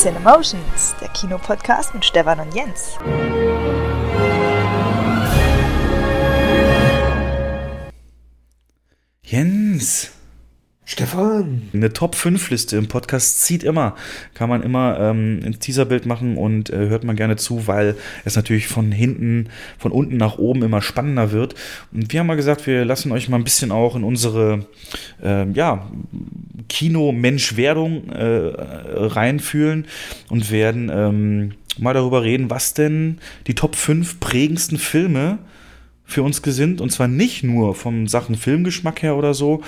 Cinemotions, der Kinopodcast mit Stefan und Jens. Eine Top-5-Liste im Podcast zieht immer. Kann man immer ähm, ein Teaserbild machen und äh, hört man gerne zu, weil es natürlich von hinten, von unten nach oben immer spannender wird. Und wir haben mal gesagt, wir lassen euch mal ein bisschen auch in unsere äh, ja, Kino-Mensch-Werdung äh, reinfühlen und werden ähm, mal darüber reden, was denn die Top 5 prägendsten Filme für uns gesinnt. Und zwar nicht nur vom Sachen Filmgeschmack her oder so,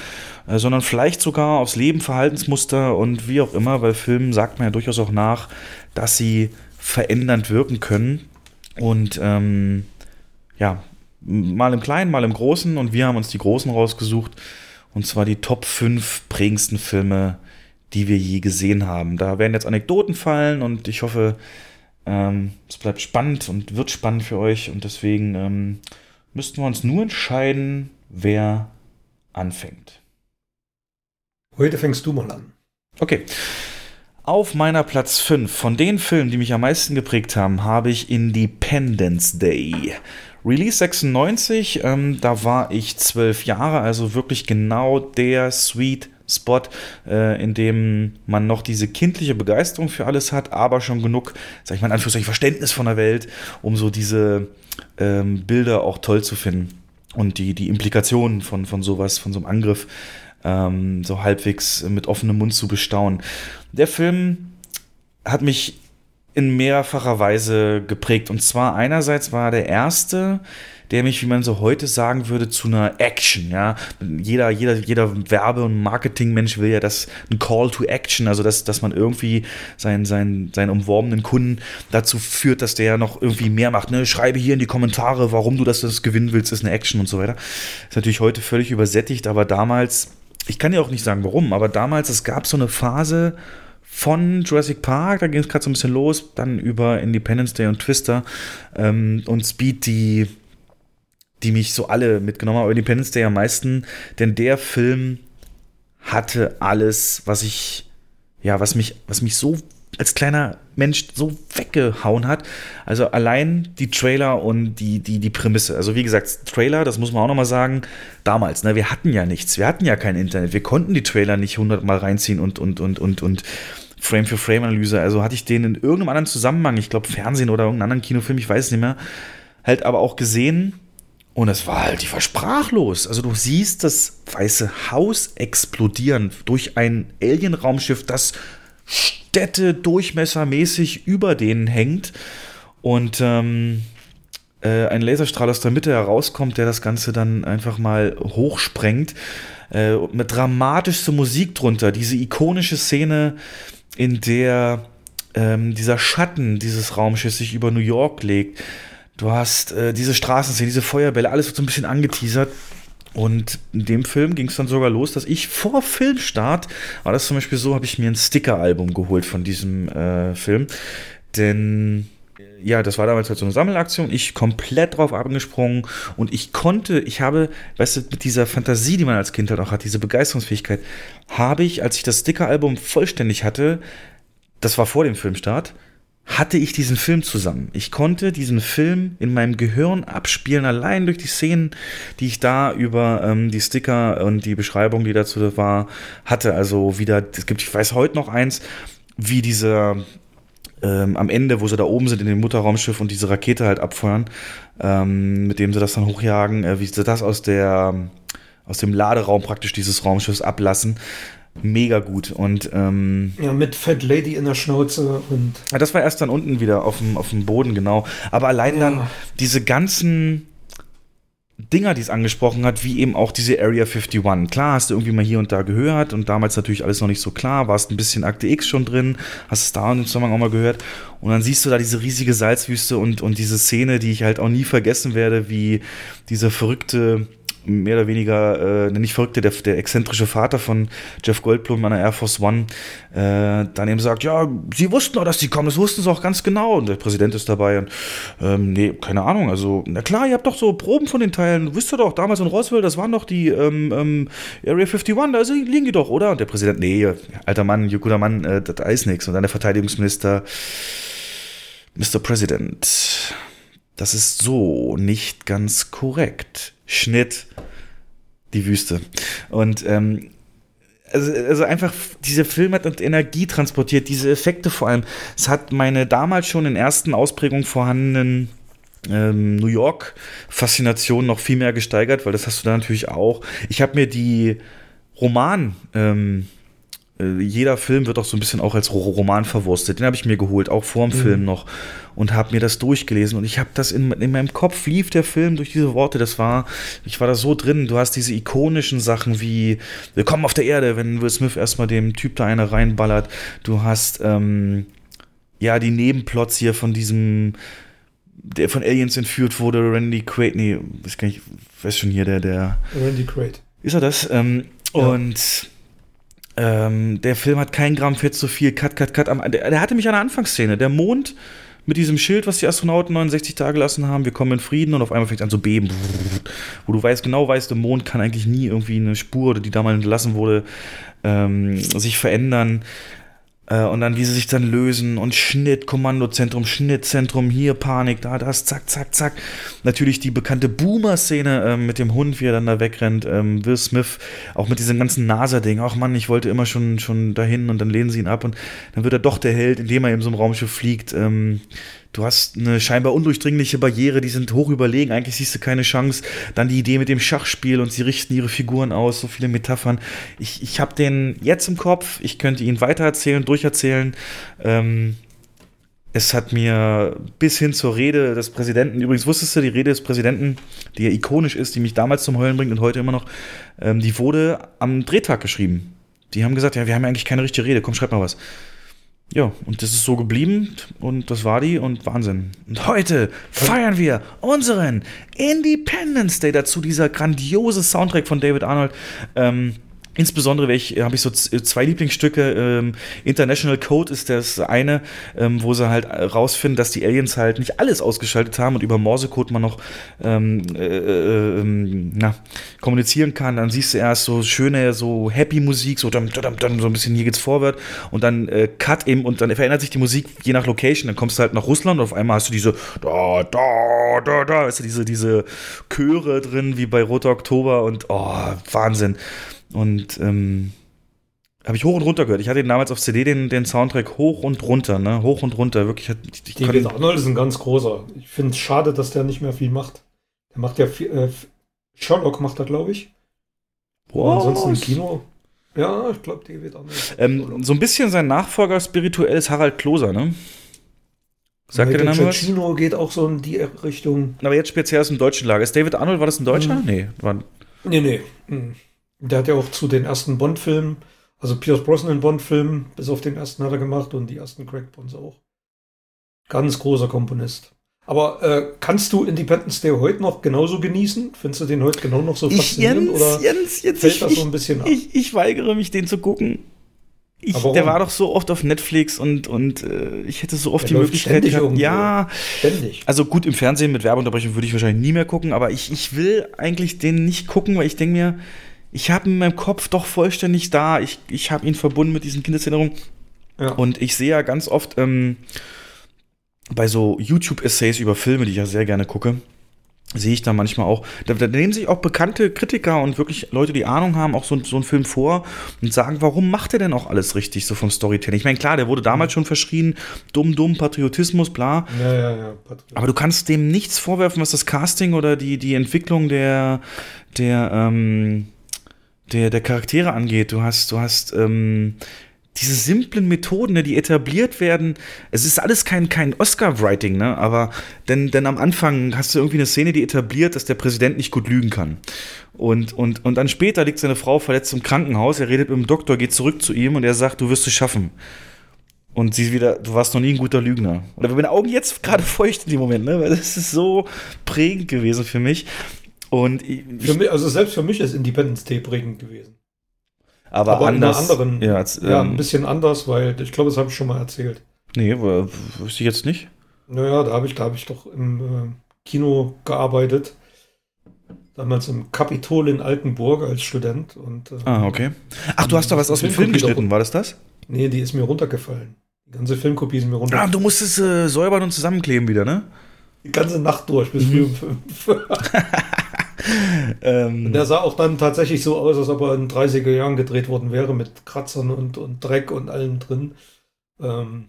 äh, sondern vielleicht sogar aufs Leben, Verhaltensmuster und wie auch immer, weil Filmen sagt man ja durchaus auch nach, dass sie verändernd wirken können. Und ähm, ja, mal im Kleinen, mal im Großen. Und wir haben uns die Großen rausgesucht. Und zwar die Top 5 prägendsten Filme, die wir je gesehen haben. Da werden jetzt Anekdoten fallen und ich hoffe, ähm, es bleibt spannend und wird spannend für euch. Und deswegen ähm, müssten wir uns nur entscheiden, wer anfängt. Heute fängst du mal an. Okay. Auf meiner Platz 5 von den Filmen, die mich am meisten geprägt haben, habe ich Independence Day. Release 96, ähm, da war ich zwölf Jahre, also wirklich genau der Sweet Spot, äh, in dem man noch diese kindliche Begeisterung für alles hat, aber schon genug, sag ich mal in Anführungszeichen, Verständnis von der Welt, um so diese ähm, Bilder auch toll zu finden und die, die Implikationen von, von sowas, von so einem Angriff ähm, so halbwegs mit offenem Mund zu bestaunen. Der Film hat mich in mehrfacher Weise geprägt. Und zwar einerseits war der erste, der mich, wie man so heute sagen würde, zu einer Action, ja. Jeder, jeder, jeder Werbe- und Marketingmensch will ja das, ein Call to Action, also dass, dass man irgendwie seinen, seinen, seinen umworbenen Kunden dazu führt, dass der noch irgendwie mehr macht. Ne? Schreibe hier in die Kommentare, warum du das, das gewinnen willst, ist eine Action und so weiter. Ist natürlich heute völlig übersättigt, aber damals, ich kann ja auch nicht sagen warum, aber damals, es gab so eine Phase, von Jurassic Park, da ging es gerade so ein bisschen los, dann über Independence Day und Twister ähm, und Speed, die die mich so alle mitgenommen haben, aber Independence Day am meisten, denn der Film hatte alles, was ich, ja, was mich, was mich so als kleiner Mensch so weggehauen hat. Also allein die Trailer und die, die, die Prämisse. Also wie gesagt, Trailer, das muss man auch nochmal sagen, damals, ne, wir hatten ja nichts, wir hatten ja kein Internet, wir konnten die Trailer nicht hundertmal reinziehen und, und, und, und, und Frame-für-Frame-Analyse. Also hatte ich den in irgendeinem anderen Zusammenhang, ich glaube Fernsehen oder irgendeinen anderen Kinofilm, ich weiß es nicht mehr, halt aber auch gesehen und es war halt, ich war sprachlos. Also du siehst das Weiße Haus explodieren durch ein Alien-Raumschiff, das Städte durchmessermäßig über denen hängt und ähm, äh, ein Laserstrahl aus der Mitte herauskommt, der das Ganze dann einfach mal hochsprengt. Äh, mit dramatischster Musik drunter. Diese ikonische Szene, in der ähm, dieser Schatten dieses Raumschiffs sich über New York legt Du hast äh, diese Straßenszene, diese Feuerbälle, alles wird so ein bisschen angeteasert. Und in dem Film ging es dann sogar los, dass ich vor Filmstart, war das zum Beispiel so, habe ich mir ein Sticker-Album geholt von diesem äh, Film. Denn ja, das war damals halt so eine Sammelaktion. Ich komplett drauf angesprungen und ich konnte, ich habe, weißt du, mit dieser Fantasie, die man als Kind halt auch hat, diese Begeisterungsfähigkeit, habe ich, als ich das Sticker-Album vollständig hatte, das war vor dem Filmstart, hatte ich diesen Film zusammen. Ich konnte diesen Film in meinem Gehirn abspielen, allein durch die Szenen, die ich da über ähm, die Sticker und die Beschreibung, die dazu war, hatte. Also wieder, es gibt, ich weiß heute noch eins, wie dieser ähm, am Ende, wo sie da oben sind in dem Mutterraumschiff und diese Rakete halt abfeuern, ähm, mit dem sie das dann hochjagen, äh, wie sie das aus der aus dem Laderaum praktisch dieses Raumschiffs ablassen mega gut. Und ähm, ja, mit Fat Lady in der Schnauze und. Ja, das war erst dann unten wieder auf dem, auf dem Boden, genau. Aber allein ja. dann diese ganzen Dinger, die es angesprochen hat, wie eben auch diese Area 51. Klar, hast du irgendwie mal hier und da gehört und damals natürlich alles noch nicht so klar, warst ein bisschen Akte X schon drin, hast es da in dem Zusammenhang auch mal gehört und dann siehst du da diese riesige Salzwüste und, und diese Szene, die ich halt auch nie vergessen werde, wie dieser verrückte mehr oder weniger, äh, nicht verrückte, der, der exzentrische Vater von Jeff Goldblum an der Air Force One, äh, dann eben sagt, ja, sie wussten doch, dass die kommen, das wussten sie auch ganz genau. Und der Präsident ist dabei und, ähm, nee, keine Ahnung, also, na klar, ihr habt doch so Proben von den Teilen, wisst ihr doch, damals in Roswell, das waren doch die ähm, ähm, Area 51, da liegen die doch, oder? Und der Präsident, nee, alter Mann, guter Mann, äh, das ist nix. Und dann der Verteidigungsminister, Mr. President, das ist so nicht ganz korrekt. Schnitt, die Wüste. Und ähm, also, also einfach, dieser Film hat Energie transportiert, diese Effekte vor allem. Es hat meine damals schon in ersten Ausprägungen vorhandenen ähm, New York-Faszination noch viel mehr gesteigert, weil das hast du da natürlich auch. Ich habe mir die Roman- ähm, äh, jeder Film wird auch so ein bisschen auch als Roman verwurstet. Den habe ich mir geholt, auch vor dem mhm. Film noch und habe mir das durchgelesen und ich habe das in, in meinem Kopf lief der Film durch diese Worte. Das war, ich war da so drin. Du hast diese ikonischen Sachen wie Willkommen auf der Erde, wenn Will Smith erstmal dem Typ da eine reinballert. Du hast ähm, ja die Nebenplots hier von diesem der von Aliens entführt wurde, Randy Quaid, nee, weiß gar nicht, weiß schon hier, der, der. Randy Quaid. Ist er das? Ähm, ja. Und ähm, der Film hat kein Gramm Fett zu viel, Cut, Cut, Cut. Der, der, hatte mich an der Anfangsszene. Der Mond mit diesem Schild, was die Astronauten 69 Tage gelassen haben, wir kommen in Frieden und auf einmal fängt es an zu beben. Wo du weißt, genau weißt, der Mond kann eigentlich nie irgendwie eine Spur, die da mal entlassen wurde, ähm, sich verändern. Äh, und dann, wie sie sich dann lösen und Schnitt, Kommandozentrum, Schnittzentrum, hier Panik, da, das, zack, zack, zack. Natürlich die bekannte Boomer-Szene äh, mit dem Hund, wie er dann da wegrennt. Ähm, Will Smith, auch mit diesem ganzen NASA-Ding. Ach Mann, ich wollte immer schon, schon dahin und dann lehnen sie ihn ab und dann wird er doch der Held, indem er eben so im Raumschiff fliegt. Ähm, du hast eine scheinbar undurchdringliche Barriere, die sind hoch überlegen, eigentlich siehst du keine Chance. Dann die Idee mit dem Schachspiel und sie richten ihre Figuren aus, so viele Metaphern. Ich, ich habe den jetzt im Kopf, ich könnte ihn weitererzählen, durcherzählen. Ähm, es hat mir bis hin zur Rede des Präsidenten, übrigens wusstest du, die Rede des Präsidenten, die ja ikonisch ist, die mich damals zum Heulen bringt und heute immer noch, ähm, die wurde am Drehtag geschrieben. Die haben gesagt, ja, wir haben ja eigentlich keine richtige Rede, komm, schreib mal was. Ja, und das ist so geblieben und das war die und Wahnsinn. Und heute feiern wir unseren Independence Day. Dazu dieser grandiose Soundtrack von David Arnold. Ähm, Insbesondere habe ich so zwei Lieblingsstücke. Ähm, International Code ist das eine, ähm, wo sie halt rausfinden, dass die Aliens halt nicht alles ausgeschaltet haben und über Morsecode man noch ähm, äh, äh, ähm, na, kommunizieren kann. Dann siehst du erst so schöne, so Happy Musik, so dann, dann, dann so ein bisschen hier geht's vorwärts und dann äh, Cut eben und dann verändert sich die Musik je nach Location. Dann kommst du halt nach Russland und auf einmal hast du diese da, da, da, da, weißt du, diese, diese Chöre drin wie bei Roter Oktober und oh, Wahnsinn. Und ähm, habe ich hoch und runter gehört. Ich hatte ihn damals auf CD den, den Soundtrack hoch und runter, ne? Hoch und runter, wirklich. Ich, ich David Arnold ist ein ganz großer. Ich finde es schade, dass der nicht mehr viel macht. Der macht ja viel, äh, Sherlock macht er, glaube ich. Boah, ansonsten im Kino. Ja, ich glaube, David Arnold. Ähm, so ein bisschen sein Nachfolger spirituell ist Harald Kloser, ne? Sagt ja, der Name was? Chino geht auch so in die Richtung. Aber jetzt speziell aus dem deutschen Lager. Ist David Arnold, war das ein Deutscher? Mhm. Nee, war. Nee, nee. Mhm. Der hat ja auch zu den ersten Bond-Filmen, also Pierce Brosnan Bond-Filmen, bis auf den ersten hat er gemacht und die ersten Craig Bonds auch. Ganz großer Komponist. Aber äh, kannst du Independence Day heute noch genauso genießen? Findest du den heute genau noch so faszinierend? Jens, oder Jens, jetzt, fällt ich, das so ein bisschen ab? Ich, ich weigere mich, den zu gucken. Ich, der war doch so oft auf Netflix und, und äh, ich hätte so oft der die Möglichkeit gehabt. Ja, ständig. Also gut, im Fernsehen mit Werbeunterbrechung würde ich wahrscheinlich nie mehr gucken, aber ich, ich will eigentlich den nicht gucken, weil ich denke mir, ich habe in meinem Kopf doch vollständig da. Ich, ich habe ihn verbunden mit diesen Kindeserinnerungen. Ja. Und ich sehe ja ganz oft ähm, bei so YouTube-Essays über Filme, die ich ja sehr gerne gucke, sehe ich da manchmal auch, da, da, nehmen sich auch bekannte Kritiker und wirklich Leute, die Ahnung haben, auch so, so einen Film vor und sagen, warum macht er denn auch alles richtig, so vom Storytelling? Ich meine, klar, der wurde damals schon verschrien, dumm, dumm, Patriotismus, bla. Ja, ja, ja. Aber du kannst dem nichts vorwerfen, was das Casting oder die, die Entwicklung der, der, ähm, der, der Charaktere angeht. Du hast, du hast ähm, diese simplen Methoden, ne, die etabliert werden. Es ist alles kein, kein Oscar-Writing, ne? Aber denn, denn am Anfang hast du irgendwie eine Szene, die etabliert, dass der Präsident nicht gut lügen kann. Und, und, und dann später liegt seine Frau verletzt im Krankenhaus, er redet mit dem Doktor, geht zurück zu ihm und er sagt, du wirst es schaffen. Und sie wieder, du warst noch nie ein guter Lügner. Oder meine Augen jetzt gerade feucht in dem Moment, ne? Weil das ist so prägend gewesen für mich. Und ich, mich, also selbst für mich ist Independence Day prägend gewesen. aber, Aber in einer anders. anderen- Ja, als, Ja, ein ähm, bisschen anders, weil ich glaube, das habe ich schon mal erzählt. nee, wüsste ich jetzt nicht. Naja, da habe ich, da habe ich doch im äh, Kino gearbeitet. Damals im Kapitol in Altenburg als Student. Und, äh, Ah, okay. Ach, du hast da was aus dem Film Filmkopie geschnitten, war das das? Nee, die ist mir runtergefallen. Die ganze Filmkopie ist mir Ah, runtergefallen. du musstest äh, säubern und zusammenkleben wieder, ne? Die ganze Nacht durch bis früh um fünf. Ähm, Der sah auch dann tatsächlich so aus, als ob er in den 30er Jahren gedreht worden wäre, mit Kratzern und, und Dreck und allem drin. Ähm,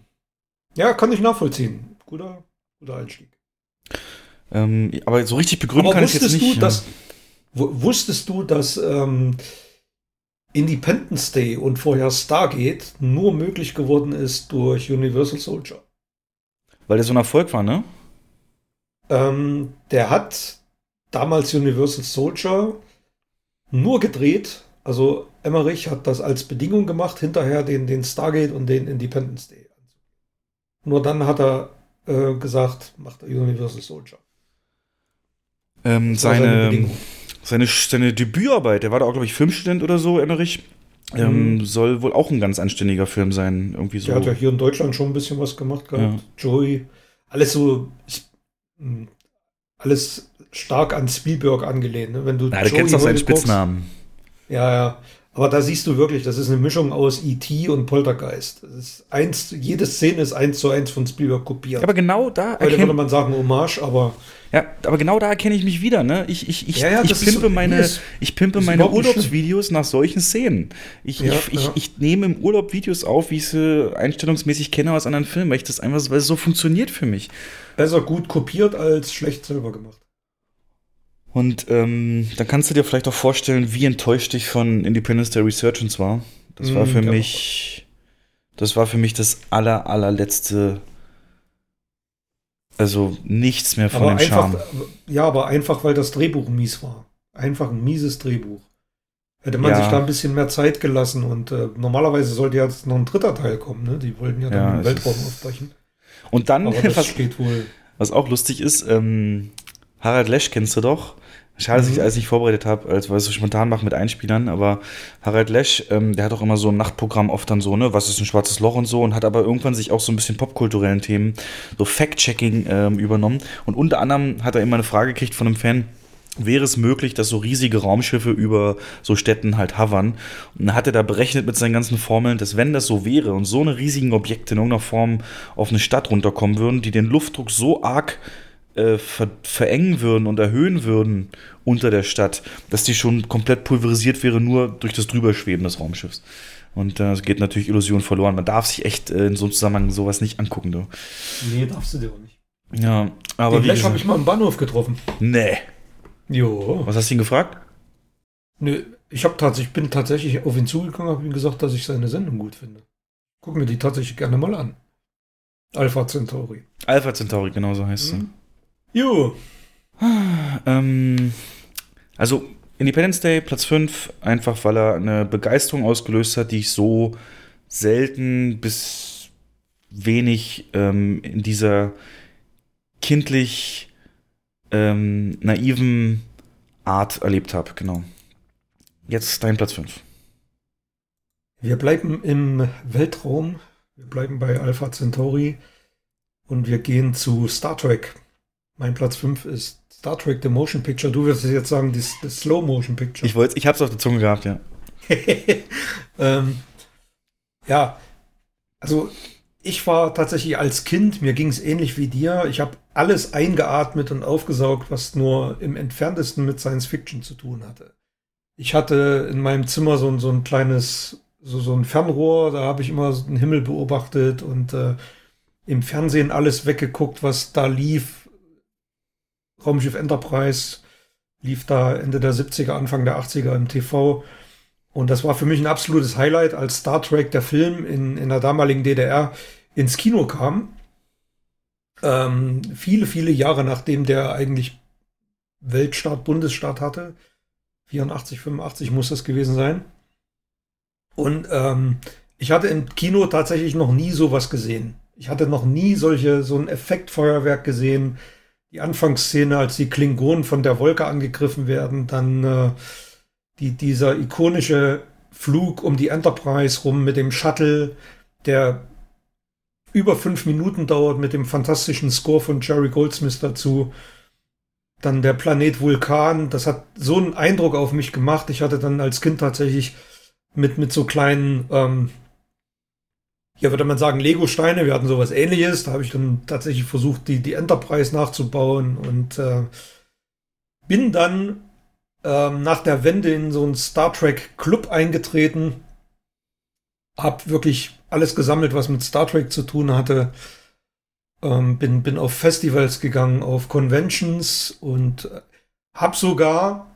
ja, kann ich nachvollziehen. Guter, guter Einstieg. ähm, aber so richtig begründen Aber kann ich jetzt wusstest nicht. du, dass, wu- wusstest du, dass ähm, Independence Day und vorher Stargate nur möglich geworden ist durch Universal Soldier? Weil der so ein Erfolg war, ne? Ähm, der hat damals Universal Soldier nur gedreht. Also Emmerich hat das als Bedingung gemacht, hinterher den, den Stargate und den Independence Day. Nur dann hat er äh, gesagt, macht er Universal Soldier. Ähm, seine, Bedingung. seine, seine Debütarbeit, der war da auch, glaube ich, Filmstudent oder so, Emmerich. Ähm, Mhm. Soll wohl auch ein ganz anständiger Film sein. Irgendwie so. Der hat ja hier in Deutschland schon ein bisschen was gemacht gehabt. Ja. Joey, alles so, mh, alles stark an Spielberg angelehnt. Ne? Wenn du Na, du kennst doch seinen guckst- Spitznamen. Ja, ja. Aber da siehst du wirklich, das ist eine Mischung aus E.T. und Poltergeist. Das ist eins, jede Szene ist eins zu eins von Spielberg kopiert. Aber genau da Heute würde erkenne man sagen Hommage, aber ja, aber genau da erkenne ich mich wieder, ne? Ich, ich, ich, Ja, ja, ich ist pimpe so- meine, ich pimpe ist meine Urlaubsvideos nach solchen Szenen. Ich, Ja, ich, ich, ich nehme im Urlaub Videos auf, wie ich sie einstellungsmäßig kenne aus anderen Filmen, weil ich das einfach, weil es so funktioniert für mich. besser gut kopiert als schlecht selber gemacht. Und ähm, dann kannst du dir vielleicht auch vorstellen, wie enttäuscht ich von Independence Day Resurgence war. Das war Mm, für mich, das war für mich das aller, allerletzte, also nichts mehr von Aber dem einfach, Charme. ja, aber einfach, weil das Drehbuch mies war. Einfach ein mieses Drehbuch. Hätte man Ja. sich da ein bisschen mehr Zeit gelassen und äh, normalerweise sollte ja jetzt noch ein dritter Teil kommen, ne? Die wollten ja dann Ja, den Weltraum aufbrechen. Und dann, was, was auch lustig ist, ähm, Harald Lesch kennst du doch. Schade, dass ich Mhm. alles nicht vorbereitet habe, als weil ich es so spontan mache mit Einspielern, aber Harald Lesch, ähm, der hat auch immer so ein Nachtprogramm oft dann so, ne, was ist ein schwarzes Loch und so und hat aber irgendwann sich auch so ein bisschen popkulturellen Themen, so Fact-Checking ähm, übernommen. Und unter anderem hat er immer eine Frage gekriegt von einem Fan, wäre es möglich, dass so riesige Raumschiffe über so Städten halt hovern. Und dann hat er da berechnet mit seinen ganzen Formeln, dass wenn das so wäre und so eine riesigen Objekte in irgendeiner Form auf eine Stadt runterkommen würden, die den Luftdruck so arg äh, ver verengen würden und erhöhen würden unter der Stadt, dass die schon komplett pulverisiert wäre, nur durch das Drüberschweben des Raumschiffs. Und äh, es geht natürlich Illusion verloren. Man darf sich echt äh, in so einem Zusammenhang sowas nicht angucken, du. Nee, darfst du dir auch nicht. Ja, aber Den wie Lesch habe ich mal im Bahnhof getroffen. nee. Jo. Was hast du ihn gefragt? Nö, ich hab tatsächlich, bin tatsächlich auf ihn zugegangen, habe ihm gesagt, dass ich seine Sendung gut finde. Guck mir die tatsächlich gerne mal an. Alpha Centauri. Alpha Centauri, genau so heißt sie. Jo. Ähm, also Independence Day, Platz 5, einfach weil er eine Begeisterung ausgelöst hat, die ich so selten bis wenig ähm, in dieser kindlich ähm, naiven Art erlebt habe. Genau. Jetzt dein Platz 5. Wir bleiben im Weltraum. Wir bleiben bei Alpha Centauri. Und wir gehen zu Star Trek. Mein Platz 5 ist Star Trek The Motion Picture. Du wirst jetzt sagen, das, Slow Motion Picture. Ich wollte, ich habe es auf der Zunge gehabt, ja. ähm, ja, also ich war tatsächlich als Kind, mir ging es ähnlich wie dir. Ich habe alles eingeatmet und aufgesaugt, was nur im entferntesten mit Science Fiction zu tun hatte. Ich hatte in meinem Zimmer so, ein- so ein kleines, so, so ein Fernrohr, da habe ich immer so den Himmel beobachtet und äh, im Fernsehen alles weggeguckt, was da lief. Raumschiff Enterprise lief da Ende der 70er, Anfang der 80er im TV. Und das war für mich ein absolutes Highlight, als Star Trek, der Film in, in der damaligen DDR, ins Kino kam. Ähm, viele, viele Jahre nachdem der eigentlich Weltstaat, Bundesstaat hatte. 84, 85 muss das gewesen sein. Und ähm, ich hatte im Kino tatsächlich noch nie sowas gesehen. Ich hatte noch nie solche, so ein Effektfeuerwerk gesehen. Die Anfangsszene, als die Klingonen von der Wolke angegriffen werden, dann äh, die, dieser ikonische Flug um die Enterprise rum mit dem Shuttle, der über fünf Minuten dauert, mit dem fantastischen Score von Jerry Goldsmith dazu. Dann der Planet Vulkan, das hat so einen Eindruck auf mich gemacht. Ich hatte dann als Kind tatsächlich mit, mit so kleinen, ähm, hier würde man sagen, Lego-Steine, wir hatten sowas ähnliches. Da habe ich dann tatsächlich versucht, die, die Enterprise nachzubauen und äh, bin dann ähm, nach der Wende in so einen Star Trek Club eingetreten. Hab wirklich alles gesammelt, was mit Star Trek zu tun hatte. Ähm, bin, bin auf Festivals gegangen, auf Conventions und äh, hab sogar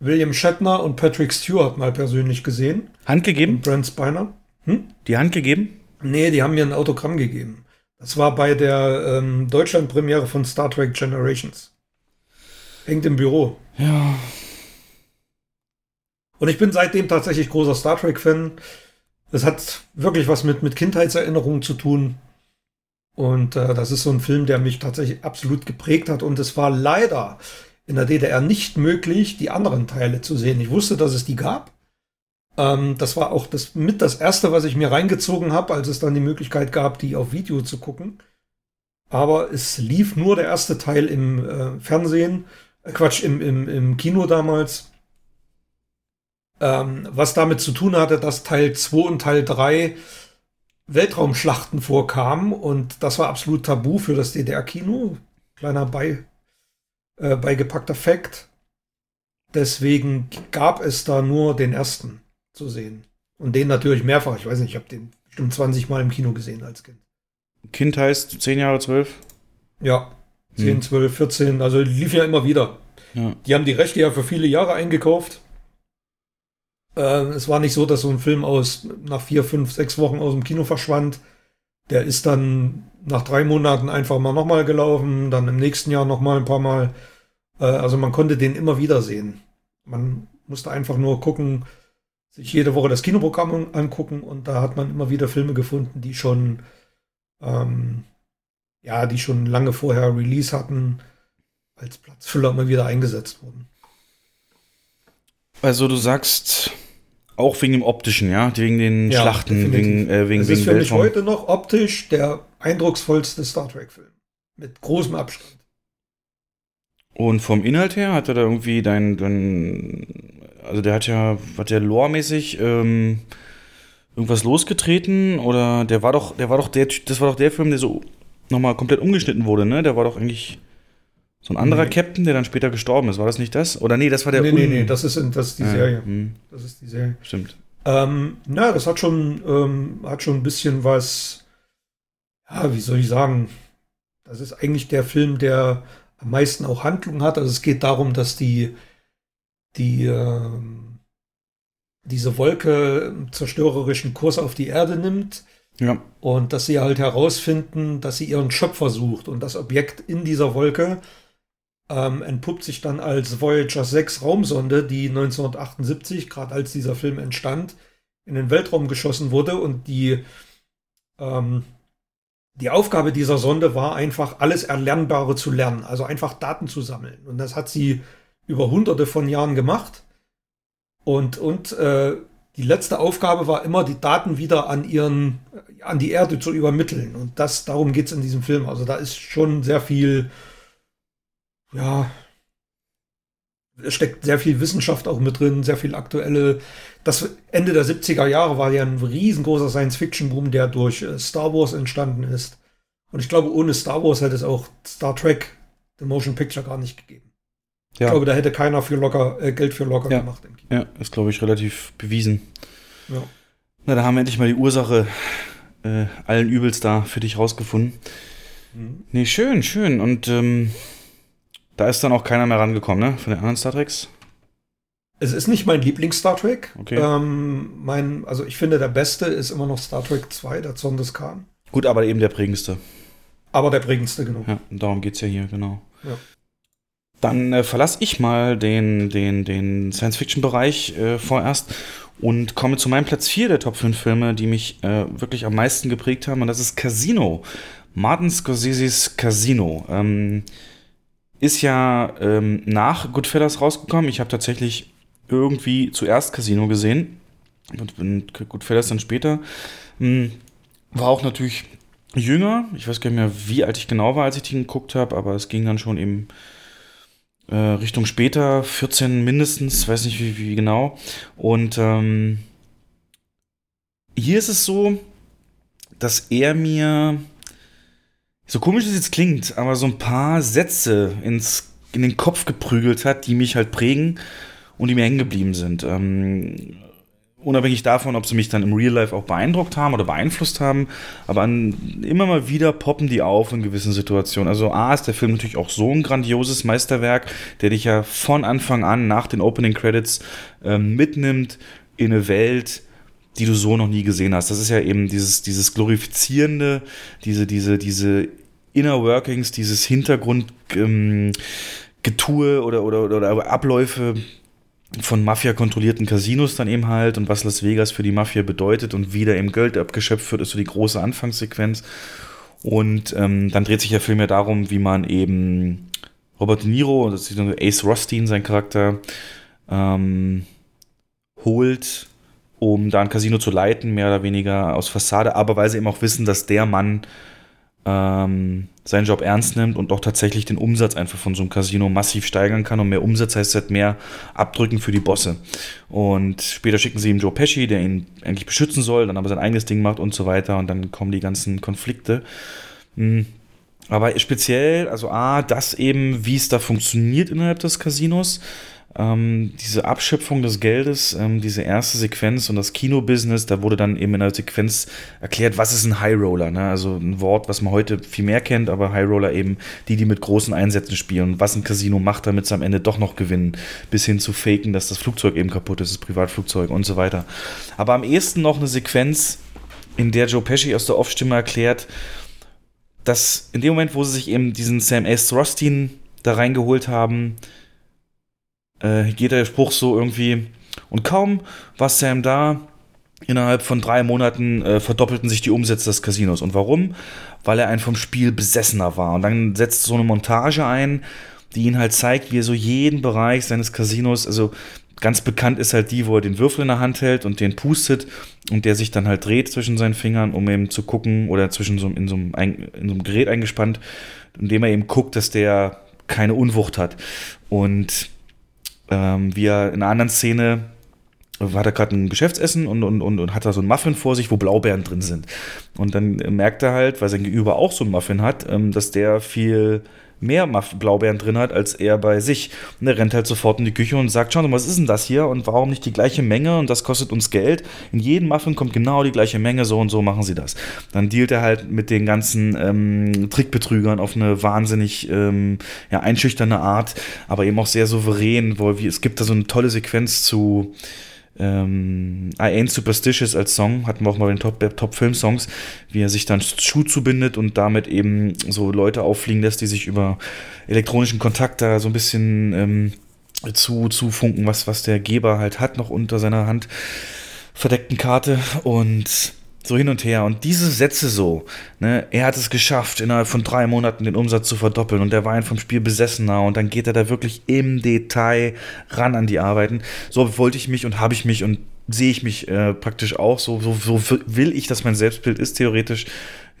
William Shatner und Patrick Stewart mal persönlich gesehen. Hand gegeben? Brent Spiner. Hm? Die Hand gegeben? Nee, die haben mir ein Autogramm gegeben. Das war bei der ähm, Deutschland-Premiere von Star Trek Generations. Hängt im Büro. Ja. Und ich bin seitdem tatsächlich großer Star Trek-Fan. Das hat wirklich was mit, mit Kindheitserinnerungen zu tun. Und äh, das ist so ein Film, der mich tatsächlich absolut geprägt hat. Und es war leider in der DDR nicht möglich, die anderen Teile zu sehen. Ich wusste, dass es die gab. Ähm, das war auch das mit das erste, was ich mir reingezogen habe, als es dann die Möglichkeit gab, die auf Video zu gucken. Aber es lief nur der erste Teil im äh, Fernsehen äh, Quatsch, im, im, im Kino damals. Ähm, was damit zu tun hatte, dass Teil 2 und Teil 3 Weltraumschlachten vorkamen und das war absolut tabu für das DDR-Kino. Kleiner bei, äh, beigepackter Fakt. Deswegen gab es da nur den ersten zu sehen. Und den natürlich mehrfach. Ich weiß nicht, ich habe den bestimmt 20 Mal im Kino gesehen als Kind. Kind heißt 10 Jahre, 12? Ja. 10, 12, 14, also lief ja immer wieder. Ja. Die haben die Rechte ja für viele Jahre eingekauft. Äh, es war nicht so, dass so ein Film aus nach vier, fünf, sechs Wochen aus dem Kino verschwand. Der ist dann nach drei Monaten einfach mal nochmal gelaufen, dann im nächsten Jahr nochmal ein paar Mal. Äh, also man konnte den immer wieder sehen. Man musste einfach nur gucken, sich jede Woche das Kinoprogramm angucken und da hat man immer wieder Filme gefunden, die schon ähm, ja, die schon lange vorher Release hatten, als Platzfüller immer wieder eingesetzt wurden. Also du sagst auch wegen dem optischen, ja, wegen den Ja, Schlachten, definitiv. wegen äh, wegen Es wegen ist für mich Weltraum. heute noch optisch der eindrucksvollste Star Trek-Film. Mit großem Abstand. Und vom Inhalt her hat er da irgendwie dein, dein also der hat ja, hat der Lore-mäßig ähm, irgendwas losgetreten oder der war doch, der war doch der, das war doch der Film, der so nochmal komplett umgeschnitten wurde, ne? Der war doch eigentlich so ein anderer Nee. Captain, der dann später gestorben ist. War das nicht das? Oder nee, das war der nee, nee, nee, das ist, das ist die Ah, Serie. hm, Das ist die Serie. stimmt. Ähm, na, das hat schon, ähm, hat schon ein bisschen was, ja, wie soll ich sagen, das ist eigentlich der Film, der am meisten auch Handlung hat. Also es geht darum, dass die, die, ähm, diese Wolke einen zerstörerischen Kurs auf die Erde nimmt Ja. und dass sie halt herausfinden, dass sie ihren Schöpfer sucht und das Objekt in dieser Wolke ähm, entpuppt sich dann als Voyager 6 Raumsonde, die 1978, gerade als dieser Film entstand, in den Weltraum geschossen wurde und die ähm, die Aufgabe dieser Sonde war einfach, alles Erlernbare zu lernen, also einfach Daten zu sammeln. Und das hat sie über hunderte von Jahren gemacht. Und, und äh, die letzte Aufgabe war immer, die Daten wieder an ihren, an die Erde zu übermitteln. Und das, darum geht es in diesem Film. Also da ist schon sehr viel, ja, es steckt sehr viel Wissenschaft auch mit drin, sehr viel aktuelle. Das Ende der 70er Jahre war ja ein riesengroßer Science-Fiction-Boom, der durch äh, Star Wars entstanden ist. Und ich glaube, ohne Star Wars hätte es auch Star Trek, The Motion Picture, gar nicht gegeben. Ich Ja, glaube, da hätte keiner für locker, äh, Geld für locker Ja. gemacht ja, ist glaube ich relativ bewiesen. Ja. Na, da haben wir endlich mal die Ursache äh, allen Übels da für dich rausgefunden. Mhm. Nee, schön, schön. Und ähm, da ist dann auch keiner mehr rangekommen, ne? Von den anderen Star Treks. Es ist nicht mein Lieblings-Star Trek. Okay. Ähm, mein, also ich finde, der beste ist immer noch Star Trek 2, der Zorn des Khan. Gut, aber eben der prägendste. Aber der prägendste, genau. Ja, und darum geht's ja hier, genau. Ja. Dann äh, verlasse ich mal den, den, den Science-Fiction-Bereich äh, vorerst und komme zu meinem Platz 4 der Top 5 Filme, die mich äh, wirklich am meisten geprägt haben. Und das ist Casino. Martin Scorsese's Casino. Ähm, ist ja ähm, nach Goodfellas rausgekommen. Ich habe tatsächlich irgendwie zuerst Casino gesehen und Goodfellas dann später. Hm, war auch natürlich jünger. Ich weiß gar nicht mehr, wie alt ich genau war, als ich den geguckt habe, aber es ging dann schon eben äh, Richtung später, 14 mindestens, weiß nicht wie, wie genau. Und ähm, hier ist es so, dass er mir, so komisch es jetzt klingt, aber so ein paar Sätze ins, in den Kopf geprügelt hat, die mich halt prägen und die mir hängen geblieben sind. Ähm, unabhängig davon, ob sie mich dann im Real Life auch beeindruckt haben oder beeinflusst haben, aber an, immer mal wieder poppen die auf in gewissen Situationen. Also A ist der Film natürlich auch so ein grandioses Meisterwerk, der dich ja von Anfang an nach den Opening Credits ähm, mitnimmt in eine Welt, die du so noch nie gesehen hast. Das ist ja eben dieses, dieses glorifizierende, diese, diese, diese Inner Workings, dieses Hintergrundgetue ähm, oder, oder, oder Abläufe, von Mafia-kontrollierten Casinos dann eben halt und was Las Vegas für die Mafia bedeutet und wie da eben Geld abgeschöpft wird, ist so die große Anfangssequenz. Und ähm, dann dreht sich der Film ja darum, wie man eben Robert De Niro, das ist Ace Rothstein, sein Charakter, ähm, holt, um da ein Casino zu leiten, mehr oder weniger aus Fassade, aber weil sie eben auch wissen, dass der Mann ähm, seinen Job ernst nimmt und auch tatsächlich den Umsatz einfach von so einem Casino massiv steigern kann. Und mehr Umsatz heißt halt mehr Abdrücken für die Bosse. Und später schicken sie ihm Joe Pesci, der ihn eigentlich beschützen soll, dann aber sein eigenes Ding macht und so weiter. Und dann kommen die ganzen Konflikte. Mhm. Aber speziell, also A, das eben, wie es da funktioniert innerhalb des Casinos ähm, diese Abschöpfung des Geldes, ähm, diese erste Sequenz und das Kinobusiness, da wurde dann eben in der Sequenz erklärt, was ist ein High Roller, ne? also ein Wort, was man heute viel mehr kennt, aber High Roller eben die, die mit großen Einsätzen spielen, was ein Casino macht, damit sie am Ende doch noch gewinnen, bis hin zu faken, dass das Flugzeug eben kaputt ist, das Privatflugzeug und so weiter. Aber am ehesten noch eine Sequenz, in der Joe Pesci aus der Off-Stimme erklärt, dass in dem Moment, wo sie sich eben diesen Sam S. Rothstein da reingeholt haben, äh, geht der Spruch so irgendwie. Und kaum war Sam da, innerhalb von drei Monaten äh, verdoppelten sich die Umsätze des Casinos. Und warum? Weil er ein vom Spiel besessener war. Und dann setzt so eine Montage ein, die ihn halt zeigt, wie er so jeden Bereich seines Casinos, also ganz bekannt ist halt die, wo er den Würfel in der Hand hält und den pustet und der sich dann halt dreht zwischen seinen Fingern, um eben zu gucken, oder zwischen so, in, so einem, in so einem Gerät eingespannt, indem er eben guckt, dass der keine Unwucht hat. Und ähm, wie er in einer anderen Szene war da gerade ein Geschäftsessen und, und, und, und hat da so ein Muffin vor sich, wo Blaubeeren drin sind. Und dann merkt er halt, weil sein Gegenüber auch so ein Muffin hat, ähm, dass der viel mehr Blaubeeren drin hat als er bei sich. Und er rennt halt sofort in die Küche und sagt, schau mal, was ist denn das hier und warum nicht die gleiche Menge und das kostet uns Geld. In jedem Muffin kommt genau die gleiche Menge, so und so machen sie das. Dann dealt er halt mit den ganzen ähm, Trickbetrügern auf eine wahnsinnig ähm, ja, einschüchternde Art, aber eben auch sehr souverän, wo wie, es gibt da so eine tolle Sequenz zu ähm, I Ain't Superstitious als Song, hatten wir auch mal in den Top, Top Film Songs, wie er sich dann Schuh zubindet und damit eben so Leute auffliegen lässt, die sich über elektronischen Kontakt da so ein bisschen ähm, zu, zu funken, was, was der Geber halt hat, noch unter seiner Hand verdeckten Karte. Und so hin und her. Und diese Sätze so, ne, er hat es geschafft, innerhalb von drei Monaten den Umsatz zu verdoppeln und der war ein vom Spiel besessener und dann geht er da wirklich im Detail ran an die Arbeiten. So wollte ich mich und habe ich mich und sehe ich mich äh, praktisch auch. So, so, so will ich, dass mein Selbstbild ist, theoretisch.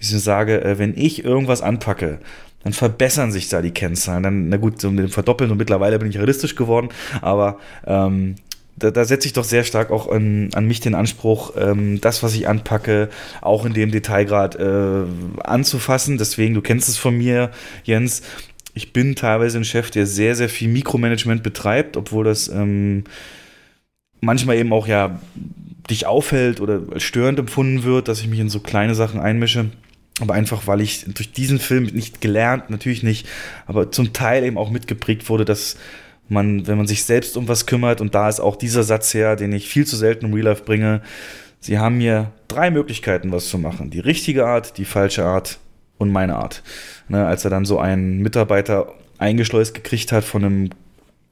Ich sage, äh, wenn ich irgendwas anpacke, dann verbessern sich da die Kennzahlen. Dann, na gut, so mit dem Verdoppeln und mittlerweile bin ich realistisch geworden, aber ähm, da, da setze ich doch sehr stark auch an, an mich den Anspruch, ähm, das, was ich anpacke, auch in dem Detailgrad äh, anzufassen. Deswegen, du kennst es von mir, Jens. Ich bin teilweise ein Chef, der sehr, sehr viel Mikromanagement betreibt, obwohl das ähm, manchmal eben auch ja dich aufhält oder als störend empfunden wird, dass ich mich in so kleine Sachen einmische. Aber einfach, weil ich durch diesen Film nicht gelernt, natürlich nicht, aber zum Teil eben auch mitgeprägt wurde, dass man, wenn man sich selbst um was kümmert, und da ist auch dieser Satz her, den ich viel zu selten im Real Life bringe, sie haben mir drei Möglichkeiten, was zu machen. Die richtige Art, die falsche Art und meine Art. Ne, als er dann so einen Mitarbeiter eingeschleust gekriegt hat von einem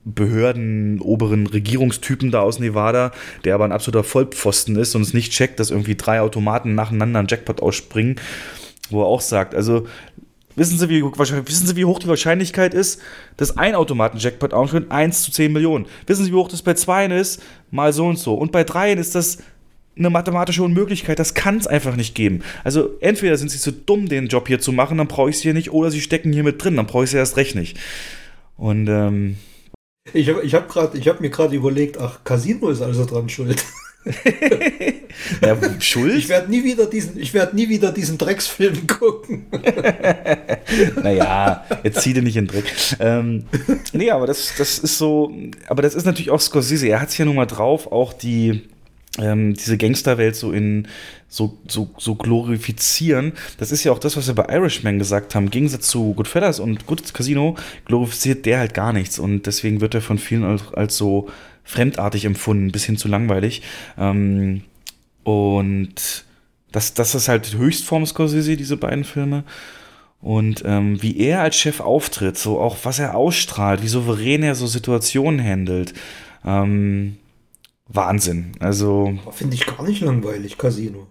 Behörden, oberen Regierungstypen da aus Nevada, der aber ein absoluter Vollpfosten ist und es nicht checkt, dass irgendwie drei Automaten nacheinander einen Jackpot ausspringen, wo er auch sagt, also wissen Sie, wie, wissen Sie, wie hoch die Wahrscheinlichkeit ist, dass ein Automaten-Jackpot ausspringt? 1 zu 10 Millionen. Wissen Sie, wie hoch das bei zweien ist? Mal so und so. Und bei dreien ist das eine mathematische Unmöglichkeit. Das kann es einfach nicht geben. Also entweder sind Sie zu dumm, den Job hier zu machen, dann brauche ich Sie hier nicht, oder Sie stecken hier mit drin, dann brauche ich Sie erst recht nicht. Und ähm, ich habe ich hab hab mir gerade überlegt, ach, Casino ist also dran schuld. ja, schuld? Ich werde nie wieder diesen, ich werde nie wieder diesen Drecksfilm gucken. naja, jetzt zieh dir nicht in den Dreck. Ähm, nee, aber das, das ist so, aber das ist natürlich auch Scorsese. Er hat es ja nun mal drauf, auch die, ähm, diese Gangsterwelt so in so, so, so glorifizieren. Das ist ja auch das, was wir bei Irishman gesagt haben. Im Gegensatz zu Goodfellas und Good Casino glorifiziert der halt gar nichts. Und deswegen wird er von vielen als, als so fremdartig empfunden, bis hin zu langweilig. Ähm, und das, das ist halt Höchstform Scorsese, diese beiden Filme. Und ähm, wie er als Chef auftritt, so auch was er ausstrahlt, wie souverän er so Situationen handelt. Ähm, Wahnsinn. Also. Finde ich gar nicht langweilig, Casino.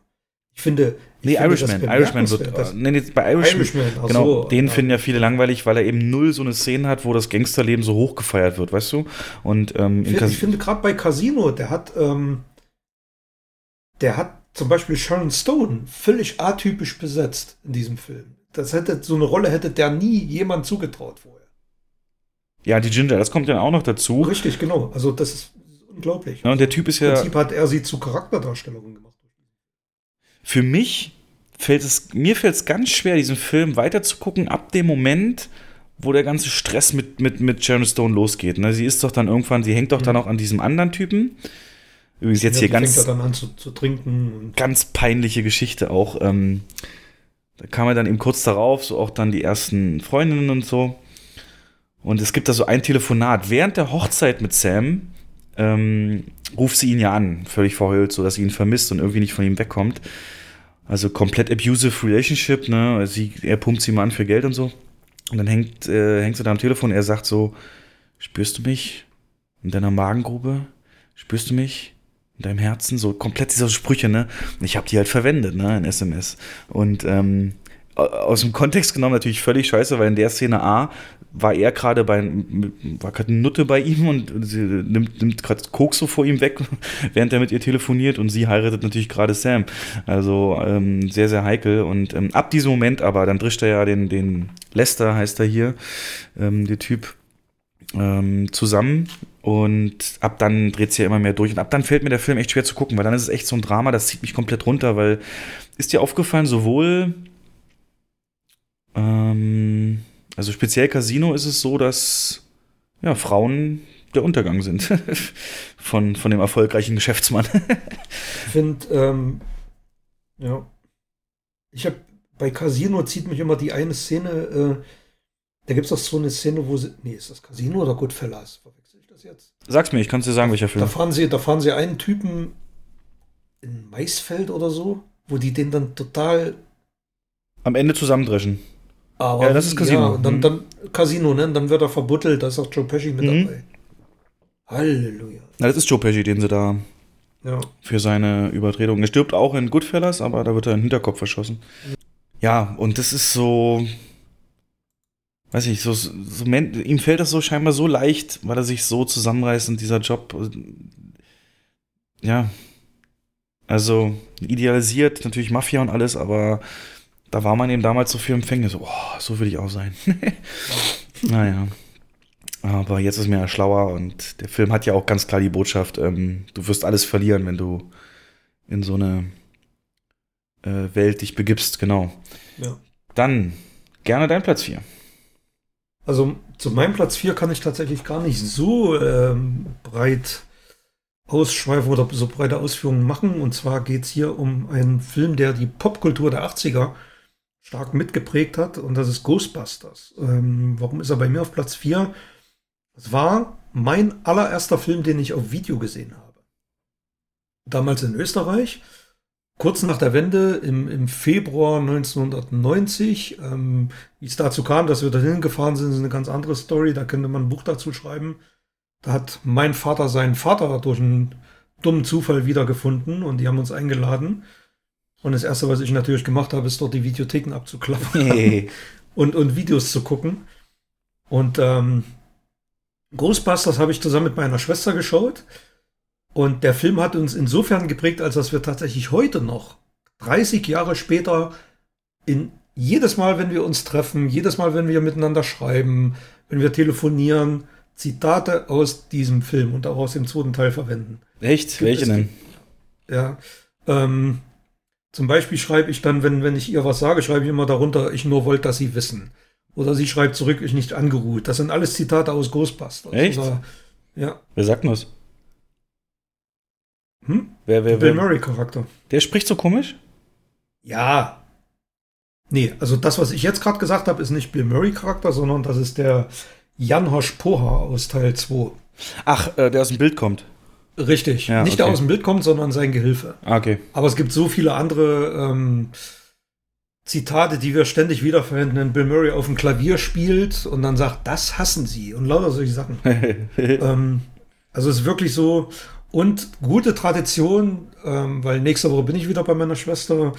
Ich finde. Nee, finde Irishman. Irishman wird. Das, nee, nee, bei Irishman. Irishman genau, so, den ja. finden ja viele langweilig, weil er eben null so eine Szene hat, wo das Gangsterleben so hoch gefeiert wird, weißt du? Und ähm, ich, ich finde gerade bei Casino, der hat, ähm, der hat zum Beispiel Sharon Stone völlig atypisch besetzt in diesem Film. Das hätte so eine Rolle hätte der nie jemand zugetraut vorher. Ja, die Ginger, das kommt dann auch noch dazu. Richtig, genau. Also das ist unglaublich. Ja, und der Typ ist ja. Im Prinzip hat er sie zu Charakterdarstellungen gemacht. Für mich fällt es, mir fällt es ganz schwer, diesen Film weiterzugucken, ab dem Moment, wo der ganze Stress mit, mit, mit Sharon Stone losgeht. Ne? Sie ist doch dann irgendwann, sie hängt doch mhm. dann auch an diesem anderen Typen. Übrigens jetzt ja, hier ganz. Fängt dann an zu, zu trinken. Ganz peinliche Geschichte auch. Ähm, da kam er dann eben kurz darauf, so auch dann die ersten Freundinnen und so. Und es gibt da so ein Telefonat. Während der Hochzeit mit Sam ähm, ruft sie ihn ja an, völlig verheult, so dass sie ihn vermisst und irgendwie nicht von ihm wegkommt. Also komplett abusive Relationship, ne? Sie, er pumpt sie mal an für Geld und so. Und dann hängt, äh, hängt sie da am Telefon, er sagt so, spürst du mich in deiner Magengrube? Spürst du mich in deinem Herzen? So komplett diese Sprüche, ne? Ich habe die halt verwendet, ne, in SMS. Und ähm, aus dem Kontext genommen natürlich völlig scheiße, weil in der Szene A war er gerade bei, war gerade eine Nutte bei ihm und sie nimmt, nimmt gerade Koks so vor ihm weg, während er mit ihr telefoniert und sie heiratet natürlich gerade Sam. Also ähm, sehr, sehr heikel und ähm, ab diesem Moment aber, dann drischt er ja den, den Lester, heißt er hier, ähm, der Typ, ähm, zusammen und ab dann dreht es ja immer mehr durch und ab dann fällt mir der Film echt schwer zu gucken, weil dann ist es echt so ein Drama, das zieht mich komplett runter, weil ist dir aufgefallen, sowohl ähm, also speziell Casino ist es so, dass ja, Frauen der Untergang sind von, von dem erfolgreichen Geschäftsmann. ich finde, ähm, ja, ich habe bei Casino zieht mich immer die eine Szene, äh, da gibt es doch so eine Szene, wo sie, nee, ist das Casino oder Goodfellas? Verwechsel ich das jetzt? Sag's mir, ich kann dir sagen, welcher Film. Da fahren sie, da fahren sie einen Typen in Maisfeld oder so, wo die den dann total am Ende zusammendreschen. Aber ja, das ist Casino. Ja, und dann, mhm. dann Casino, ne? Und dann wird er verbuttelt, da ist auch Joe Pesci mit mhm. dabei. Halleluja. Na, das ist Joe Pesci, den sie da ja. für seine Übertretung. Er stirbt auch in Goodfellas, aber da wird er in den Hinterkopf verschossen. Ja, und das ist so. Weiß ich, so, so, ihm fällt das so scheinbar so leicht, weil er sich so zusammenreißt und dieser Job. Ja. Also, idealisiert natürlich Mafia und alles, aber da war man eben damals so für Empfänge, so, oh, so will ich auch sein. naja. Aber jetzt ist mir ja schlauer und der Film hat ja auch ganz klar die Botschaft, ähm, du wirst alles verlieren, wenn du in so eine äh, Welt dich begibst, genau. Ja. Dann gerne dein Platz 4. Also zu meinem Platz 4 kann ich tatsächlich gar nicht so ähm, breit ausschweifen oder so breite Ausführungen machen. Und zwar geht es hier um einen Film, der die Popkultur der 80er stark mitgeprägt hat und das ist Ghostbusters. Ähm, warum ist er bei mir auf Platz 4? Es war mein allererster Film, den ich auf Video gesehen habe. Damals in Österreich. kurz nach der Wende im, im Februar 1990. Ähm, wie es dazu kam, dass wir dahin gefahren sind, ist eine ganz andere Story. Da könnte man ein Buch dazu schreiben. Da hat mein Vater seinen Vater durch einen dummen Zufall wiedergefunden und die haben uns eingeladen. Und das Erste, was ich natürlich gemacht habe, ist dort die Videotheken abzuklappen Hey. und, und Videos zu gucken. Und ähm, Ghostbusters habe ich zusammen mit meiner Schwester geschaut. Und der Film hat uns insofern geprägt, als dass wir tatsächlich heute noch, 30 Jahre später, in jedes Mal, wenn wir uns treffen, jedes Mal, wenn wir miteinander schreiben, wenn wir telefonieren, Zitate aus diesem Film und auch aus dem zweiten Teil verwenden. Echt? Welche denn? Ja. Ähm, zum Beispiel schreibe ich dann, wenn, wenn ich ihr was sage, schreibe ich immer darunter, ich nur wollte, dass sie wissen. Oder sie schreibt zurück, ich nicht angeruht. Das sind alles Zitate aus Ghostbusters. Echt? Oder, ja. Wer sagt denn das? Hm? Wer, wer, Bill? Murray-Charakter. Der spricht so komisch? Ja. Nee, also das, was ich jetzt gerade gesagt habe, ist nicht Bill Murray-Charakter, sondern das ist der Jan Poha aus Teil 2. Ach, äh, der aus dem Bild kommt. Richtig. Ja, nicht der okay. aus dem Bild kommt, sondern sein Gehilfe. Ah, okay. Aber es gibt so viele andere ähm, Zitate, die wir ständig wiederverwenden, wenn Bill Murray auf dem Klavier spielt und dann sagt, das hassen sie und lauter solche Sachen. ähm, also es ist wirklich so und gute Tradition, ähm, weil nächste Woche bin ich wieder bei meiner Schwester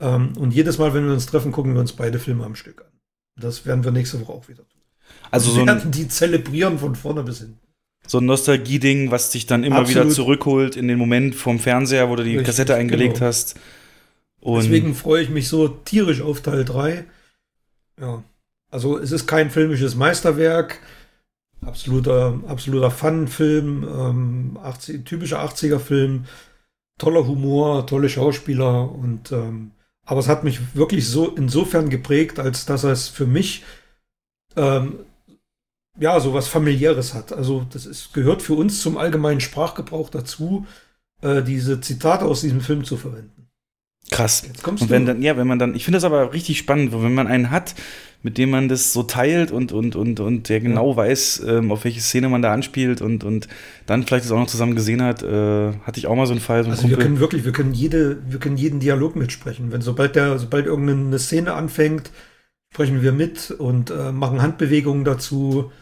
ähm, und jedes Mal, wenn wir uns treffen, gucken wir uns beide Filme am Stück an. Das werden wir nächste Woche auch wieder tun. Also so wir ein, werden die zelebrieren von vorne bis hinten. So ein Nostalgie-Ding, was dich dann immer Absolut. wieder zurückholt in den Moment vom Fernseher, wo du die Richtig, Kassette eingelegt genau. hast. Und Deswegen freue ich mich so tierisch auf Teil 3. Ja. Also es ist kein filmisches Meisterwerk. Absoluter, absoluter Fun-Film, ähm, 80, typischer 80er-Film, toller Humor, tolle Schauspieler und ähm, aber es hat mich wirklich so insofern geprägt, als dass es für mich ähm, ja so was familiäres hat. Also das ist, gehört für uns zum allgemeinen Sprachgebrauch dazu, äh, diese Zitate aus diesem Film zu verwenden. krass. Jetzt kommst Und du. wenn dann, ja, wenn man dann, ich finde das aber richtig spannend, wenn man einen hat, mit dem man das so teilt und, und, und, und der genau weiß, ähm, auf welche Szene man da anspielt und, und dann vielleicht das auch noch zusammen gesehen hat, äh, hatte ich auch mal so einen Fall, so Also wir Kumpel. können wirklich, wir können jede, wir können jeden Dialog mitsprechen. Wenn sobald der, sobald irgendeine Szene anfängt, sprechen wir mit und äh, machen Handbewegungen dazu.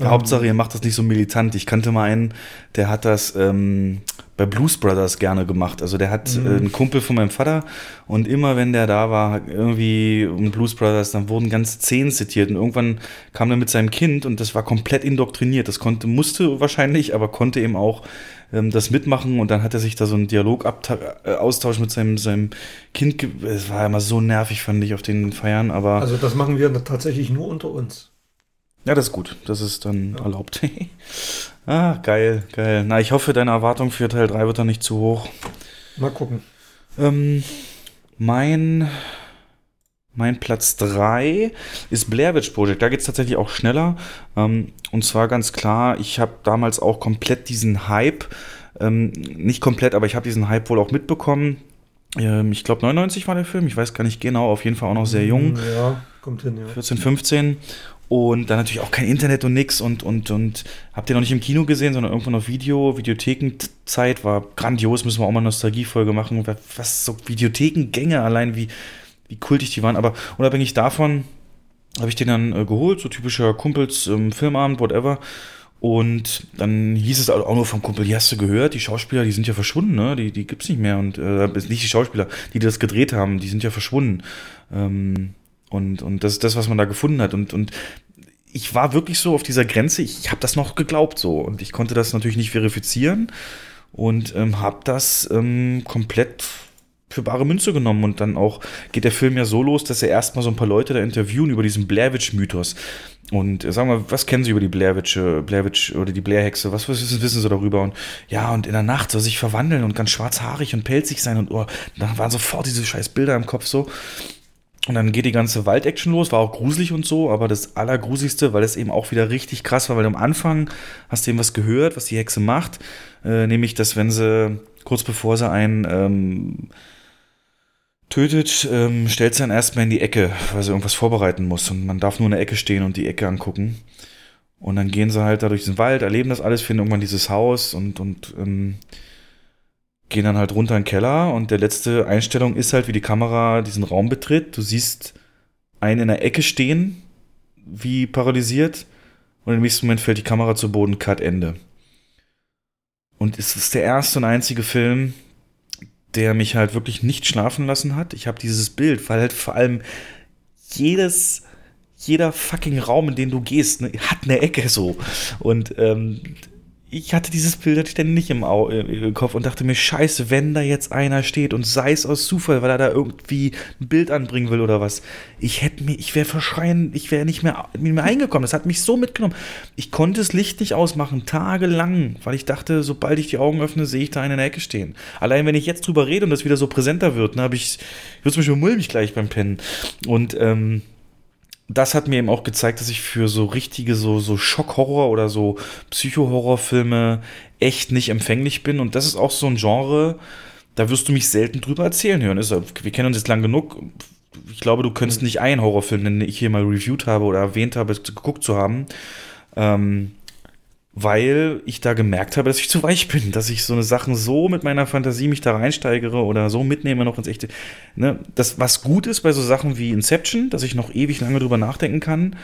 Ja, Hauptsache, ihr macht das nicht so militant. Ich kannte mal einen, der hat das ähm, bei Blues Brothers gerne gemacht. Also der hat Mhm. äh, einen Kumpel von meinem Vater und immer wenn der da war, irgendwie um Blues Brothers, dann wurden ganze Szenen zitiert und irgendwann kam er mit seinem Kind und das war komplett indoktriniert. Das konnte, musste wahrscheinlich, aber konnte eben auch ähm, das mitmachen und dann hat er sich da so einen Dialog äh, Austausch mit seinem, seinem Kind. Es war immer so nervig, fand ich, auf den Feiern, aber Also das machen wir tatsächlich nur unter uns. Ja, das ist gut. Das ist dann erlaubt. ah, geil, geil. Na, ich hoffe, deine Erwartung für Teil 3 wird dann nicht zu hoch. Mal gucken. Ähm, mein, mein Platz 3 ist Blair Witch Project. Da geht es tatsächlich auch schneller. Ähm, und zwar ganz klar, ich habe damals auch komplett diesen Hype, ähm, nicht komplett, aber ich habe diesen Hype wohl auch mitbekommen. Ähm, ich glaube 99 war der Film, ich weiß gar nicht genau, auf jeden Fall auch noch sehr jung. Ja, kommt hin, ja. 14, 15 und dann natürlich auch kein Internet und nix und, und, und habt ihr noch nicht im Kino gesehen, sondern irgendwann auf Video, Videothekenzeit war grandios, müssen wir auch mal eine Nostalgiefolge machen, was so Videothekengänge allein, wie, wie kultig die waren, aber unabhängig davon habe ich den dann äh, geholt, so typischer Kumpels, ähm, Filmabend, whatever und dann hieß es auch nur vom Kumpel, die hast du gehört, die Schauspieler, die sind ja verschwunden, ne? Die, die gibt's nicht mehr. Und äh, nicht die Schauspieler, die das gedreht haben, die sind ja verschwunden. Ähm, und, und das ist das, was man da gefunden hat. Und, und ich war wirklich so auf dieser Grenze, ich habe das noch geglaubt so. Und ich konnte das natürlich nicht verifizieren und ähm, habe das ähm, komplett für bare Münze genommen. Und dann auch geht der Film ja so los, dass er erstmal so ein paar Leute da interviewen über diesen Blair Witch-Mythos. Und äh, sagen wir, was kennen Sie über die Blair Witch, äh, Blair Witch oder die Blair Hexe? Was, was wissen, wissen Sie darüber? Und ja, und in der Nacht soll sich verwandeln und ganz schwarzhaarig und pelzig sein und oh, dann waren sofort diese scheiß Bilder im Kopf so. Und dann geht die ganze Wald-Action los, war auch gruselig und so, aber das Allergruseligste, weil es eben auch wieder richtig krass war, weil am Anfang hast du eben was gehört, was die Hexe macht, äh, nämlich, dass wenn sie kurz bevor sie einen ähm, tötet, ähm, stellt sie dann erstmal in die Ecke, weil sie irgendwas vorbereiten muss und man darf nur in der Ecke stehen und die Ecke angucken. Und dann gehen sie halt da durch den Wald, erleben das alles, finden irgendwann dieses Haus und, und ähm, gehen dann halt runter in den Keller und der letzte Einstellung ist halt, wie die Kamera diesen Raum betritt. Du siehst einen in der Ecke stehen, wie paralysiert und im nächsten Moment fällt die Kamera zu Boden, Cut, Ende. Und es ist der erste und einzige Film, der mich halt wirklich nicht schlafen lassen hat. Ich habe dieses Bild, weil halt vor allem jedes, jeder fucking Raum, in den du gehst, ne, hat eine Ecke so. Und ähm, ich hatte dieses Bild ständig im, Au im Kopf und dachte mir, scheiße, wenn da jetzt einer steht und sei es aus Zufall, weil er da irgendwie ein Bild anbringen will oder was. Ich hätte mir, ich wäre verschreien, ich wäre nicht mehr, nicht mehr eingekommen. Das hat mich so mitgenommen. Ich konnte das Licht nicht ausmachen, tagelang, weil ich dachte, sobald ich die Augen öffne, sehe ich da einen in der Ecke stehen. Allein wenn ich jetzt drüber rede und das wieder so präsenter wird, dann habe ich, wird zum Beispiel mulmig gleich beim Pennen. Und, ähm, das hat mir eben auch gezeigt, dass ich für so richtige so, so Schockhorror oder so Psycho-Horrorfilme echt nicht empfänglich bin. Und das ist auch so ein Genre, da wirst du mich selten drüber erzählen hören. Wir kennen uns jetzt lang genug. Ich glaube, du könntest nicht einen Horrorfilm, den ich hier mal reviewed habe oder erwähnt habe, geguckt zu haben. Ähm, weil ich da gemerkt habe, dass ich zu weich bin, dass ich so eine Sachen so mit meiner Fantasie mich da reinsteigere oder so mitnehme noch ins echte. Ne? Das, was gut ist bei so Sachen wie Inception, dass ich noch ewig lange drüber nachdenken kann,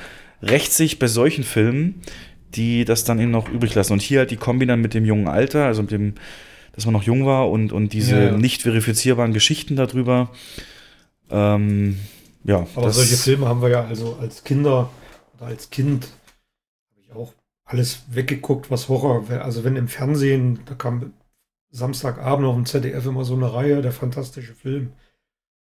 rächt sich bei solchen Filmen, die das dann eben noch übrig lassen. Und hier halt die Kombi dann mit dem jungen Alter, also mit dem, dass man noch jung war und, und diese ja, ja. nicht verifizierbaren Geschichten darüber. Ähm, ja. Aber solche Filme haben wir ja also als Kinder oder als Kind alles weggeguckt, was Horror, also wenn im Fernsehen, da kam Samstagabend auf dem ZDF immer so eine Reihe, der fantastische Film.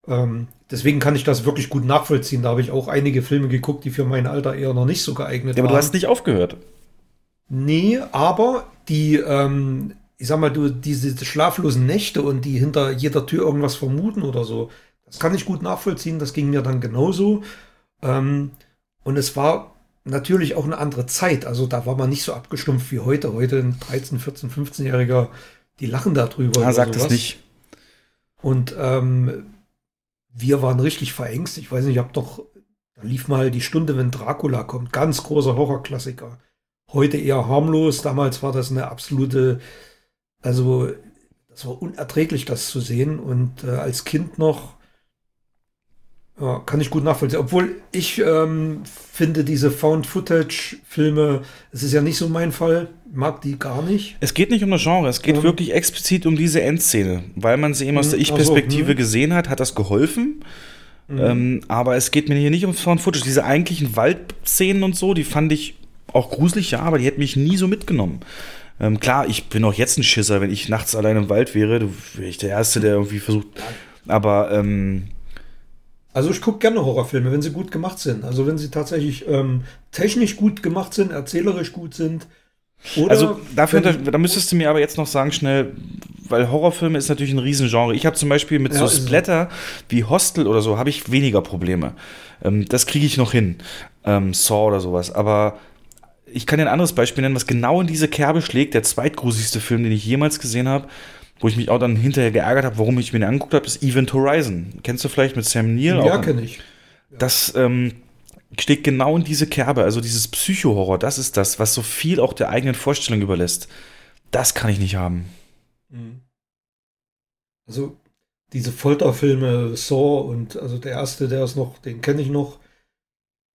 Ähm, deswegen kann ich das wirklich gut nachvollziehen. Da habe ich auch einige Filme geguckt, die für mein Alter eher noch nicht so geeignet ja, aber waren. Aber du hast nicht aufgehört. Nee, aber die, ähm, ich sag mal, du, diese schlaflosen Nächte und die hinter jeder Tür irgendwas vermuten oder so, das kann ich gut nachvollziehen. Das ging mir dann genauso. Ähm, und es war natürlich auch eine andere Zeit. Also da war man nicht so abgestumpft wie heute. Heute ein 13, 14, 15-Jähriger, die lachen darüber. Ja, sagt es nicht. Und ähm, wir waren richtig verängst. Ich weiß nicht, ich hab doch, da lief mal die Stunde, wenn Dracula kommt. Ganz großer Horrorklassiker. Heute eher harmlos. Damals war das eine absolute, also das war unerträglich, das zu sehen. Und äh, als Kind noch ja, kann ich gut nachvollziehen. Obwohl ich ähm, finde diese Found-Footage-Filme, es ist ja nicht so mein Fall, mag die gar nicht. Es geht nicht um das Genre, es geht ähm, wirklich explizit um diese Endszene. Weil man sie eben aus der hm, Ich-Perspektive so, hm. gesehen hat, hat das geholfen. Mhm. Ähm, aber es geht mir hier nicht ums Found-Footage. Diese eigentlichen Waldszenen und so, die fand ich auch gruselig, ja, aber die hätten mich nie so mitgenommen. Ähm, klar, ich bin auch jetzt ein Schisser, wenn ich nachts allein im Wald wäre, wäre ich der Erste, der irgendwie versucht. Aber ähm, also ich gucke gerne Horrorfilme, wenn sie gut gemacht sind. Also wenn sie tatsächlich ähm, technisch gut gemacht sind, erzählerisch gut sind. also dafür, da müsstest du mir aber jetzt noch sagen schnell, weil Horrorfilme ist natürlich ein Riesengenre. Ich habe zum Beispiel mit ja, so Splatter wie Hostel oder so, habe ich weniger Probleme. Ähm, das kriege ich noch hin. Ähm, Saw oder sowas. Aber ich kann dir ein anderes Beispiel nennen, was genau in diese Kerbe schlägt. Der zweitgrusigste Film, den ich jemals gesehen habe wo ich mich auch dann hinterher geärgert habe, warum ich mir den angeguckt habe, ist Event Horizon. Kennst du vielleicht mit Sam Neill? Ja, kenne ich. Das ähm, steht genau in diese Kerbe, also dieses Psycho-Horror, das ist das, was so viel auch der eigenen Vorstellung überlässt. Das kann ich nicht haben. Mhm. Also diese Folterfilme, Saw und also der erste, der ist noch, den kenne ich noch.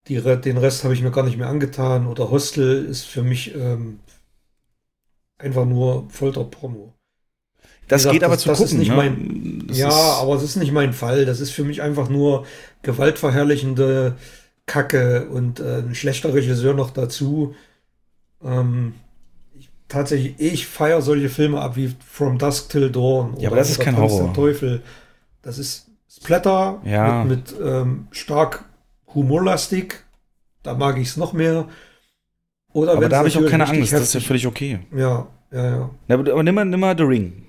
Die, den Rest habe ich mir gar nicht mehr angetan. Oder Hostel ist für mich ähm, einfach nur Folterpromo. Das gesagt, geht aber das, zu das gucken. Ist nicht ne? mein, ja, aber es ist nicht mein Fall. Das ist für mich einfach nur gewaltverherrlichende Kacke und äh, ein schlechter Regisseur noch dazu. Ähm, ich, tatsächlich, ich feiere solche Filme ab wie From Dusk Till Dawn. Ja, aber das ist kein Horror. Der Teufel. Das ist Splatter ja. mit, mit ähm, stark humorlastig. Da mag ich es noch mehr. Oder aber da habe ich auch keine Angst. Das ist ja völlig okay. Ja, ja, ja. aber, aber nimm, mal, nimm mal The Ring.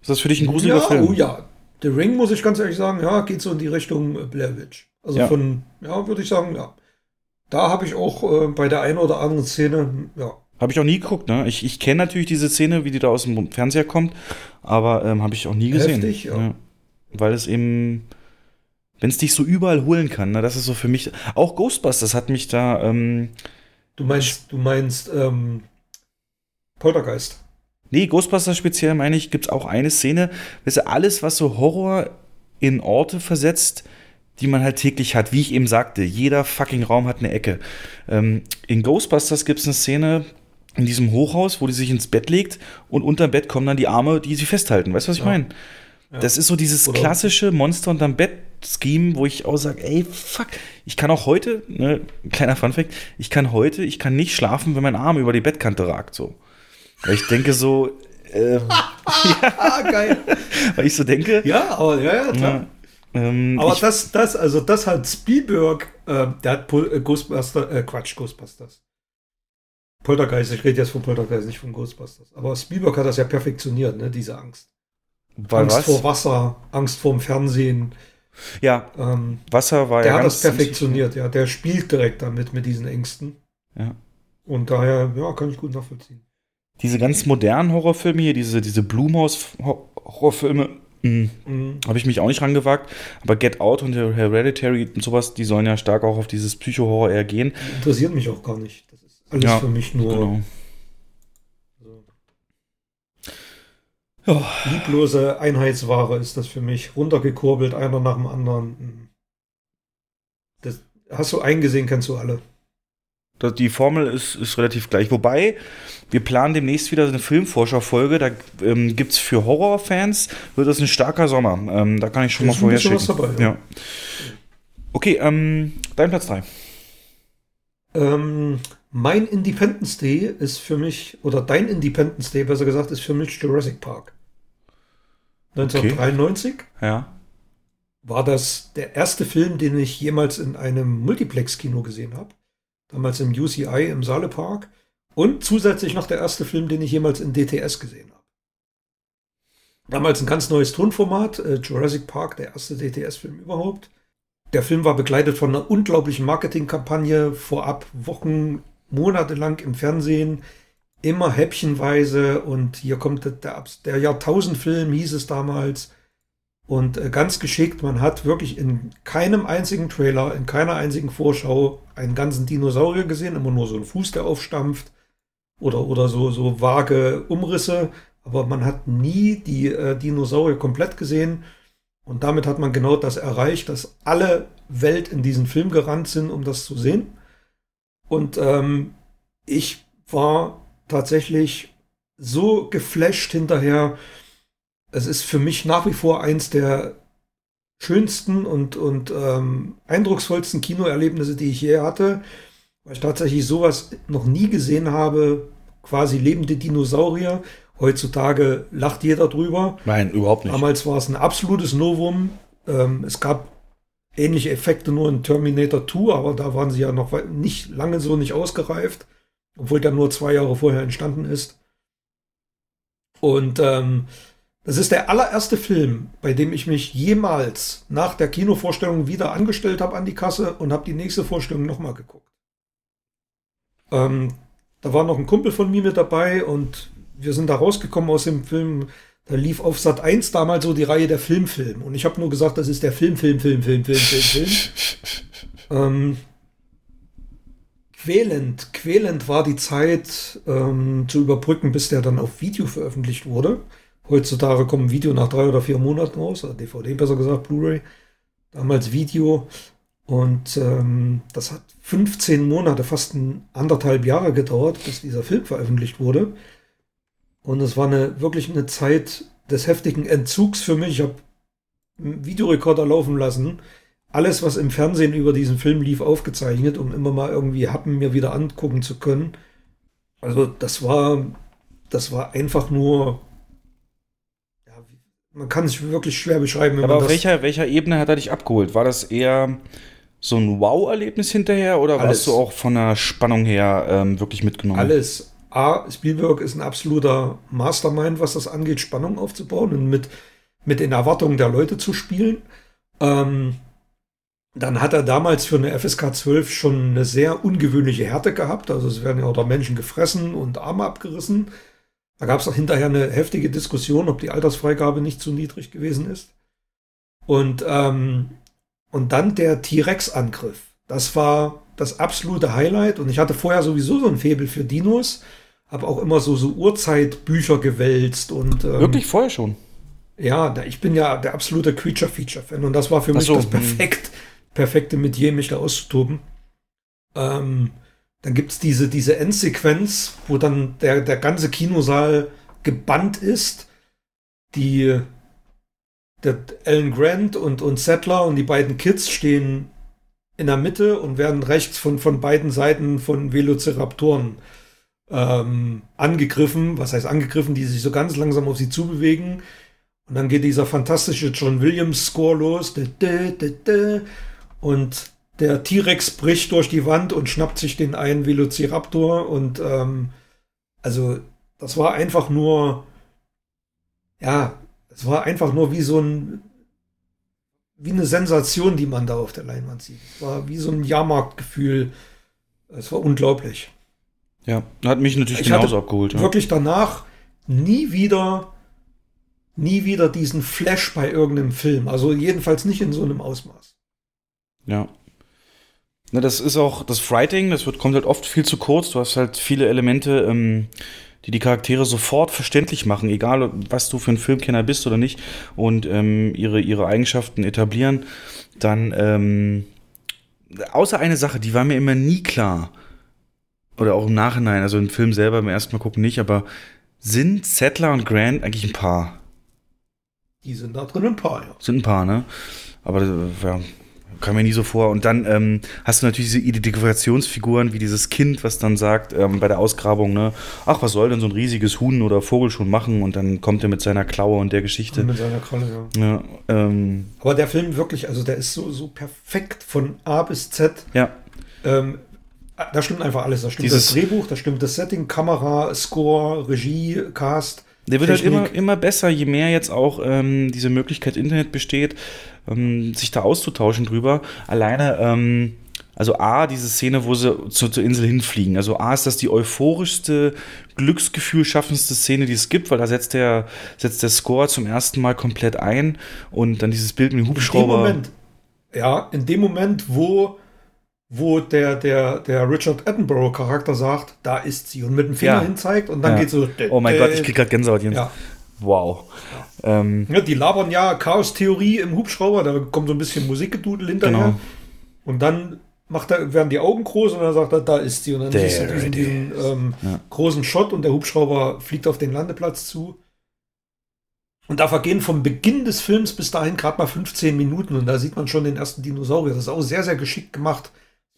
Ist das für dich ein gruseliger ja, Film? Oh ja, The Ring, muss ich ganz ehrlich sagen, ja, geht so in die Richtung äh, Blair Witch. Also ja. von, ja, würde ich sagen, ja. Da habe ich auch äh, bei der einen oder anderen Szene, ja. Habe ich auch nie geguckt, ne? Ich, ich kenne natürlich diese Szene, wie die da aus dem Fernseher kommt, aber ähm, habe ich auch nie gesehen. Heftig, ja. ja. Weil es eben, wenn es dich so überall holen kann, ne? Das ist so für mich, auch Ghostbusters hat mich da, ähm, Du meinst, du meinst, ähm, Poltergeist. Nee, Ghostbusters speziell meine ich, gibt es auch eine Szene, weißt du, alles, was so Horror in Orte versetzt, die man halt täglich hat. Wie ich eben sagte, jeder fucking Raum hat eine Ecke. Ähm, in Ghostbusters gibt es eine Szene in diesem Hochhaus, wo die sich ins Bett legt und unterm Bett kommen dann die Arme, die sie festhalten. Weißt du, was ich Ja. meine? Das ist so dieses Oder- klassische Monster unterm Bett-Scheme, wo ich auch sage, ey, fuck, ich kann auch heute, ne, kleiner Funfact, ich kann heute, ich kann nicht schlafen, wenn mein Arm über die Bettkante ragt, so. Weil ich denke so, ähm, Ah, geil. weil ich so denke, Ja, aber ja, ja, klar. ja, ähm, Aber ich, das, das, also das hat Spielberg, äh, der hat Pol äh, Ghostbuster, äh, Quatsch, Ghostbusters. Poltergeist, ich rede jetzt von Poltergeist, nicht von Ghostbusters. Aber Spielberg hat das ja perfektioniert, ne, diese Angst. war Angst was? vor Wasser, Angst vorm Fernsehen. Ja, Ähm, Wasser war der ja hat ganz das perfektioniert, ja. Der spielt direkt damit, mit diesen Ängsten. Ja. Und daher, ja, kann ich gut nachvollziehen. Diese ganz modernen Horrorfilme hier, diese, diese Blumhaus-Horrorfilme, Mhm. habe ich mich auch nicht rangewagt. Aber Get Out und Hereditary und sowas, die sollen ja stark auch auf dieses Psycho-Horror eher gehen. Interessiert mich auch gar nicht. Das ist alles Ja, für mich nur Genau. so. Ja. lieblose Einheitsware ist das für mich. Runtergekurbelt, einer nach dem anderen. Mhm. Das hast du eingesehen, kennst du alle. Die Formel ist, ist relativ gleich. Wobei, wir planen demnächst wieder eine Filmforscherfolge. Da ähm, gibt es für Horrorfans, wird das ein starker Sommer. Ähm, da kann ich schon Da mal vorher schicken. was dabei, ja. ja. Okay, ähm, dein Platz 3. Ähm, mein Independence Day ist für mich, oder dein Independence Day, besser gesagt, ist für mich Jurassic Park. 1993 Ja. war das der erste Film, den ich jemals in einem Multiplex-Kino gesehen habe. Damals im UCI im Saale Park. Und zusätzlich noch der erste Film, den ich jemals in DTS gesehen habe. Damals ein ganz neues Tonformat, äh, Jurassic Park, der erste DTS-Film überhaupt. Der Film war begleitet von einer unglaublichen Marketingkampagne, vorab Wochen, Monate lang im Fernsehen, immer häppchenweise und hier kommt der, der Jahrtausendfilm, hieß es damals. Und äh, ganz geschickt, man hat wirklich in keinem einzigen Trailer, in keiner einzigen Vorschau einen ganzen Dinosaurier gesehen, immer nur so ein Fuß, der aufstampft oder, oder so, so vage Umrisse, aber man hat nie die äh, Dinosaurier komplett gesehen. Und damit hat man genau das erreicht, dass alle Welt in diesen Film gerannt sind, um das zu sehen. Und ähm, ich war tatsächlich so geflasht hinterher. Es ist für mich nach wie vor eins der schönsten und, und ähm, eindrucksvollsten Kinoerlebnisse, die ich je hatte, weil ich tatsächlich sowas noch nie gesehen habe. Quasi lebende Dinosaurier. Heutzutage lacht jeder drüber. Nein, überhaupt nicht. Damals war es ein absolutes Novum. Ähm, es gab ähnliche Effekte nur in Terminator 2, aber da waren sie ja noch nicht lange so nicht ausgereift, obwohl der nur zwei Jahre vorher entstanden ist. Und ähm, das ist der allererste Film, bei dem ich mich jemals nach der Kinovorstellung wieder angestellt habe an die Kasse und habe die nächste Vorstellung nochmal geguckt. Ähm, da war noch ein Kumpel von mir mit dabei und wir sind da rausgekommen aus dem Film. Da lief auf Sat 1 damals so die Reihe der Filmfilm. Und ich habe nur gesagt, das ist der Film, Film, Film, Film, Film, Film, Film. ähm, quälend, quälend war die Zeit ähm, zu überbrücken, bis der dann auf Video veröffentlicht wurde. Heutzutage kommt ein Video nach drei oder vier Monaten raus, oder DVD besser gesagt, Blu-ray. Damals Video. Und ähm, das hat 15 Monate, fast ein anderthalb Jahre gedauert, bis dieser Film veröffentlicht wurde. Und es war eine, wirklich eine Zeit des heftigen Entzugs für mich. Ich habe einen Videorekorder laufen lassen. Alles, was im Fernsehen über diesen Film lief, aufgezeichnet, um immer mal irgendwie Happen mir wieder angucken zu können. Also das war, das war einfach nur, man kann es wirklich schwer beschreiben. Wenn Aber man auf welcher, welcher Ebene hat er dich abgeholt? War das eher so ein Wow-Erlebnis hinterher oder Alles. warst du auch von der Spannung her ähm, wirklich mitgenommen? Alles. A, Spielberg ist ein absoluter Mastermind, was das angeht, Spannung aufzubauen und mit, mit den Erwartungen der Leute zu spielen. Ähm, dann hat er damals für eine FSK 12 schon eine sehr ungewöhnliche Härte gehabt. Also es werden ja auch da Menschen gefressen und Arme abgerissen. Da gab es auch hinterher eine heftige Diskussion, ob die Altersfreigabe nicht zu niedrig gewesen ist. Und, ähm, und dann der T-Rex-Angriff. Das war das absolute Highlight. Und ich hatte vorher sowieso so ein Faible für Dinos. habe auch immer so, so Urzeitbücher gewälzt und. Ähm, Wirklich vorher schon? Ja, ich bin ja der absolute Creature-Feature-Fan und das war für mich so, das hm. perfekt, perfekte Metier, mich da auszutoben. Ähm, dann gibt es diese, diese Endsequenz, wo dann der, der ganze Kinosaal gebannt ist. Die der Alan Grant und, und Settler und die beiden Kids stehen in der Mitte und werden rechts von, von beiden Seiten von Velociraptoren ähm, angegriffen. Was heißt angegriffen? Die sich so ganz langsam auf sie zubewegen. Und dann geht dieser fantastische John Williams Score los. Und der T-Rex bricht durch die Wand und schnappt sich den einen Velociraptor. Und ähm, also das war einfach nur, ja, es war einfach nur wie so ein, wie eine Sensation, die man da auf der Leinwand sieht. Es war wie so ein Jahrmarktgefühl. Es war unglaublich. Ja, hat mich natürlich ich genauso abgeholt. Ja. Wirklich danach nie wieder nie wieder diesen Flash bei irgendeinem Film. Also jedenfalls nicht in so einem Ausmaß. Ja. Na, das ist auch das Writing, das wird, kommt halt oft viel zu kurz. Du hast halt viele Elemente, ähm, die die Charaktere sofort verständlich machen, egal was du für ein Filmkenner bist oder nicht, und ähm, ihre, ihre Eigenschaften etablieren. Dann, ähm, außer eine Sache, die war mir immer nie klar. Oder auch im Nachhinein, also im Film selber beim ersten Mal gucken nicht, aber sind Settler und Grant eigentlich ein Paar? Die sind da drin ein paar, ja. Sind ein paar, ne? Aber ja, kam mir nie so vor. Und dann ähm, hast du natürlich diese Identifikationsfiguren wie dieses Kind, was dann sagt ähm, bei der Ausgrabung, ne, ach, was soll denn so ein riesiges Huhn oder Vogel schon machen? Und dann kommt er mit seiner Klaue und der Geschichte. Und mit seiner Kralle, ja. ja ähm, Aber der Film wirklich, also der ist so, so perfekt von A bis Z. Ja. Ähm, da stimmt einfach alles. Da stimmt Dieses das Drehbuch, da stimmt das Setting, Kamera, Score, Regie, Cast. Der wird Technik. halt immer, immer besser, je mehr jetzt auch ähm, diese Möglichkeit Internet besteht, ähm, sich da auszutauschen drüber. Alleine, ähm, also A, diese Szene, wo sie zu, zur Insel hinfliegen. Also A ist das die euphorischste, Glücksgefühl schaffendste Szene, die es gibt, weil da setzt der, setzt der Score zum ersten Mal komplett ein und dann dieses Bild mit dem Hubschrauber. In dem Moment, ja, in dem Moment, wo wo der, der, der Richard Attenborough-Charakter sagt, da ist sie und mit dem Finger ja. hinzeigt und dann ja. geht so. Oh mein Gott, ich krieg gerade Gänsehaut, Jens. Ja. Wow. Ja. Ähm, ja, die labern ja Chaos-Theorie im Hubschrauber, da kommt so ein bisschen Musikgedudel hinterher. Genau. Und dann macht er, werden die Augen groß und dann sagt er, da ist sie. Und dann siehst du diesen, diesen ähm, großen Shot und der Hubschrauber fliegt auf den Landeplatz zu. Und da vergehen vom Beginn des Films bis dahin gerade mal 15 Minuten und da sieht man schon den ersten Dinosaurier. Das ist auch sehr, sehr geschickt gemacht.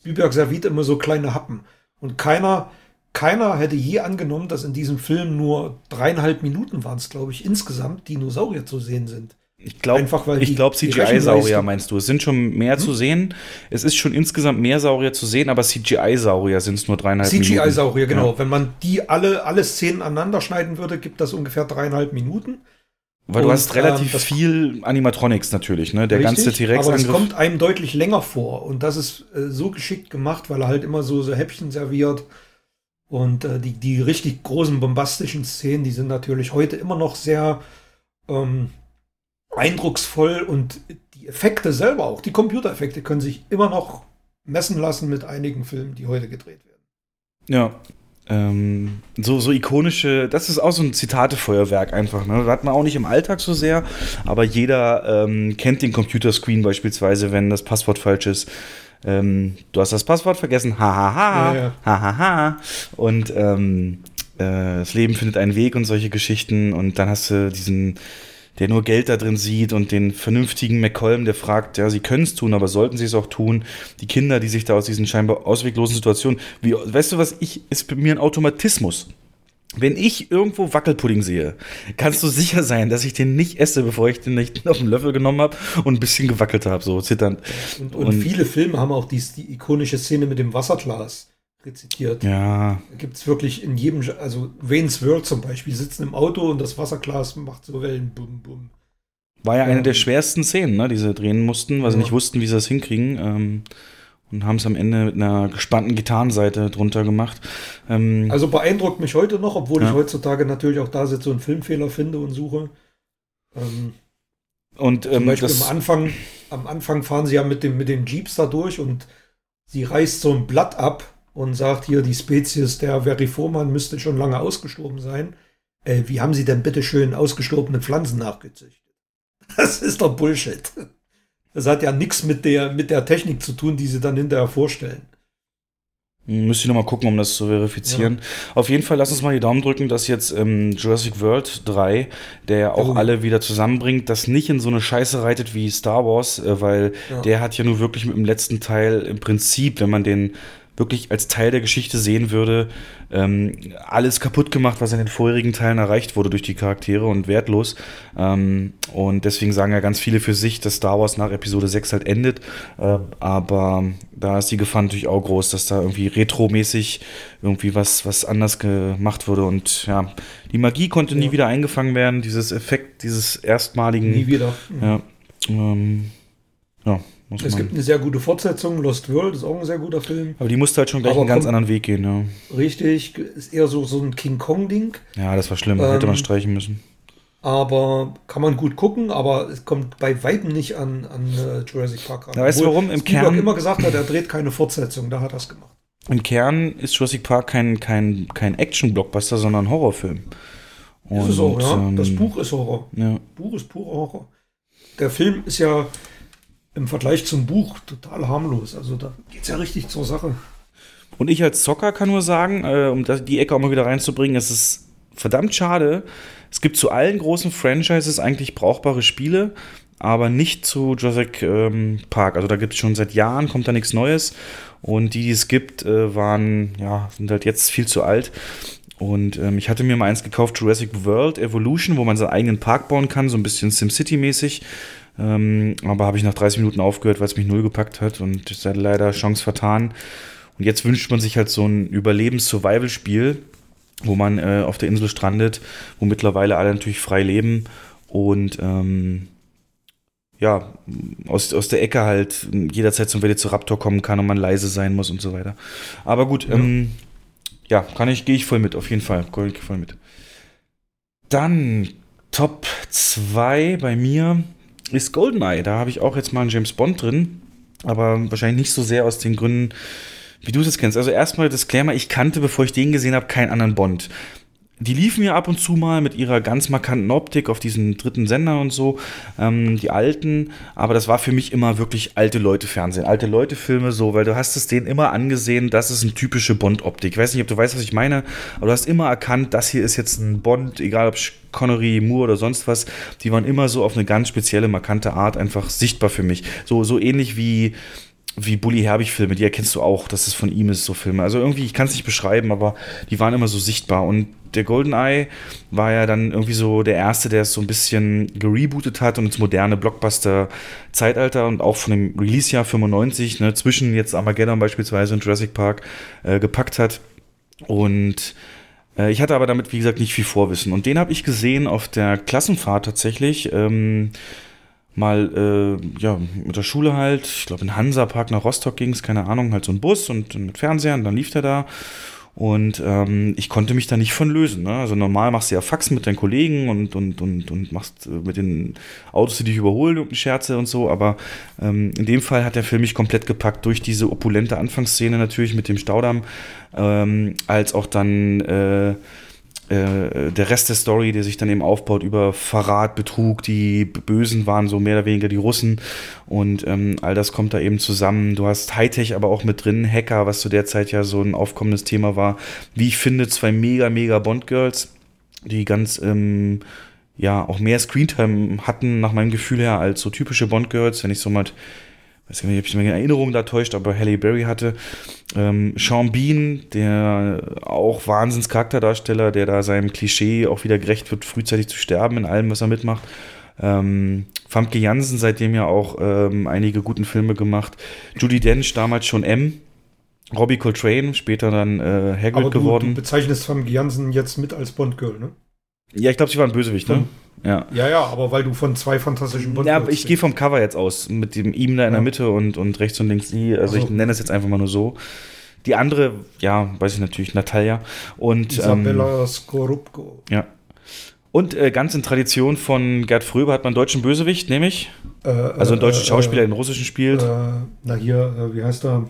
Spielberg serviert immer so kleine Happen. Und keiner, keiner hätte je angenommen, dass in diesem Film nur dreieinhalb Minuten waren es, glaube ich, insgesamt Dinosaurier zu sehen sind. Ich glaube, ich glaube CGI-Saurier meinst du. Es sind schon mehr hm? zu sehen. Es ist schon insgesamt mehr Saurier zu sehen, aber CGI-Saurier sind es nur dreieinhalb CGI Minuten. CGI-Saurier, genau. Ja. Wenn man die alle, alle Szenen aneinander schneiden würde, gibt das ungefähr dreieinhalb Minuten. Weil und, du hast relativ ähm, viel Animatronics natürlich, ne? Der richtig, ganze T-Rex. Aber es kommt einem deutlich länger vor. Und das ist äh, so geschickt gemacht, weil er halt immer so, so Häppchen serviert. Und äh, die, die richtig großen bombastischen Szenen, die sind natürlich heute immer noch sehr ähm, eindrucksvoll. Und die Effekte selber auch, die Computereffekte können sich immer noch messen lassen mit einigen Filmen, die heute gedreht werden. Ja, ähm, so, so ikonische, das ist auch so ein Zitatefeuerwerk einfach. Ne? Das hat man auch nicht im Alltag so sehr, aber jeder ähm, kennt den Computerscreen beispielsweise, wenn das Passwort falsch ist. Ähm, du hast das Passwort vergessen, hahaha, ha, ja, ja. ha, ha, Und ähm, äh, das Leben findet einen Weg und solche Geschichten. Und dann hast du diesen der nur Geld da drin sieht und den vernünftigen McCollum, der fragt, ja, sie können es tun, aber sollten sie es auch tun? Die Kinder, die sich da aus diesen scheinbar ausweglosen Situationen, wie, weißt du was, ich, ist bei mir ein Automatismus. Wenn ich irgendwo Wackelpudding sehe, kannst du sicher sein, dass ich den nicht esse, bevor ich den nicht auf den Löffel genommen habe und ein bisschen gewackelt habe, so zitternd. Und, und, und, viele Filme haben auch dies, die ikonische Szene mit dem Wasserglas rezitiert. Ja. Gibt es wirklich in jedem, also Wayne's World zum Beispiel, sitzen im Auto und das Wasserglas macht so Wellen, bum, bum. War ja eine ähm, der schwersten Szenen, ne, die sie drehen mussten, weil ja. sie nicht wussten, wie sie das hinkriegen. Ähm, und haben es am Ende mit einer gespannten Gitarrenseite drunter gemacht. Ähm, also beeindruckt mich heute noch, obwohl ja. ich heutzutage natürlich auch da sitze und Filmfehler finde und suche. Ähm, und ähm, zum Beispiel am Anfang, am Anfang fahren sie ja mit dem, mit den Jeeps da durch und sie reißt so ein Blatt ab und sagt hier, die Spezies der Veriforman müsste schon lange ausgestorben sein. Äh, wie haben sie denn bitte schön ausgestorbene Pflanzen nachgezüchtet? Das ist doch Bullshit. Das hat ja nichts mit der, mit der Technik zu tun, die sie dann hinterher vorstellen. Müsste ich nochmal gucken, um das zu verifizieren. Ja. Auf jeden Fall lass uns mal die Daumen drücken, dass jetzt ähm, Jurassic World 3, der auch oh. alle wieder zusammenbringt, das nicht in so eine Scheiße reitet wie Star Wars, äh, weil ja. der hat ja nur wirklich mit dem letzten Teil im Prinzip, wenn man den wirklich als Teil der Geschichte sehen würde, ähm, alles kaputt gemacht, was in den vorherigen Teilen erreicht wurde durch die Charaktere und wertlos. Ähm, und deswegen sagen ja ganz viele für sich, dass Star Wars nach Episode 6 halt endet. Äh, aber da ist die Gefahr natürlich auch groß, dass da irgendwie retromäßig irgendwie was, was anders gemacht wurde. Und ja, die Magie konnte ja. nie wieder eingefangen werden, dieses Effekt, dieses erstmaligen. Nie wieder. Ja. Ähm, ja, muss es gibt eine sehr gute Fortsetzung, Lost World ist auch ein sehr guter Film. Aber die musste halt schon gleich Aber einen ganz anderen Weg gehen, ja. Richtig, ist eher so, so ein King Kong-Ding. Ja, das war schlimm, ähm, hätte man streichen müssen. Aber kann man gut gucken, aber es kommt bei Weitem nicht an, an uh, Jurassic Park ran. Ja, weißt du warum? Im Spielberg Kern immer gesagt hat, er dreht keine Fortsetzung, da hat er es gemacht. Im Kern ist Jurassic Park kein, kein, kein Action-Blockbuster, sondern ein Horrorfilm. Und, ist es auch, ja. Ähm, das Buch ist Horror. Ja. Buch ist pure Horror. Der Film ist ja im Vergleich zum Buch total harmlos. Also da geht es ja richtig zur Sache. Und ich als Zocker kann nur sagen, äh, um die Ecke auch mal wieder reinzubringen, es ist verdammt schade. Es gibt zu allen großen Franchises eigentlich brauchbare Spiele, aber nicht zu Jurassic ähm, Park. Also da gibt es schon seit Jahren, kommt da nichts Neues. Und die, die es gibt, äh, waren, ja, sind halt jetzt viel zu alt. Und ähm, ich hatte mir mal eins gekauft, Jurassic World Evolution, wo man seinen eigenen Park bauen kann, so ein bisschen SimCity-mäßig. Ähm, aber habe ich nach 30 Minuten aufgehört, weil es mich null gepackt hat und ist halt leider Chance vertan. Und jetzt wünscht man sich halt so ein Überlebens-Survival-Spiel, wo man äh, auf der Insel strandet, wo mittlerweile alle natürlich frei leben und ähm, ja, aus, aus der Ecke halt jederzeit zum Velociraptor kommen kann und man leise sein muss und so weiter. Aber gut, ja, ähm, ja kann ich, gehe ich voll mit, auf jeden Fall. Gehe ich voll mit. Dann Top 2 bei mir ist GoldenEye. Da habe ich auch jetzt mal einen James Bond drin, aber wahrscheinlich nicht so sehr aus den Gründen, wie du es jetzt kennst. Also erstmal Disclaimer, ich kannte, bevor ich den gesehen habe, keinen anderen Bond die liefen ja ab und zu mal mit ihrer ganz markanten Optik auf diesen dritten Sender und so, ähm, die alten, aber das war für mich immer wirklich alte Leute Fernsehen, alte Leute Filme so, weil du hast es denen immer angesehen, das ist eine typische Bond-Optik. Ich weiß nicht, ob du weißt, was ich meine, aber du hast immer erkannt, das hier ist jetzt ein Bond, egal ob Connery, Moore oder sonst was, die waren immer so auf eine ganz spezielle, markante Art einfach sichtbar für mich. So, so ähnlich wie wie Bully Herbig-Filme, die erkennst du auch, dass es von ihm ist, so Filme. Also irgendwie, ich kann es nicht beschreiben, aber die waren immer so sichtbar. Und der GoldenEye war ja dann irgendwie so der erste, der es so ein bisschen gerebootet hat und ins moderne Blockbuster-Zeitalter und auch von dem Release-Jahr 95, ne, zwischen jetzt Armageddon beispielsweise und Jurassic Park äh, gepackt hat. Und äh, ich hatte aber damit, wie gesagt, nicht viel Vorwissen. Und den habe ich gesehen auf der Klassenfahrt tatsächlich. Ähm, mal äh, ja mit der Schule halt, ich glaube in Hansapark nach Rostock ging es, keine Ahnung, halt so ein Bus und, mit Fernseher und dann lief der da und ähm, ich konnte mich da nicht von lösen. Ne? Also normal machst du ja Faxen mit deinen Kollegen und, und, und, und machst äh, mit den Autos, die dich überholen, und Scherze und so. Aber ähm, in dem Fall hat der Film mich komplett gepackt durch diese opulente Anfangsszene natürlich mit dem Staudamm, ähm, als auch dann äh, äh, der Rest der Story, der sich dann eben aufbaut über Verrat, Betrug, die Bösen waren so mehr oder weniger die Russen und ähm, all das kommt da eben zusammen. Du hast Hightech aber auch mit drin, Hacker, was zu der Zeit ja so ein aufkommendes Thema war. Wie ich finde, zwei mega, mega Bond-Girls, die ganz, ähm, ja, auch mehr Screentime hatten, nach meinem Gefühl her, als so typische Bond-Girls, wenn ich so mal weiß nicht, ob ich meine Erinnerung da täuscht, aber Halle Berry hatte. Ähm, Sean Bean, der auch Wahnsinns-Charakterdarsteller, der da seinem Klischee auch wieder gerecht wird, frühzeitig zu sterben in allem, was er mitmacht. Ähm, Famke Jansen, seitdem ja auch ähm, einige guten Filme gemacht. Judy Dench, damals schon M. Robbie Coltrane, später dann äh, Hagrid Aber du, geworden. Du bezeichnest Famke Jansen jetzt mit als Bond-Girl, ne? Ja, ich glaube, sie war ein Bösewicht, ne? Ja. ja, ja, aber weil du von zwei fantastischen Bond Ja, ich gehe vom Cover jetzt aus, mit dem ihm da in der Mitte und, und rechts und links sie. Also, also ich nenne es jetzt einfach mal nur so. Die andere, ja, weiß ich natürlich, Natalia. Und, Isabella ähm, Skorupko. Ja. Und äh, ganz in Tradition von Gerd Fröber hat man einen deutschen Bösewicht, nämlich. Äh, also einen deutschen äh, Schauspieler, den russischen spielt. Äh, na hier, äh, wie heißt er?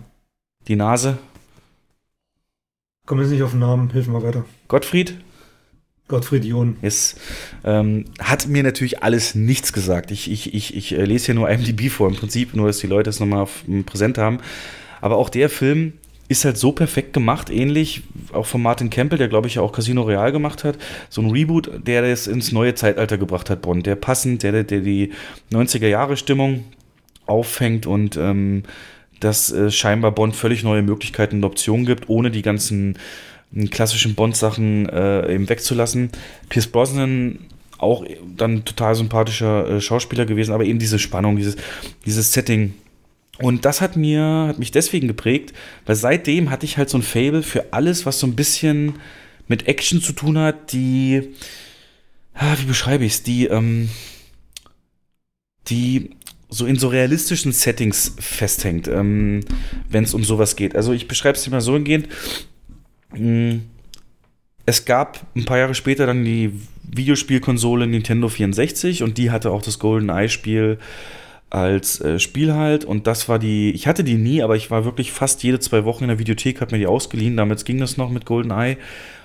Die Nase. Komm jetzt nicht auf den Namen, hilf mal weiter. Gottfried? Gottfried John. Ist, ähm, hat mir natürlich alles nichts gesagt. Ich, ich, ich, ich äh, lese hier nur IMDb vor, im Prinzip, nur dass die Leute es nochmal präsent haben. Aber auch der Film ist halt so perfekt gemacht, ähnlich auch von Martin Campbell, der glaube ich auch Casino Real gemacht hat. So ein Reboot, der das ins neue Zeitalter gebracht hat, Bond. Der passend, der, der die 90er-Jahre-Stimmung auffängt und ähm, dass äh, scheinbar Bond völlig neue Möglichkeiten und Optionen gibt, ohne die ganzen klassischen Bond-Sachen äh, eben wegzulassen. Pierce Brosnan auch dann total sympathischer äh, Schauspieler gewesen, aber eben diese Spannung, dieses, dieses Setting. Und das hat mir, hat mich deswegen geprägt, weil seitdem hatte ich halt so ein Fable für alles, was so ein bisschen mit Action zu tun hat, die, ah, wie beschreibe ich es, die, ähm, die so in so realistischen Settings festhängt, ähm, wenn es um sowas geht. Also ich beschreibe es mal so hingehend. Hm, es gab ein paar Jahre später dann die Videospielkonsole Nintendo 64 und die hatte auch das Golden Eye Spiel als äh, Spiel halt und das war die, ich hatte die nie, aber ich war wirklich fast jede zwei Wochen in der Videothek, hab mir die ausgeliehen, damals ging das noch mit Golden Eye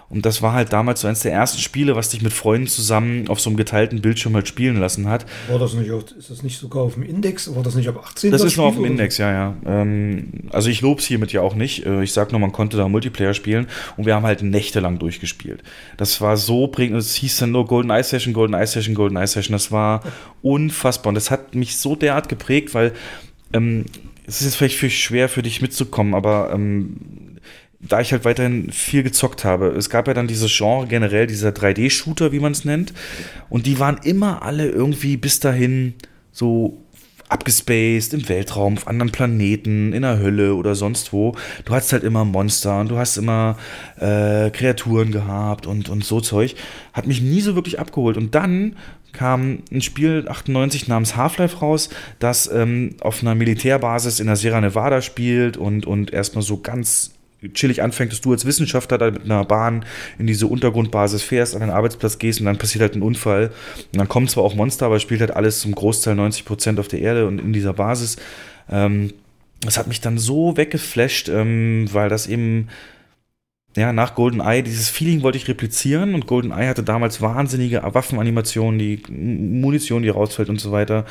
und das war halt damals so eines der ersten Spiele, was dich mit Freunden zusammen auf so einem geteilten Bildschirm halt spielen lassen hat. War das nicht, ist das nicht sogar auf dem Index? War das nicht ab 18? Das, das ist noch auf dem Index, ja, ja. Ähm, also ich lob's hiermit ja auch nicht. Äh, ich sag nur, man konnte da Multiplayer spielen und wir haben halt nächtelang durchgespielt. Das war so prägend, es hieß dann nur Golden Eye Session, Golden Eye Session, Golden Eye Session. Das war unfassbar und das hat mich so derart geprägt, weil ähm, es ist jetzt vielleicht für schwer für dich mitzukommen, aber ähm, da ich halt weiterhin viel gezockt habe. Es gab ja dann dieses Genre generell, dieser 3D-Shooter, wie man es nennt. Und die waren immer alle irgendwie bis dahin so abgespaced im Weltraum, auf anderen Planeten, in der Hölle oder sonst wo. Du hast halt immer Monster und du hast immer äh, Kreaturen gehabt und, und so Zeug. Hat mich nie so wirklich abgeholt. Und dann kam ein Spiel 98 namens Half-Life raus, das ähm, auf einer Militärbasis in der Sierra Nevada spielt und, und erstmal so ganz chillig anfängt, dass du als Wissenschaftler da mit einer Bahn in diese Untergrundbasis fährst, an den Arbeitsplatz gehst und dann passiert halt ein Unfall. Und dann kommen zwar auch Monster, aber spielt halt alles zum Großteil 90 Prozent auf der Erde und in dieser Basis. Ähm, das hat mich dann so weggeflasht, ähm, weil das eben ja, nach GoldenEye, dieses Feeling wollte ich replizieren und GoldenEye hatte damals wahnsinnige Waffenanimationen, die Munition, die rausfällt und so weiter.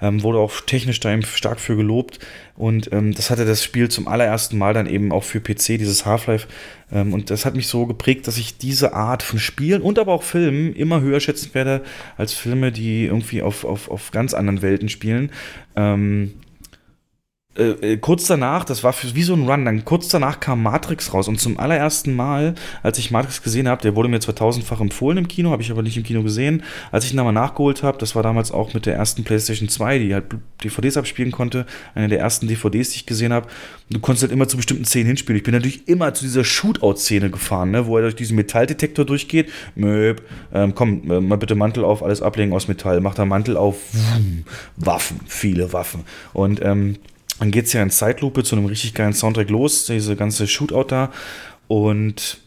Ähm, wurde auch technisch da stark für gelobt und ähm, das hatte das Spiel zum allerersten Mal dann eben auch für PC, dieses Half-Life. Ähm, und das hat mich so geprägt, dass ich diese Art von Spielen und aber auch Filmen immer höher schätzen werde als Filme, die irgendwie auf, auf, auf ganz anderen Welten spielen. Ähm, äh, äh, kurz danach, das war für, wie so ein Run, dann kurz danach kam Matrix raus und zum allerersten Mal, als ich Matrix gesehen habe, der wurde mir 2000-fach empfohlen im Kino, habe ich aber nicht im Kino gesehen. Als ich ihn nochmal nachgeholt habe, das war damals auch mit der ersten PlayStation 2, die halt DVDs abspielen konnte, eine der ersten DVDs, die ich gesehen habe. Du konntest halt immer zu bestimmten Szenen hinspielen. Ich bin natürlich immer zu dieser Shootout-Szene gefahren, ne, wo er durch diesen Metalldetektor durchgeht. Möb, ähm, komm, äh, mal bitte Mantel auf, alles ablegen aus Metall. Macht er Mantel auf, Waffen, viele Waffen. Und ähm, dann geht es ja in Zeitlupe zu einem richtig geilen Soundtrack los, diese ganze Shootout da. Und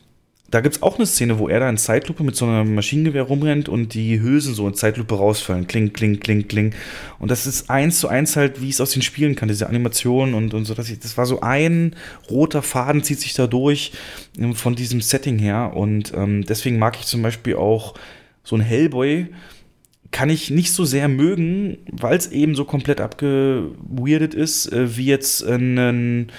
da gibt es auch eine Szene, wo er da in Zeitlupe mit so einem Maschinengewehr rumrennt und die Hülsen so in Zeitlupe rausfallen. Kling, kling, kling, kling. Und das ist eins zu eins halt, wie ich es aus den Spielen kann, diese Animation und, und so. Ich, das war so ein roter Faden, zieht sich da durch ähm, von diesem Setting her. Und ähm, deswegen mag ich zum Beispiel auch so ein Hellboy kann ich nicht so sehr mögen, weil es eben so komplett abgeweirdet ist, äh, wie jetzt ein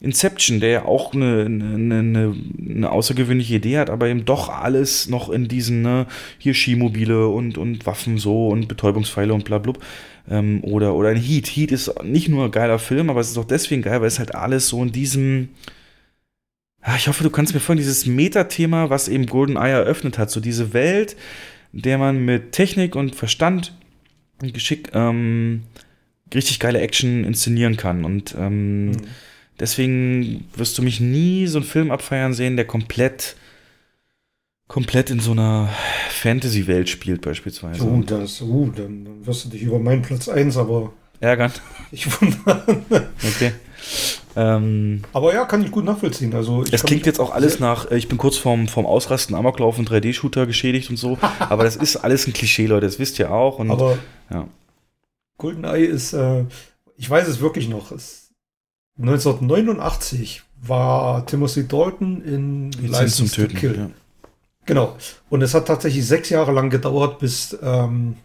Inception, der ja auch eine, eine, eine, eine, außergewöhnliche Idee hat, aber eben doch alles noch in diesen, ne, hier Skimobile und, und Waffen so und Betäubungspfeile und bla bla. Ähm, oder, oder ein Heat. Heat ist nicht nur ein geiler Film, aber es ist auch deswegen geil, weil es halt alles so in diesem. Ja, ich hoffe, du kannst mir folgen, dieses Metathema, was eben GoldenEye eröffnet hat, so diese Welt, der man mit Technik und Verstand und Geschick ähm, richtig geile Action inszenieren kann. Und ähm, mhm. deswegen wirst du mich nie so einen Film abfeiern sehen, der komplett komplett in so einer Fantasy-Welt spielt, beispielsweise. Oh, das, oh, dann, wirst du dich über meinen Platz 1 aber ärgern. Ich wundere. okay. Ähm, Aber ja, kann ich gut nachvollziehen. Also es klingt jetzt auch alles nach, äh, ich bin kurz vorm, vorm Ausrasten, Amoklauf und 3D-Shooter geschädigt und so. aber das ist alles ein Klischee, Leute, das wisst ihr auch. Und, aber ja. GoldenEye ist, äh, ich weiß es wirklich noch, ist 1989 war Timothy Dalton in Lizenz zum Töten. Kill. Ja. Genau. Und es hat tatsächlich sechs Jahre lang gedauert, bis ähm,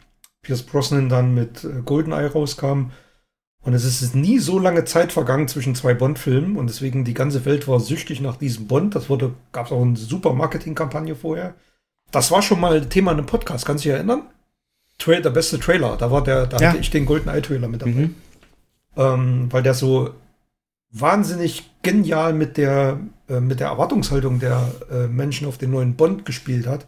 Pierce Brosnan dann mit äh, Goldeneye rauskam. Und es ist nie so lange Zeit vergangen zwischen zwei Bond-Filmen und deswegen die ganze Welt war süchtig nach diesem Bond. Das wurde, gab es auch eine super Marketingkampagne vorher. Das war schon mal Thema in einem Podcast, kannst du dich erinnern? Tra der beste Trailer, da war der, da ja. hatte ich den GoldenEye-Trailer mit dabei. Mhm. Ähm, weil der so wahnsinnig genial mit der, äh, mit der Erwartungshaltung der äh, Menschen auf den neuen Bond gespielt hat.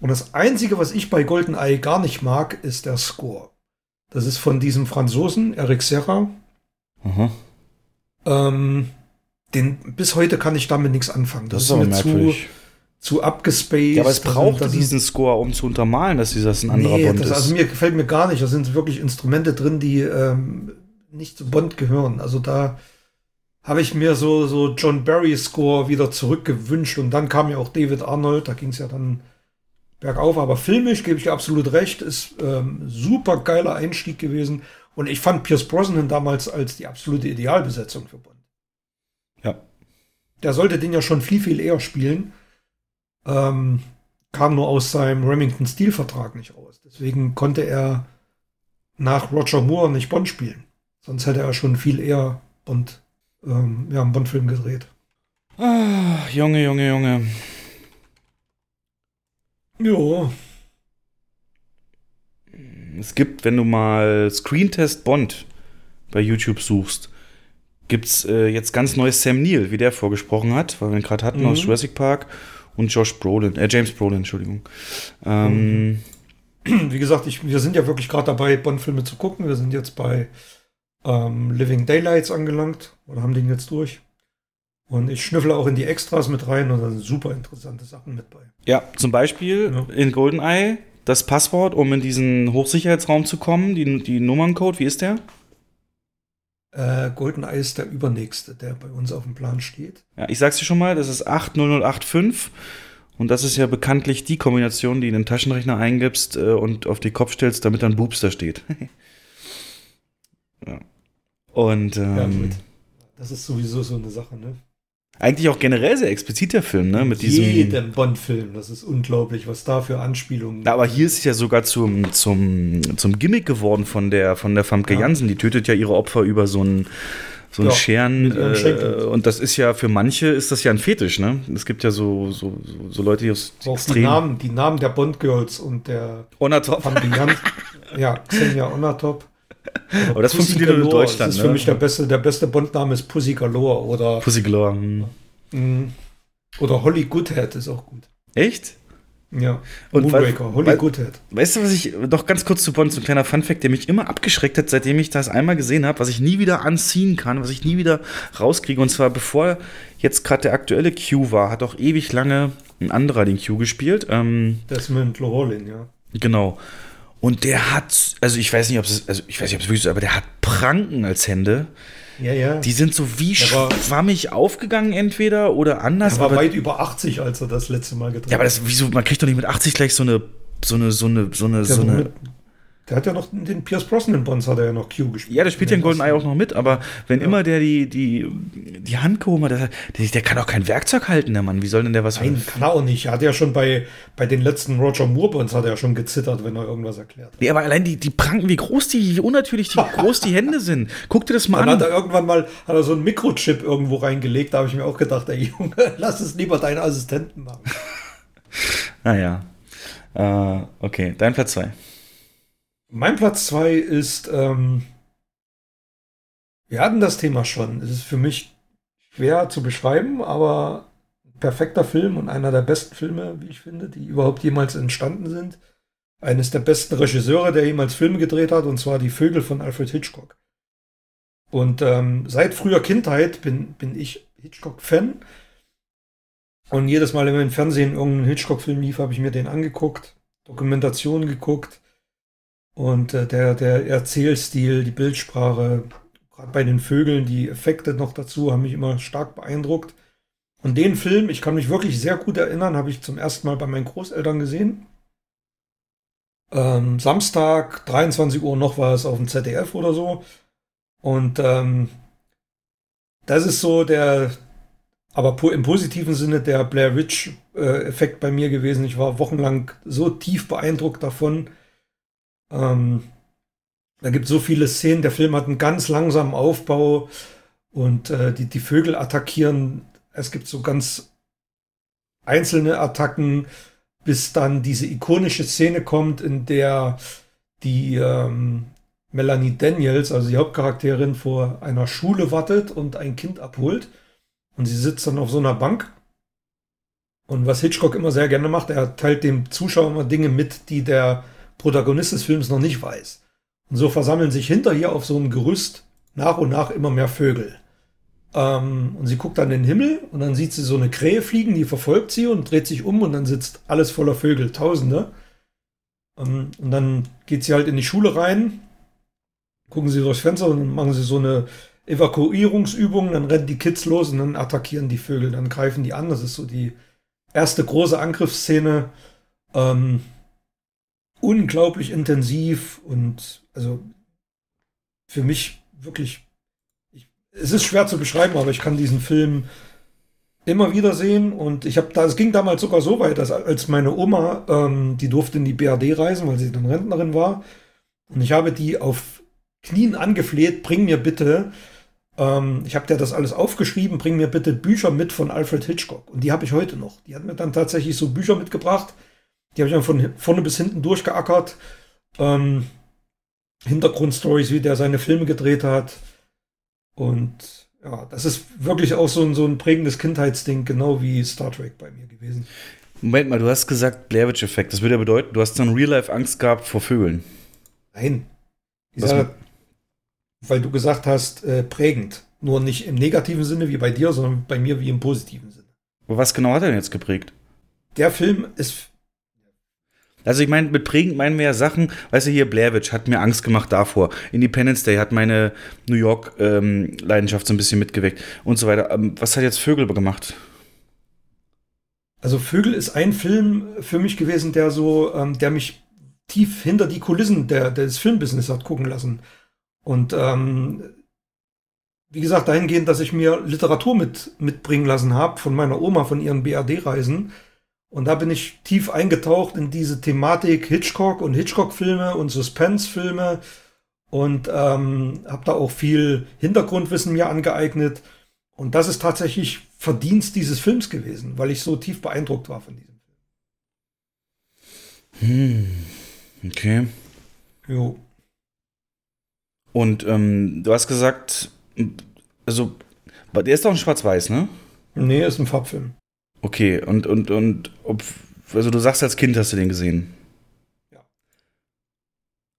Und das Einzige, was ich bei GoldenEye gar nicht mag, ist der Score. Das ist von diesem Franzosen, Eric Serra. Mhm. Ähm, den, bis heute kann ich damit nichts anfangen. Das, das ist, ist mir merkwürdig. zu, zu abgespaced. Ja, aber es braucht diesen Score, um zu untermalen, dass das ein anderer nee, Bond das, ist. Also mir gefällt mir gar nicht. Da sind wirklich Instrumente drin, die ähm, nicht zu Bond gehören. Also da habe ich mir so, so John Barry Score wieder zurückgewünscht und dann kam ja auch David Arnold, da ging es ja dann bergauf, aber filmisch gebe ich dir absolut recht, ist ähm, super geiler Einstieg gewesen und ich fand Pierce Brosnan damals als die absolute Idealbesetzung für Bond. Ja. Der sollte den ja schon viel, viel eher spielen. Ähm, kam nur aus seinem Remington Steel Vertrag nicht raus. Deswegen konnte er nach Roger Moore nicht Bond spielen. Sonst hätte er schon viel eher Bond, ähm, ja, einen Bond-Film gedreht. Ah, Junge, Junge, Junge. Ja. Es gibt, wenn du mal Screentest Bond bei YouTube suchst, gibt es äh, jetzt ganz neues Sam Neill, wie der vorgesprochen hat, weil wir ihn gerade hatten mhm. aus Jurassic Park und Josh Brolin, äh, James Brolin, Entschuldigung. Ähm, Wie gesagt, ich, wir sind ja wirklich gerade dabei, Bond-Filme zu gucken. Wir sind jetzt bei ähm, Living Daylights angelangt oder haben den jetzt durch. Und ich schnüffle auch in die Extras mit rein und da sind super interessante Sachen mit bei. Ja, zum Beispiel ja. in GoldenEye das Passwort, um in diesen Hochsicherheitsraum zu kommen, die, die Nummerncode, wie ist der? Äh, GoldenEye ist der übernächste, der bei uns auf dem Plan steht. Ja, ich sag's dir schon mal, das ist 80085 und das ist ja bekanntlich die Kombination, die in den Taschenrechner eingibst äh, und auf die Kopf stellst, damit dann Boobs da steht. ja. Und ähm, ja, gut. Das ist sowieso so eine Sache, ne? Eigentlich auch generell sehr explizit der Film, ne? Mit diesem. Jedem Bond-Film, das ist unglaublich, was da für Anspielungen. Aber hier ist es ja sogar zum, zum, zum Gimmick geworden von der, von der Famke ja. Jansen. Die tötet ja ihre Opfer über so ein so ein ja, Scheren. Äh, und das ist ja für manche ist das ja ein Fetisch, ne? Es gibt ja so, so, so Leute, die aus auch extrem. Die Namen, die Namen der Bond Girls und der Onatop. ja, Xenia Onatop. Aber das Pussy funktioniert nur in Deutschland. Das ist für ne? mich der beste, der beste Bond-Name ist Pussy Galore oder. Pussy Galore. Hm. Mhm. Oder Holly Goodhead ist auch gut. Echt? Ja. Und Moonraker, Holly Goodhead. Weißt du, was ich noch ganz kurz zu Bond, so ein kleiner Funfact, der mich immer abgeschreckt hat, seitdem ich das einmal gesehen habe, was ich nie wieder anziehen kann, was ich nie wieder rauskriege. Und zwar bevor jetzt gerade der aktuelle Q war, hat auch ewig lange ein anderer den Q gespielt. Ähm, Desmond Llewellyn, ja. Genau. Und der hat, also ich weiß nicht, ob es, also ich weiß nicht, ob es wirklich so, aber der hat Pranken als Hände. Ja, ja. Die sind so wie schwammig aufgegangen entweder oder anders. Er war weit über 80, als er das letzte Mal getroffen hat. Ja, aber das, wieso, man kriegt doch nicht mit 80 gleich so eine, so eine, so eine, so eine, so eine der hat ja noch den Pierce Brosnan Bonds hat er ja noch Q gespielt. Ja, der spielt ja in GoldenEye auch noch mit, aber wenn ja. immer der die, die, die Hand gehoben hat, der, der, kann auch kein Werkzeug halten, der Mann. Wie soll denn der was Nein, kann er auch nicht. Er hat ja schon bei, bei den letzten Roger Moore Bonds hat er ja schon gezittert, wenn er irgendwas erklärt. Nee, aber allein die, die Pranken, wie groß die, wie unnatürlich die groß die Hände sind. Guck dir das mal Dann an. Dann hat er irgendwann mal hat er so einen Mikrochip irgendwo reingelegt, da habe ich mir auch gedacht, ey Junge, lass es lieber deinen Assistenten machen. naja. Uh, okay, dein Platz 2. Mein Platz 2 ist, ähm, wir hatten das Thema schon. Es ist für mich schwer zu beschreiben, aber perfekter Film und einer der besten Filme, wie ich finde, die überhaupt jemals entstanden sind. Eines der besten Regisseure, der jemals Filme gedreht hat, und zwar Die Vögel von Alfred Hitchcock. Und ähm, seit früher Kindheit bin, bin ich Hitchcock-Fan. Und jedes Mal, wenn im Fernsehen irgendein Hitchcock-Film lief, habe ich mir den angeguckt, Dokumentationen geguckt. Und äh, der, der Erzählstil, die Bildsprache, gerade bei den Vögeln, die Effekte noch dazu, haben mich immer stark beeindruckt. Und den Film, ich kann mich wirklich sehr gut erinnern, habe ich zum ersten Mal bei meinen Großeltern gesehen. Ähm, Samstag, 23 Uhr noch war es auf dem ZDF oder so. Und ähm, das ist so der, aber im positiven Sinne der Blair Witch-Effekt äh, bei mir gewesen. Ich war wochenlang so tief beeindruckt davon. Ähm, da gibt es so viele Szenen. Der Film hat einen ganz langsamen Aufbau und äh, die, die Vögel attackieren. Es gibt so ganz einzelne Attacken, bis dann diese ikonische Szene kommt, in der die ähm, Melanie Daniels, also die Hauptcharakterin, vor einer Schule wartet und ein Kind abholt. Und sie sitzt dann auf so einer Bank. Und was Hitchcock immer sehr gerne macht, er teilt dem Zuschauer immer Dinge mit, die der Protagonist des Films noch nicht weiß. Und so versammeln sich hinter ihr auf so einem Gerüst nach und nach immer mehr Vögel. Ähm, und sie guckt dann in den Himmel und dann sieht sie so eine Krähe fliegen, die verfolgt sie und dreht sich um und dann sitzt alles voller Vögel, Tausende. Ähm, und dann geht sie halt in die Schule rein, gucken sie durchs Fenster und machen sie so eine Evakuierungsübung, dann rennen die Kids los und dann attackieren die Vögel, dann greifen die an. Das ist so die erste große Angriffsszene. Ähm, unglaublich intensiv und also für mich wirklich, ich, es ist schwer zu beschreiben, aber ich kann diesen Film immer wieder sehen und ich habe da, es ging damals sogar so weit, dass als meine Oma, ähm, die durfte in die BRD reisen, weil sie dann Rentnerin war und ich habe die auf Knien angefleht, bring mir bitte ähm, ich habe dir das alles aufgeschrieben, bring mir bitte Bücher mit von Alfred Hitchcock. Und die habe ich heute noch. Die hat mir dann tatsächlich so Bücher mitgebracht. Die habe ich dann von vorne bis hinten durchgeackert. Ähm, Hintergrundstories, wie der seine Filme gedreht hat. Und ja, das ist wirklich auch so ein, so ein prägendes Kindheitsding, genau wie Star Trek bei mir gewesen. Moment mal, du hast gesagt Blair Witch Effekt. Das würde ja bedeuten, du hast dann Real Life Angst gehabt vor Vögeln. Nein. Dieser, weil du gesagt hast, äh, prägend. Nur nicht im negativen Sinne wie bei dir, sondern bei mir wie im positiven Sinne. Was genau hat er denn jetzt geprägt? Der Film ist. Also ich meine, mit prägend meinen wir ja Sachen, weißt du, hier Blair Witch hat mir Angst gemacht davor. Independence Day hat meine New York-Leidenschaft ähm, so ein bisschen mitgeweckt und so weiter. Ähm, was hat jetzt Vögel gemacht? Also Vögel ist ein Film für mich gewesen, der so, ähm, der mich tief hinter die Kulissen der, des Filmbusiness hat gucken lassen. Und ähm, wie gesagt, dahingehend, dass ich mir Literatur mit, mitbringen lassen habe von meiner Oma, von ihren BRD-Reisen. Und da bin ich tief eingetaucht in diese Thematik Hitchcock und Hitchcock-Filme und Suspense-Filme und ähm, habe da auch viel Hintergrundwissen mir angeeignet. Und das ist tatsächlich Verdienst dieses Films gewesen, weil ich so tief beeindruckt war von diesem Film. Hm, okay. Jo. Und ähm, du hast gesagt, also, der ist doch ein Schwarz-Weiß, ne? Nee, ist ein Farbfilm. Okay, und, und, und, ob, also du sagst, als Kind hast du den gesehen? Ja.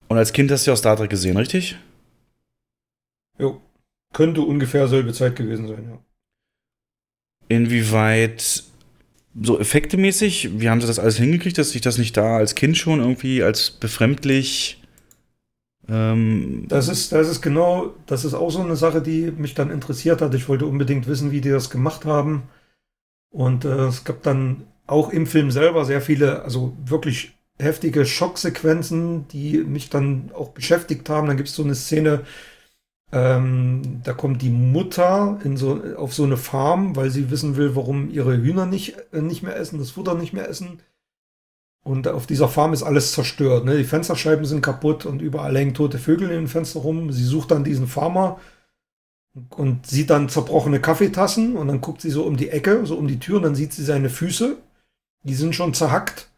Und als Kind hast du auch Star Trek gesehen, richtig? Jo. Könnte ungefähr selbe Zeit gewesen sein, ja. Inwieweit so effektemäßig, wie haben sie das alles hingekriegt, dass sich das nicht da als Kind schon irgendwie als befremdlich ähm, das ist, das ist genau, das ist auch so eine Sache, die mich dann interessiert hat. Ich wollte unbedingt wissen, wie die das gemacht haben. Und äh, es gab dann auch im Film selber sehr viele, also wirklich heftige Schocksequenzen, die mich dann auch beschäftigt haben. Dann gibt es so eine Szene, ähm, da kommt die Mutter in so, auf so eine Farm, weil sie wissen will, warum ihre Hühner nicht, äh, nicht mehr essen, das Futter nicht mehr essen. Und auf dieser Farm ist alles zerstört. Ne? Die Fensterscheiben sind kaputt und überall hängen tote Vögel in den Fenstern rum. Sie sucht dann diesen Farmer und sieht dann zerbrochene Kaffeetassen und dann guckt sie so um die Ecke, so um die Tür und dann sieht sie seine Füße. Die sind schon zerhackt.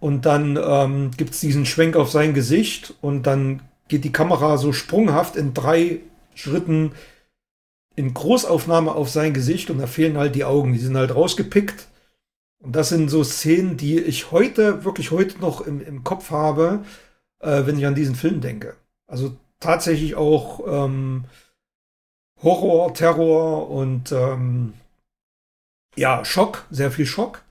Und dann ähm, gibt es diesen Schwenk auf sein Gesicht und dann geht die Kamera so sprunghaft in drei Schritten in Großaufnahme auf sein Gesicht und da fehlen halt die Augen. Die sind halt rausgepickt und das sind so Szenen, die ich heute, wirklich heute noch im, im Kopf habe, äh, wenn ich an diesen Film denke. Also tatsächlich auch ähm, Horror, Terror und ähm, ja, Schock, sehr viel Schock,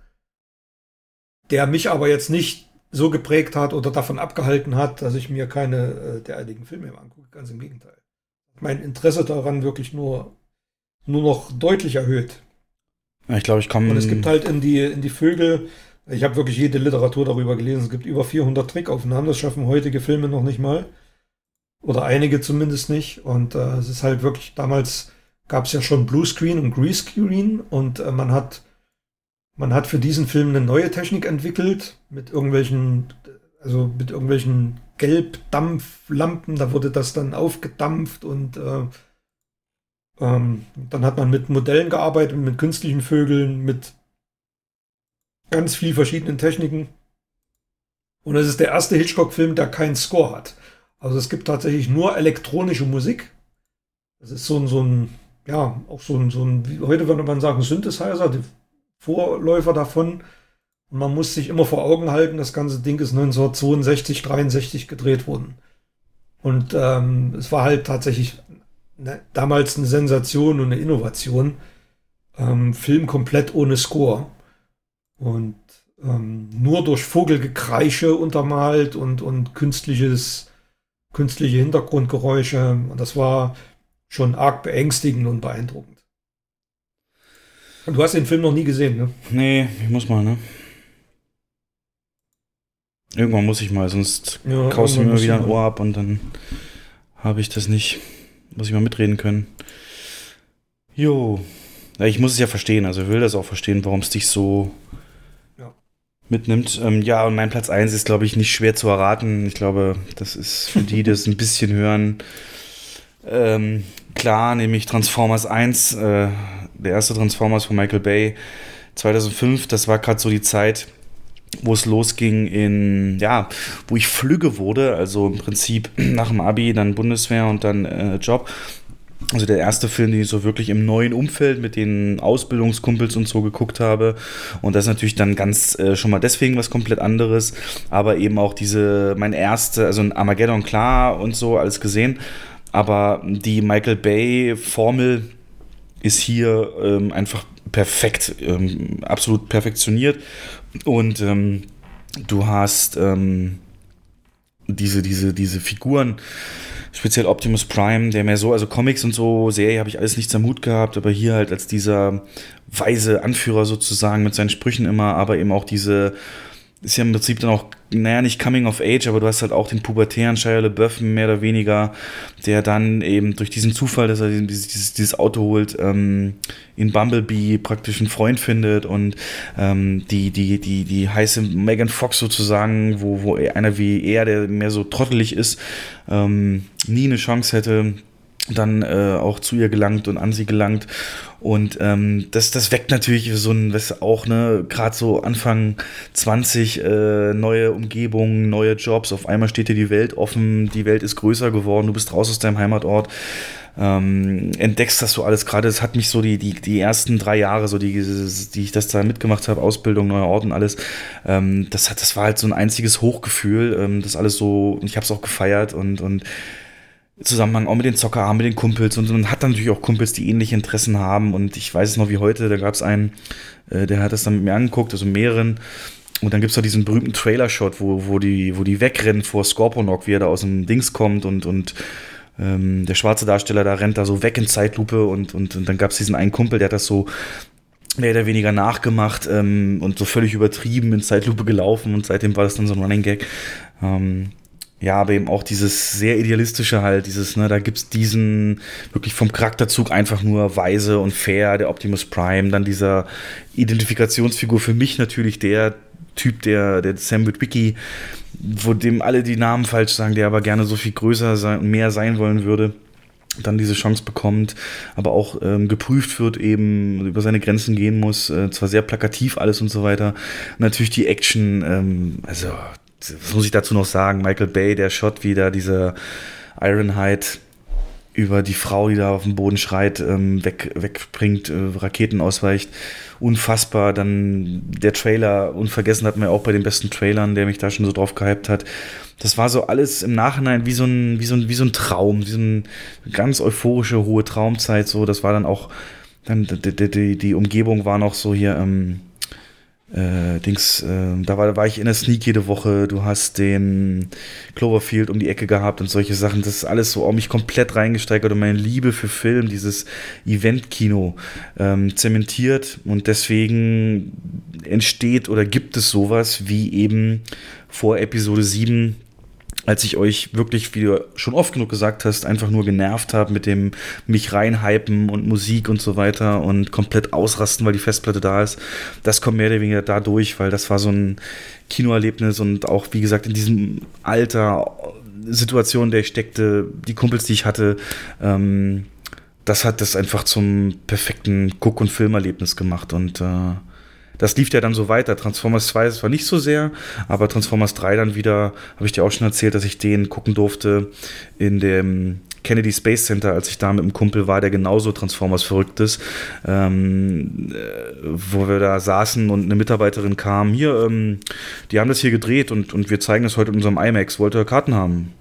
der mich aber jetzt nicht so geprägt hat oder davon abgehalten hat, dass ich mir keine äh, derartigen Filme mehr angucke. Ganz im Gegenteil. Mein Interesse daran wirklich nur, nur noch deutlich erhöht. Ich glaube, ich komme. Und es gibt halt in die, in die Vögel, ich habe wirklich jede Literatur darüber gelesen, es gibt über 400 Trickaufnahmen, das schaffen heutige Filme noch nicht mal. Oder einige zumindest nicht. Und äh, es ist halt wirklich damals gab es ja schon Bluescreen und Greenscreen und äh, man hat man hat für diesen Film eine neue Technik entwickelt mit irgendwelchen also mit irgendwelchen Gelbdampflampen, da wurde das dann aufgedampft und äh, ähm, dann hat man mit Modellen gearbeitet, mit künstlichen Vögeln, mit ganz vielen verschiedenen Techniken. Und es ist der erste Hitchcock-Film, der keinen Score hat. Also es gibt tatsächlich nur elektronische Musik. Das ist so ein, so ein ja, auch so ein, so ein, wie heute würde man sagen, Synthesizer, die Vorläufer davon. Und man muss sich immer vor Augen halten, das ganze Ding ist 1962, 63 gedreht worden. Und ähm, es war halt tatsächlich ne, damals eine Sensation und eine Innovation. Ähm, Film komplett ohne Score. Und ähm, nur durch Vogelgekreische untermalt und, und künstliches, künstliche Hintergrundgeräusche. Und das war schon arg beängstigend und beeindruckend. Und du hast den Film noch nie gesehen, ne? Nee, ich muss mal, ne? Irgendwann muss ich mal, sonst ja, kaust du mir wieder ein Ohr ab und dann habe ich das nicht. Muss ich mal mitreden können. Jo. Ich muss es ja verstehen, also ich will das auch verstehen, warum es dich so. Mitnimmt. Ähm, ja, und mein Platz 1 ist, glaube ich, nicht schwer zu erraten. Ich glaube, das ist für die, die das ein bisschen hören, ähm, klar, nämlich Transformers 1, äh, der erste Transformers von Michael Bay 2005. Das war gerade so die Zeit, wo es losging in, ja, wo ich flügge wurde, also im Prinzip nach dem Abi, dann Bundeswehr und dann äh, Job. Also der erste Film, den ich so wirklich im neuen Umfeld mit den Ausbildungskumpels und so geguckt habe. Und das ist natürlich dann ganz äh, schon mal deswegen was komplett anderes. Aber eben auch diese, mein erste, also ein Armageddon klar und so, alles gesehen. Aber die Michael Bay-Formel ist hier ähm, einfach perfekt, ähm, absolut perfektioniert. Und ähm, du hast ähm, diese, diese, diese Figuren, speziell Optimus Prime, der mehr so, also Comics und so, Serie habe ich alles nichts am Hut gehabt, aber hier halt als dieser weise Anführer sozusagen mit seinen Sprüchen immer, aber eben auch diese ist ja im Prinzip dann auch, naja, nicht Coming of Age, aber du hast halt auch den pubertären Shia LeBeouf mehr oder weniger, der dann eben durch diesen Zufall, dass er dieses, dieses Auto holt, ähm, in Bumblebee praktisch einen Freund findet und ähm, die, die, die, die heiße Megan Fox sozusagen, wo, wo einer wie er, der mehr so trottelig ist, ähm, nie eine Chance hätte, dann äh, auch zu ihr gelangt und an sie gelangt. Und ähm, das, das weckt natürlich so ein, was auch, ne, gerade so Anfang 20, äh, neue Umgebungen, neue Jobs, auf einmal steht dir die Welt offen, die Welt ist größer geworden, du bist raus aus deinem Heimatort. Ähm, entdeckst das so alles gerade. Das hat mich so die, die, die ersten drei Jahre, so die, die ich das da mitgemacht habe, Ausbildung, neuer Ort und alles, ähm, das, hat, das war halt so ein einziges Hochgefühl. Ähm, das alles so, ich habe es auch gefeiert und, und Zusammenhang auch mit den Zockerarmen, mit den Kumpels und man hat dann natürlich auch Kumpels, die ähnliche Interessen haben. Und ich weiß es noch wie heute, da gab es einen, äh, der hat das dann mit mir angeguckt, also mehreren. Und dann gibt es da diesen berühmten Trailer-Shot, wo, wo, die, wo die wegrennen vor Scorponok, wie er da aus dem Dings kommt und, und ähm, der schwarze Darsteller da rennt da so weg in Zeitlupe und, und, und dann gab es diesen einen Kumpel, der hat das so mehr oder weniger nachgemacht ähm, und so völlig übertrieben in Zeitlupe gelaufen. Und seitdem war das dann so ein Running Gag. Ähm, ja, aber eben auch dieses sehr idealistische halt, dieses, ne, da gibt's diesen wirklich vom Charakterzug einfach nur weise und fair, der Optimus Prime, dann dieser Identifikationsfigur für mich natürlich der Typ, der, der Sam Witwicky, wo dem alle die Namen falsch sagen, der aber gerne so viel größer sein, und mehr sein wollen würde dann diese Chance bekommt, aber auch ähm, geprüft wird, eben über seine Grenzen gehen muss, äh, zwar sehr plakativ alles und so weiter. Natürlich die Action, ähm, also was muss ich dazu noch sagen? Michael Bay, der Shot wieder, dieser Ironhide über die Frau, die da auf dem Boden schreit, ähm, weg, wegbringt, äh, Raketen ausweicht. Unfassbar. Dann der Trailer, unvergessen hat man ja auch bei den besten Trailern, der mich da schon so drauf gehypt hat. Das war so alles im Nachhinein wie so ein, wie so ein, wie so ein Traum, wie so eine ganz euphorische, hohe Traumzeit. So, das war dann auch, dann die, die, die Umgebung war noch so hier, ähm, äh, Dings, äh, da war, war ich in der Sneak jede Woche, du hast den Cloverfield um die Ecke gehabt und solche Sachen. Das ist alles so auch mich komplett reingesteigert und meine Liebe für Film, dieses Event-Kino ähm, zementiert und deswegen entsteht oder gibt es sowas wie eben vor Episode 7 als ich euch wirklich, wie du schon oft genug gesagt hast, einfach nur genervt habe mit dem mich reinhypen und Musik und so weiter und komplett ausrasten, weil die Festplatte da ist. Das kommt mehr oder weniger dadurch, weil das war so ein Kinoerlebnis und auch, wie gesagt, in diesem Alter, Situation, in der ich steckte, die Kumpels, die ich hatte, ähm, das hat das einfach zum perfekten Guck- und Filmerlebnis gemacht und äh, das lief ja dann so weiter. Transformers 2 das war nicht so sehr, aber Transformers 3 dann wieder, habe ich dir auch schon erzählt, dass ich den gucken durfte in dem Kennedy Space Center, als ich da mit einem Kumpel war, der genauso Transformers verrückt ist, ähm, äh, wo wir da saßen und eine Mitarbeiterin kam, hier, ähm, die haben das hier gedreht und, und wir zeigen das heute in unserem IMAX, wollt ihr Karten haben?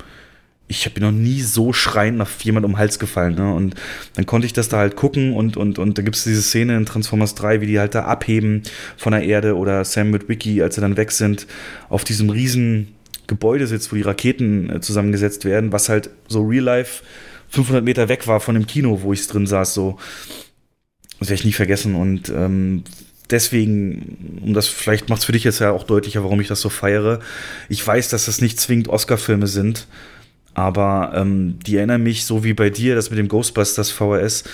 Ich habe noch nie so schreiend nach jemand um den Hals gefallen. Ne? Und dann konnte ich das da halt gucken und, und, und da gibt es diese Szene in Transformers 3, wie die halt da abheben von der Erde oder Sam mit Wiki, als sie dann weg sind, auf diesem riesen Gebäude sitzt, wo die Raketen äh, zusammengesetzt werden, was halt so real life 500 Meter weg war von dem Kino, wo ich drin saß. So. Das werde ich nie vergessen und ähm, deswegen, um das vielleicht macht es für dich jetzt ja auch deutlicher, warum ich das so feiere. Ich weiß, dass das nicht zwingend Oscar-Filme sind, aber ähm, die erinnern mich, so wie bei dir, das mit dem Ghostbusters VHS,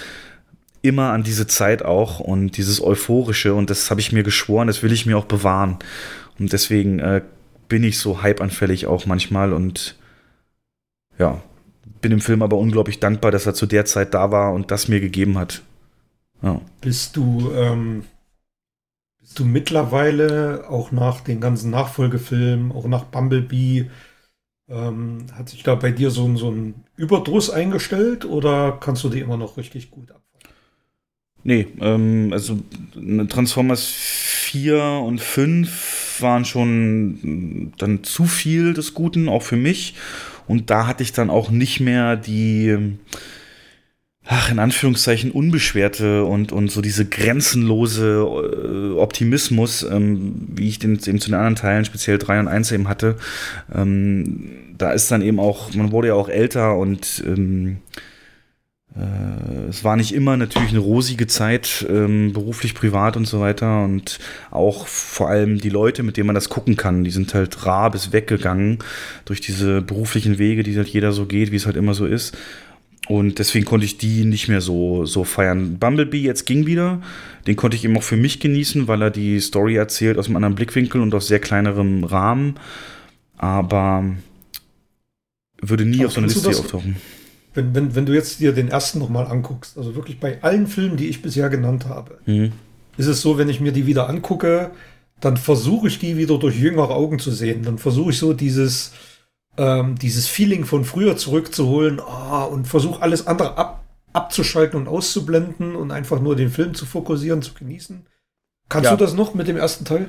immer an diese Zeit auch und dieses Euphorische. Und das habe ich mir geschworen, das will ich mir auch bewahren. Und deswegen äh, bin ich so hypeanfällig auch manchmal und ja, bin dem Film aber unglaublich dankbar, dass er zu der Zeit da war und das mir gegeben hat. Ja. Bist du, ähm, bist du mittlerweile auch nach den ganzen Nachfolgefilmen, auch nach Bumblebee, ähm, hat sich da bei dir so, so ein Überdruss eingestellt oder kannst du die immer noch richtig gut abfangen? Nee, ähm, also Transformers 4 und 5 waren schon dann zu viel des Guten, auch für mich. Und da hatte ich dann auch nicht mehr die, ach, in Anführungszeichen unbeschwerte und, und so diese grenzenlose äh, Optimismus, ähm, wie ich den eben zu den anderen Teilen, speziell 3 und 1 eben hatte. Ähm, da ist dann eben auch, man wurde ja auch älter und ähm, äh, es war nicht immer natürlich eine rosige Zeit, ähm, beruflich, privat und so weiter. Und auch vor allem die Leute, mit denen man das gucken kann, die sind halt rar bis weggegangen durch diese beruflichen Wege, die halt jeder so geht, wie es halt immer so ist. Und deswegen konnte ich die nicht mehr so, so feiern. Bumblebee jetzt ging wieder. Den konnte ich eben auch für mich genießen, weil er die Story erzählt aus einem anderen Blickwinkel und aus sehr kleinerem Rahmen. Aber würde nie Aber auf so einer Liste auftauchen. Wenn, wenn, wenn du jetzt dir den ersten nochmal anguckst, also wirklich bei allen Filmen, die ich bisher genannt habe, mhm. ist es so, wenn ich mir die wieder angucke, dann versuche ich die wieder durch jüngere Augen zu sehen. Dann versuche ich so dieses, ähm, dieses Feeling von früher zurückzuholen oh, und versuche alles andere ab, abzuschalten und auszublenden und einfach nur den Film zu fokussieren, zu genießen. Kannst ja. du das noch mit dem ersten Teil?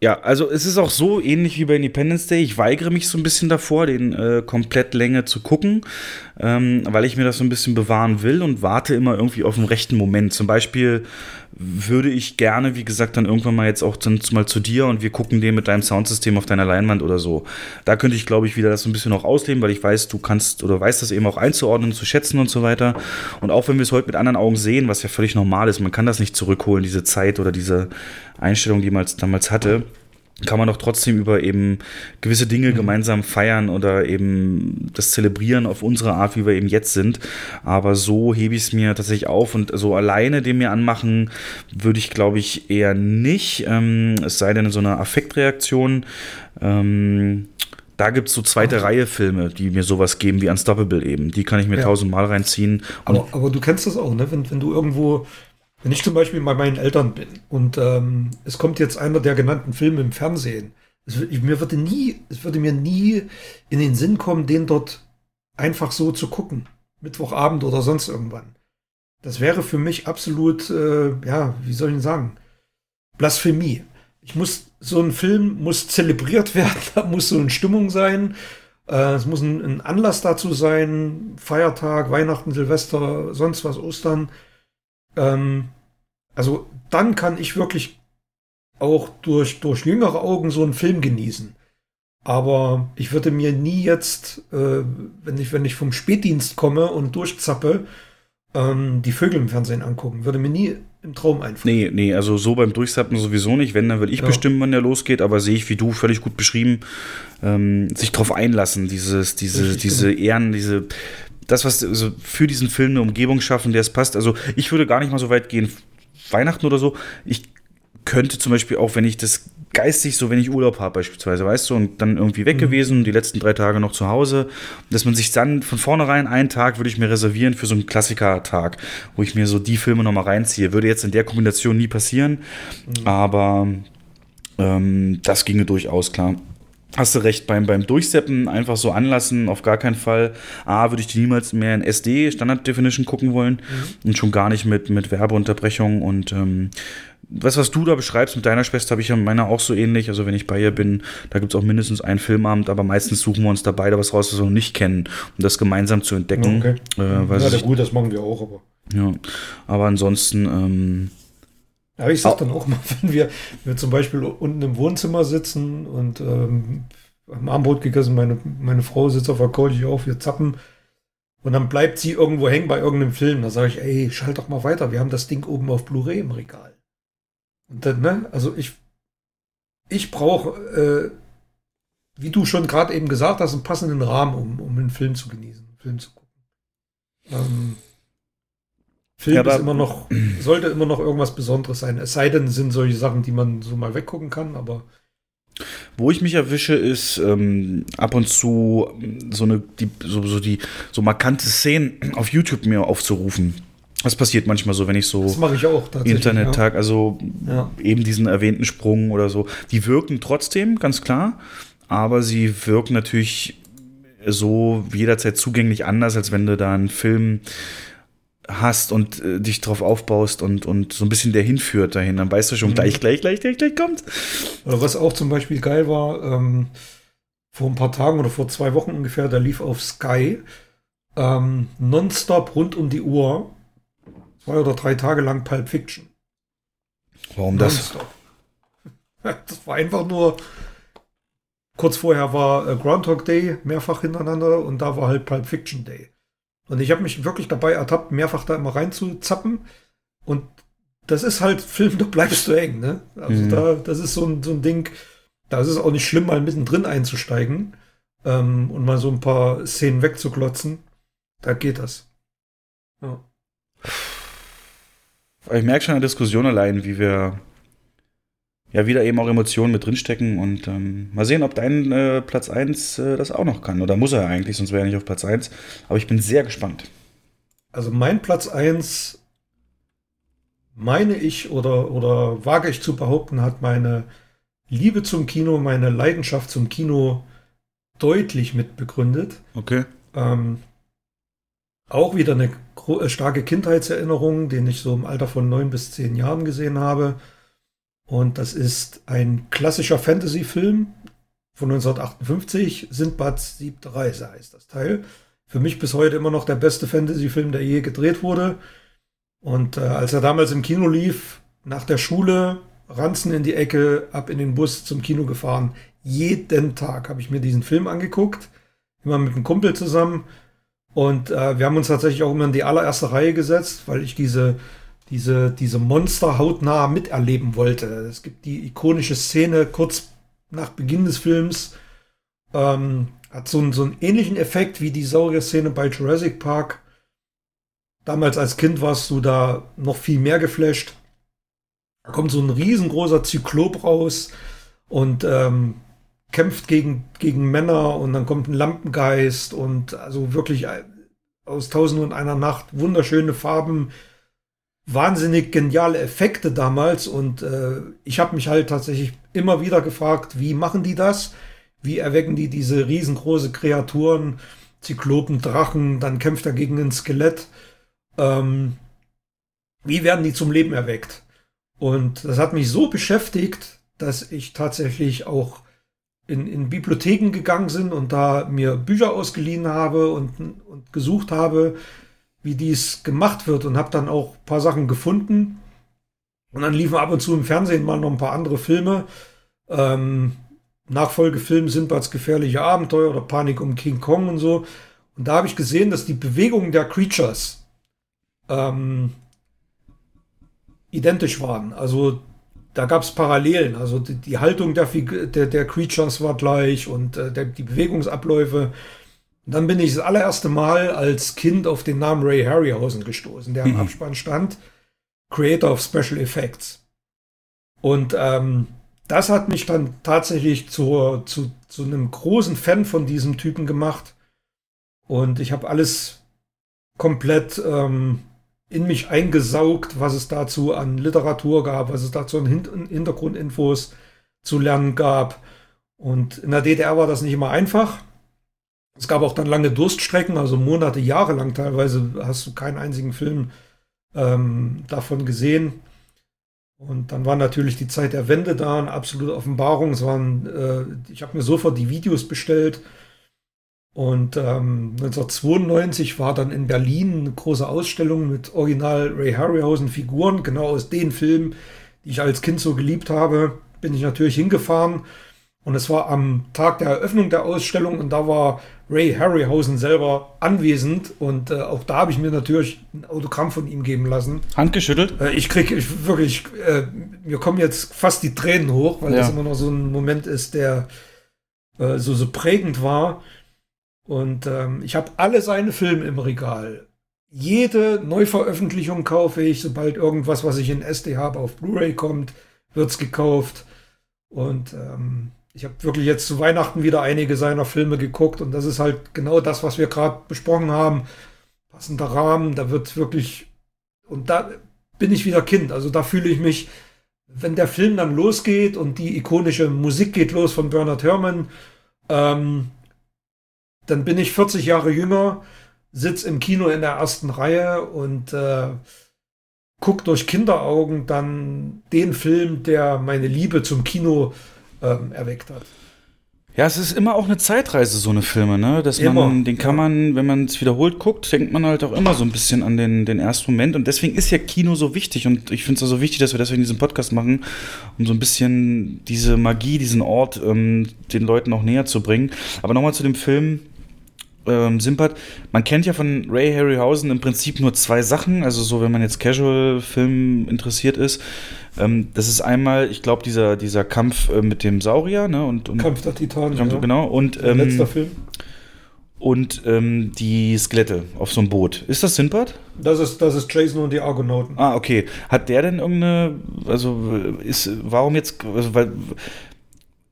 Ja, also es ist auch so ähnlich wie bei Independence Day. Ich weigere mich so ein bisschen davor, den äh, komplett Länge zu gucken, ähm, weil ich mir das so ein bisschen bewahren will und warte immer irgendwie auf den rechten Moment. Zum Beispiel würde ich gerne, wie gesagt, dann irgendwann mal jetzt auch dann mal zu dir und wir gucken den mit deinem Soundsystem auf deiner Leinwand oder so. Da könnte ich, glaube ich, wieder das so ein bisschen auch ausleben, weil ich weiß, du kannst oder weißt das eben auch einzuordnen, zu schätzen und so weiter. Und auch wenn wir es heute mit anderen Augen sehen, was ja völlig normal ist, man kann das nicht zurückholen, diese Zeit oder diese Einstellung, die man damals hatte kann man doch trotzdem über eben gewisse Dinge mhm. gemeinsam feiern oder eben das zelebrieren auf unsere Art, wie wir eben jetzt sind. Aber so hebe ich es mir tatsächlich auf und so alleine dem mir anmachen würde ich, glaube ich, eher nicht. Ähm, es sei denn so eine Affektreaktion. Ähm, da gibt es so zweite okay. Reihe Filme, die mir sowas geben wie Unstoppable eben. Die kann ich mir ja. tausendmal reinziehen. Aber, aber, du kennst das auch, ne? Wenn, wenn du irgendwo wenn ich zum Beispiel bei meinen Eltern bin und ähm, es kommt jetzt einer der genannten Filme im Fernsehen, es, ich, mir würde nie, es würde mir nie in den Sinn kommen, den dort einfach so zu gucken. Mittwochabend oder sonst irgendwann. Das wäre für mich absolut, äh, ja, wie soll ich sagen, Blasphemie. Ich muss, so ein Film muss zelebriert werden, da muss so eine Stimmung sein. Äh, es muss ein, ein Anlass dazu sein, Feiertag, Weihnachten, Silvester, sonst was, Ostern. Ähm, also dann kann ich wirklich auch durch, durch jüngere Augen so einen Film genießen. Aber ich würde mir nie jetzt, äh, wenn, ich, wenn ich vom Spätdienst komme und durchzappe ähm, die Vögel im Fernsehen angucken. Würde mir nie im Traum einfallen. Nee, nee, also so beim Durchsappen sowieso nicht. Wenn, dann will ich Ja. bestimmen, wann der losgeht, aber sehe ich, wie du völlig gut beschrieben, ähm, sich drauf einlassen, dieses, diese, Richtig, diese Ehren, diese, das, was also für diesen Film eine Umgebung schaffen, der es passt. Also ich würde gar nicht mal so weit gehen, Weihnachten oder so. Ich könnte zum Beispiel auch, wenn ich das geistig, so wenn ich Urlaub habe beispielsweise, weißt du, und dann irgendwie weg gewesen, die letzten drei Tage noch zu Hause, dass man sich dann von vornherein einen Tag würde ich mir reservieren für so einen Klassiker-Tag, wo ich mir so die Filme nochmal reinziehe. Würde jetzt in der Kombination nie passieren, aber ähm, das ginge durchaus klar. Hast du recht, beim, beim Durchseppen einfach so anlassen, auf gar keinen Fall. A, würde ich die niemals mehr in SD, Standard Definition, gucken wollen und schon gar nicht mit, mit Werbeunterbrechung und ähm, was, was du da beschreibst mit deiner Schwester, habe ich ja mit meiner auch so ähnlich. Also wenn ich bei ihr bin, da gibt es auch mindestens einen Filmabend, aber meistens suchen wir uns da beide was raus, was wir noch nicht kennen, um das gemeinsam zu entdecken. Okay. Äh, ja, sich, gut, das machen wir auch, aber. ja. Aber ansonsten, ähm, Aber ich sag dann auch mal, wenn wir, wir zum Beispiel unten im Wohnzimmer sitzen und ähm, haben Abendbrot gegessen, meine, meine Frau sitzt auf der Couch, ich auf, wir zappen. Und dann bleibt sie irgendwo hängen bei irgendeinem Film. Da sage ich, ey, schalt doch mal weiter. Wir haben das Ding oben auf Blu-ray im Regal. Und dann, ne, also ich, ich brauche, äh, wie du schon gerade eben gesagt hast, einen passenden Rahmen, um, um einen Film zu genießen, einen Film zu gucken. Ähm, Film Ja, ist immer noch, sollte immer noch irgendwas Besonderes sein. Es sei denn, es sind solche Sachen, die man so mal weggucken kann, aber Wo ich mich erwische, ist ähm, ab und zu ähm, so eine die, so, so die so markante Szenen auf YouTube mir aufzurufen. Das passiert manchmal so, wenn ich so ich. Internettag, also Ja. eben diesen erwähnten Sprung oder so. Die wirken trotzdem, ganz klar, aber sie wirken natürlich so jederzeit zugänglich anders, als wenn du da einen Film hast und äh, dich drauf aufbaust und, und so ein bisschen der hinführt dahin. Dann weißt du schon, Mhm. gleich, gleich, gleich, gleich, gleich kommt. Oder was auch zum Beispiel geil war, ähm, vor ein paar Tagen oder vor zwei Wochen ungefähr, da lief auf Sky ähm, nonstop rund um die Uhr, zwei oder drei Tage lang Pulp Fiction. Warum das? Das war einfach nur. Kurz vorher war äh, Groundhog Day mehrfach hintereinander und da war halt Pulp Fiction Day. Und ich habe mich wirklich dabei ertappt, mehrfach da immer reinzuzappen. Und das ist halt Film, da bleibst du hängen. Ne? Also Mhm. da, das ist so ein, so ein Ding, da ist es auch nicht schlimm, mal mittendrin einzusteigen ähm, und mal so ein paar Szenen wegzuklotzen. Da geht das. Ja. Ich merke schon an der Diskussion allein, wie wir ja wieder eben auch Emotionen mit drinstecken und ähm, mal sehen, ob dein äh, Platz 1 äh, das auch noch kann. Oder muss er eigentlich, sonst wäre er nicht auf Platz 1. Aber ich bin sehr gespannt. Also mein Platz 1, meine ich oder, oder wage ich zu behaupten, hat meine Liebe zum Kino, meine Leidenschaft zum Kino deutlich mit begründet. Okay. Ähm, auch wieder eine äh, starke Kindheitserinnerung, den ich so im Alter von neun bis zehn Jahren gesehen habe. Und das ist ein klassischer Fantasy-Film von 1958. Sindbads siebte Reise heißt das Teil. Für mich bis heute immer noch der beste Fantasy-Film, der je gedreht wurde. Und äh, als er damals im Kino lief, nach der Schule, Ranzen in die Ecke, ab in den Bus zum Kino gefahren. Jeden Tag habe ich mir diesen Film angeguckt. Immer mit einem Kumpel zusammen. Und äh, wir haben uns tatsächlich auch immer in die allererste Reihe gesetzt, weil ich diese, diese, diese Monster hautnah miterleben wollte. Es gibt die ikonische Szene kurz nach Beginn des Films. Ähm, hat so einen, so einen ähnlichen Effekt wie die Saurier-Szene bei Jurassic Park. Damals als Kind warst du da noch viel mehr geflasht. Da kommt so ein riesengroßer Zyklop raus und ähm, kämpft gegen, gegen Männer und dann kommt ein Lampengeist und also wirklich aus Tausend und einer Nacht wunderschöne Farben, wahnsinnig geniale Effekte damals und äh, ich habe mich halt tatsächlich immer wieder gefragt, wie machen die das? Wie erwecken die diese riesengroße Kreaturen, Zyklopen, Drachen, dann kämpft er gegen ein Skelett. Ähm, wie werden die zum Leben erweckt? Und das hat mich so beschäftigt, dass ich tatsächlich auch in, in Bibliotheken gegangen bin und da mir Bücher ausgeliehen habe und, und gesucht habe, wie dies gemacht wird und habe dann auch paar Sachen gefunden. Und dann liefen ab und zu im Fernsehen mal noch ein paar andere Filme. Ähm, Nachfolgefilm Sindbads gefährliche Abenteuer oder Panik um King Kong und so. Und da habe ich gesehen, dass die Bewegungen der Creatures ähm, identisch waren. Also da gab es Parallelen. Also die, die Haltung der, der, der, Creatures war gleich und äh, der, die Bewegungsabläufe. Und dann bin ich das allererste Mal als Kind auf den Namen Ray Harryhausen gestoßen, der im mhm. Abspann stand. Creator of Special Effects. Und ähm, das hat mich dann tatsächlich zur, zu, zu einem großen Fan von diesem Typen gemacht. Und ich habe alles komplett ähm, in mich eingesaugt, was es dazu an Literatur gab, was es dazu an Hin Hintergrundinfos zu lernen gab. Und in der DDR war das nicht immer einfach. Es gab auch dann lange Durststrecken, also Monate, Jahre lang teilweise hast du keinen einzigen Film ähm, davon gesehen. Und dann war natürlich die Zeit der Wende da, eine absolute Offenbarung. Es waren, äh, ich habe mir sofort die Videos bestellt. Und ähm, 1992 war dann in Berlin eine große Ausstellung mit Original Ray Harryhausen Figuren, genau aus den Filmen, die ich als Kind so geliebt habe. Bin ich natürlich hingefahren und es war am Tag der Eröffnung der Ausstellung und da war Ray Harryhausen selber anwesend und äh, auch da habe ich mir natürlich ein Autogramm von ihm geben lassen. Handgeschüttelt? Äh, ich kriege ich, wirklich, äh, mir kommen jetzt fast die Tränen hoch, weil ja. das immer noch so ein Moment ist, der äh, so, so prägend war. Und ähm, ich habe alle seine Filme im Regal. Jede Neuveröffentlichung kaufe ich, sobald irgendwas, was ich in SD habe, auf Blu-ray kommt, wird es gekauft. Und ähm, ich habe wirklich jetzt zu Weihnachten wieder einige seiner Filme geguckt und das ist halt genau das, was wir gerade besprochen haben. Passender Rahmen, da wird wirklich und da bin ich wieder Kind. Also da fühle ich mich, wenn der Film dann losgeht und die ikonische Musik geht los von Bernard Herrmann, ähm, dann bin ich 40 Jahre jünger, sitze im Kino in der ersten Reihe und äh, guck durch Kinderaugen dann den Film, der meine Liebe zum Kino äh, ähm, erweckt hat. Ja, es ist immer auch eine Zeitreise, so eine Filme, ne? Dass immer, man, den kann man, wenn man es wiederholt guckt, denkt man halt auch immer so ein bisschen an den, den ersten Moment. Und deswegen ist ja Kino so wichtig. Und ich finde es auch so wichtig, dass wir deswegen diesen Podcast machen, um so ein bisschen diese Magie, diesen Ort ähm, den Leuten auch näher zu bringen. Aber nochmal zu dem Film ähm, Simpert, man kennt ja von Ray Harryhausen im Prinzip nur zwei Sachen, also so, wenn man jetzt Casual-Film interessiert ist. Ähm, das ist einmal, ich glaube, dieser, dieser Kampf äh, mit dem Saurier, ne? Und, und Kampf der Titanen, Kampf, ja. Genau, und ähm, letzter Film. Und ähm, die Skelette auf so einem Boot. Ist das Simpert? Das ist, das ist Jason und die Argonauten. Ah, okay. Hat der denn irgendeine, also ist, warum jetzt, also weil,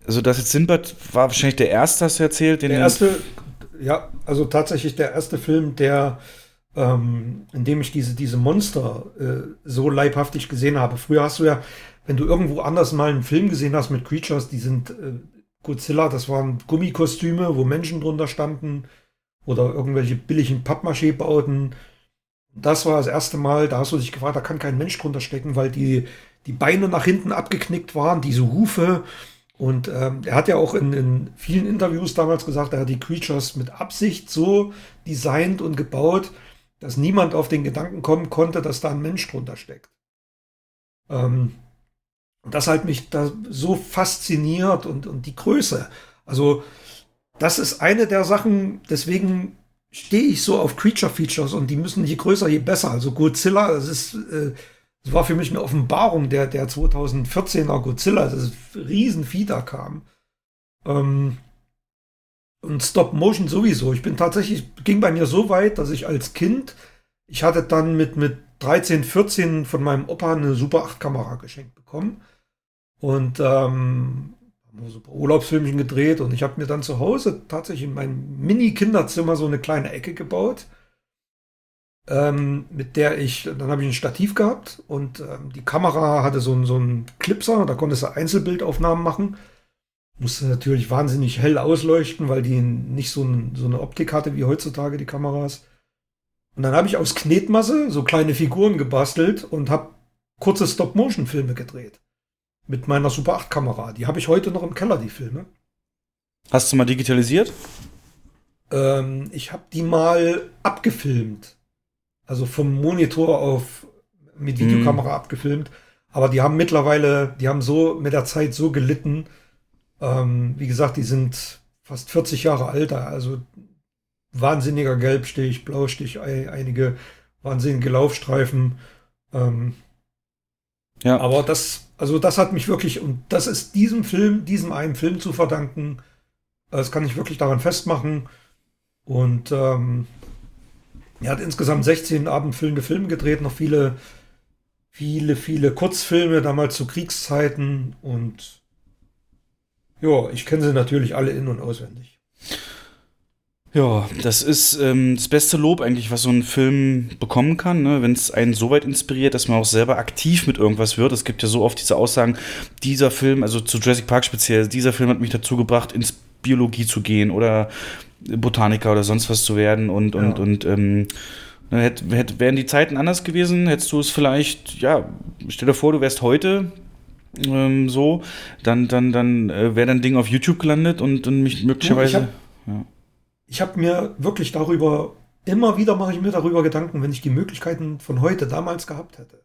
also das jetzt Sinbad war wahrscheinlich der erste, hast du erzählt. der erste, ja, also tatsächlich der erste Film, der, ähm, in dem ich diese, diese Monster äh, so leibhaftig gesehen habe. Früher hast du ja, wenn du irgendwo anders mal einen Film gesehen hast mit Creatures, die sind äh, Godzilla, das waren Gummikostüme, wo Menschen drunter standen oder irgendwelche billigen Pappmaché-Bauten. Das war das erste Mal, da hast du dich gefragt, da kann kein Mensch drunter stecken, weil die, die Beine nach hinten abgeknickt waren, diese Hufe und ähm, er hat ja auch in, in, vielen Interviews damals gesagt, er hat die Creatures mit Absicht so designt und gebaut, dass niemand auf den Gedanken kommen konnte, dass da ein Mensch drunter steckt. Ähm, das hat mich da so fasziniert und, und die Größe. Also, das ist eine der Sachen, deswegen stehe ich so auf Creature Features und die müssen je größer, je besser. Also Godzilla, das ist äh, das war für mich eine Offenbarung, der, der 2014er Godzilla, das Riesenvieh da kam. Ähm, und Stop Motion sowieso. Ich bin tatsächlich, ging bei mir so weit, dass ich als Kind, ich hatte dann mit, mit 13, 14 von meinem Opa eine Super 8 Kamera geschenkt bekommen. Und ähm, so ein paar Urlaubsfilmchen gedreht und ich habe mir dann zu Hause tatsächlich in meinem Mini-Kinderzimmer so eine kleine Ecke gebaut ähm, mit der ich, dann habe ich ein Stativ gehabt und ähm, die Kamera hatte so, so einen Clipser, da konntest du Einzelbildaufnahmen machen. Musste natürlich wahnsinnig hell ausleuchten, weil die nicht so, ein, so eine Optik hatte wie heutzutage die Kameras. Und dann habe ich aus Knetmasse so kleine Figuren gebastelt und habe kurze Stop-Motion-Filme gedreht. Mit meiner Super 8-Kamera. Die habe ich heute noch im Keller, die Filme. Hast du mal digitalisiert? Ähm, ich habe die mal abgefilmt. Also vom Monitor auf mit Videokamera mhm. abgefilmt. Aber die haben mittlerweile, die haben so mit der Zeit so gelitten. Ähm, wie gesagt, die sind fast 40 Jahre alt, also wahnsinniger Gelbstich, Blaustich, einige. wahnsinnige Laufstreifen. Ähm, Ja. aber das, also das hat mich wirklich, und das ist diesem Film, diesem einen Film zu verdanken. Das kann ich wirklich daran festmachen. Und ähm, er hat insgesamt 16 abendfüllende Filme gedreht, noch viele, viele, viele Kurzfilme, damals zu Kriegszeiten. Und ja, ich kenne sie natürlich alle in- und auswendig. Ja, das ist ähm, das beste Lob eigentlich, was so ein Film bekommen kann, ne? wenn es einen so weit inspiriert, dass man auch selber aktiv mit irgendwas wird. Es gibt ja so oft diese Aussagen, dieser Film, also zu Jurassic Park speziell, dieser Film hat mich dazu gebracht, ins Biologie zu gehen oder Botaniker oder sonst was zu werden und, und, Ja. und ähm, ne, hätt, hätt, wären die Zeiten anders gewesen, hättest du es vielleicht, ja, stell dir vor, du wärst heute ähm, so, dann, dann, dann äh, wäre dein Ding auf YouTube gelandet und, und mich möglicherweise. hab- ich habe mir wirklich darüber, immer wieder mache ich mir darüber Gedanken, wenn ich die Möglichkeiten von heute damals gehabt hätte.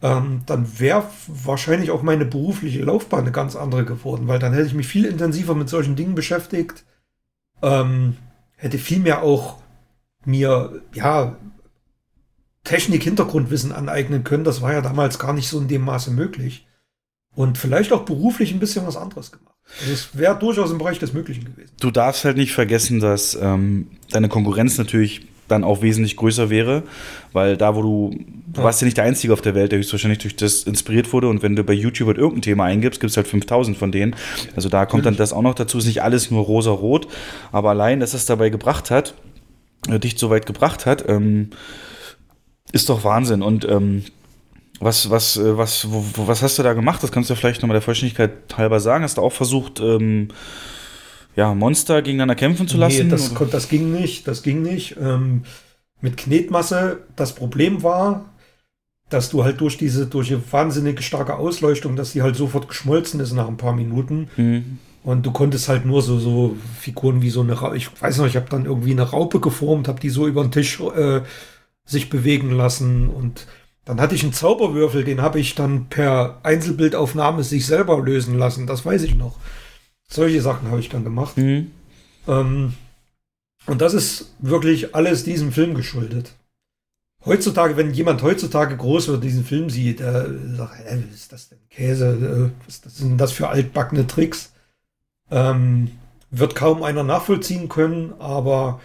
Ähm, dann wäre wahrscheinlich auch meine berufliche Laufbahn eine ganz andere geworden, weil dann hätte ich mich viel intensiver mit solchen Dingen beschäftigt, ähm, hätte viel mehr auch mir, ja, Technik-Hintergrundwissen aneignen können. Das war ja damals gar nicht so in dem Maße möglich. Und vielleicht auch beruflich ein bisschen was anderes gemacht. Also es wäre durchaus im Bereich des Möglichen gewesen. Du darfst halt nicht vergessen, dass ähm, deine Konkurrenz natürlich dann auch wesentlich größer wäre, weil da, wo du, du Ja. warst ja nicht der Einzige auf der Welt, der höchstwahrscheinlich durch das inspiriert wurde und wenn du bei YouTube halt irgendein Thema eingibst, gibt es halt 5000 von denen. Also da kommt dann das auch noch dazu, ist nicht alles nur rosa-rot, aber allein, dass es dabei gebracht hat, äh, dich so weit gebracht hat, ähm, ist doch Wahnsinn und ähm, was, was, äh, was, wo, wo, was hast du da gemacht? Das kannst du vielleicht nochmal der Vollständigkeit halber sagen. Hast du auch versucht, ähm, ja, Monster gegeneinander kämpfen zu lassen? Nee, das, das ging nicht, das ging nicht. Ähm, mit Knetmasse, das Problem war, dass du halt durch diese, durch die wahnsinnig starke Ausleuchtung, dass die halt sofort geschmolzen ist nach ein paar Minuten. Hm. Und du konntest halt nur so, so Figuren wie so eine, Ra ich weiß noch, ich habe dann irgendwie eine Raupe geformt, habe die so über den Tisch äh, sich bewegen lassen und dann hatte ich einen Zauberwürfel, den habe ich dann per Einzelbildaufnahme sich selber lösen lassen, das weiß ich noch. Solche Sachen habe ich dann gemacht. Hm. Ähm, und das ist wirklich alles diesem Film geschuldet. Heutzutage, wenn jemand heutzutage groß wird, diesen Film sieht, der sagt, hä, was ist das denn? Käse, äh, was sind das für altbackene Tricks? Ähm, wird kaum einer nachvollziehen können, aber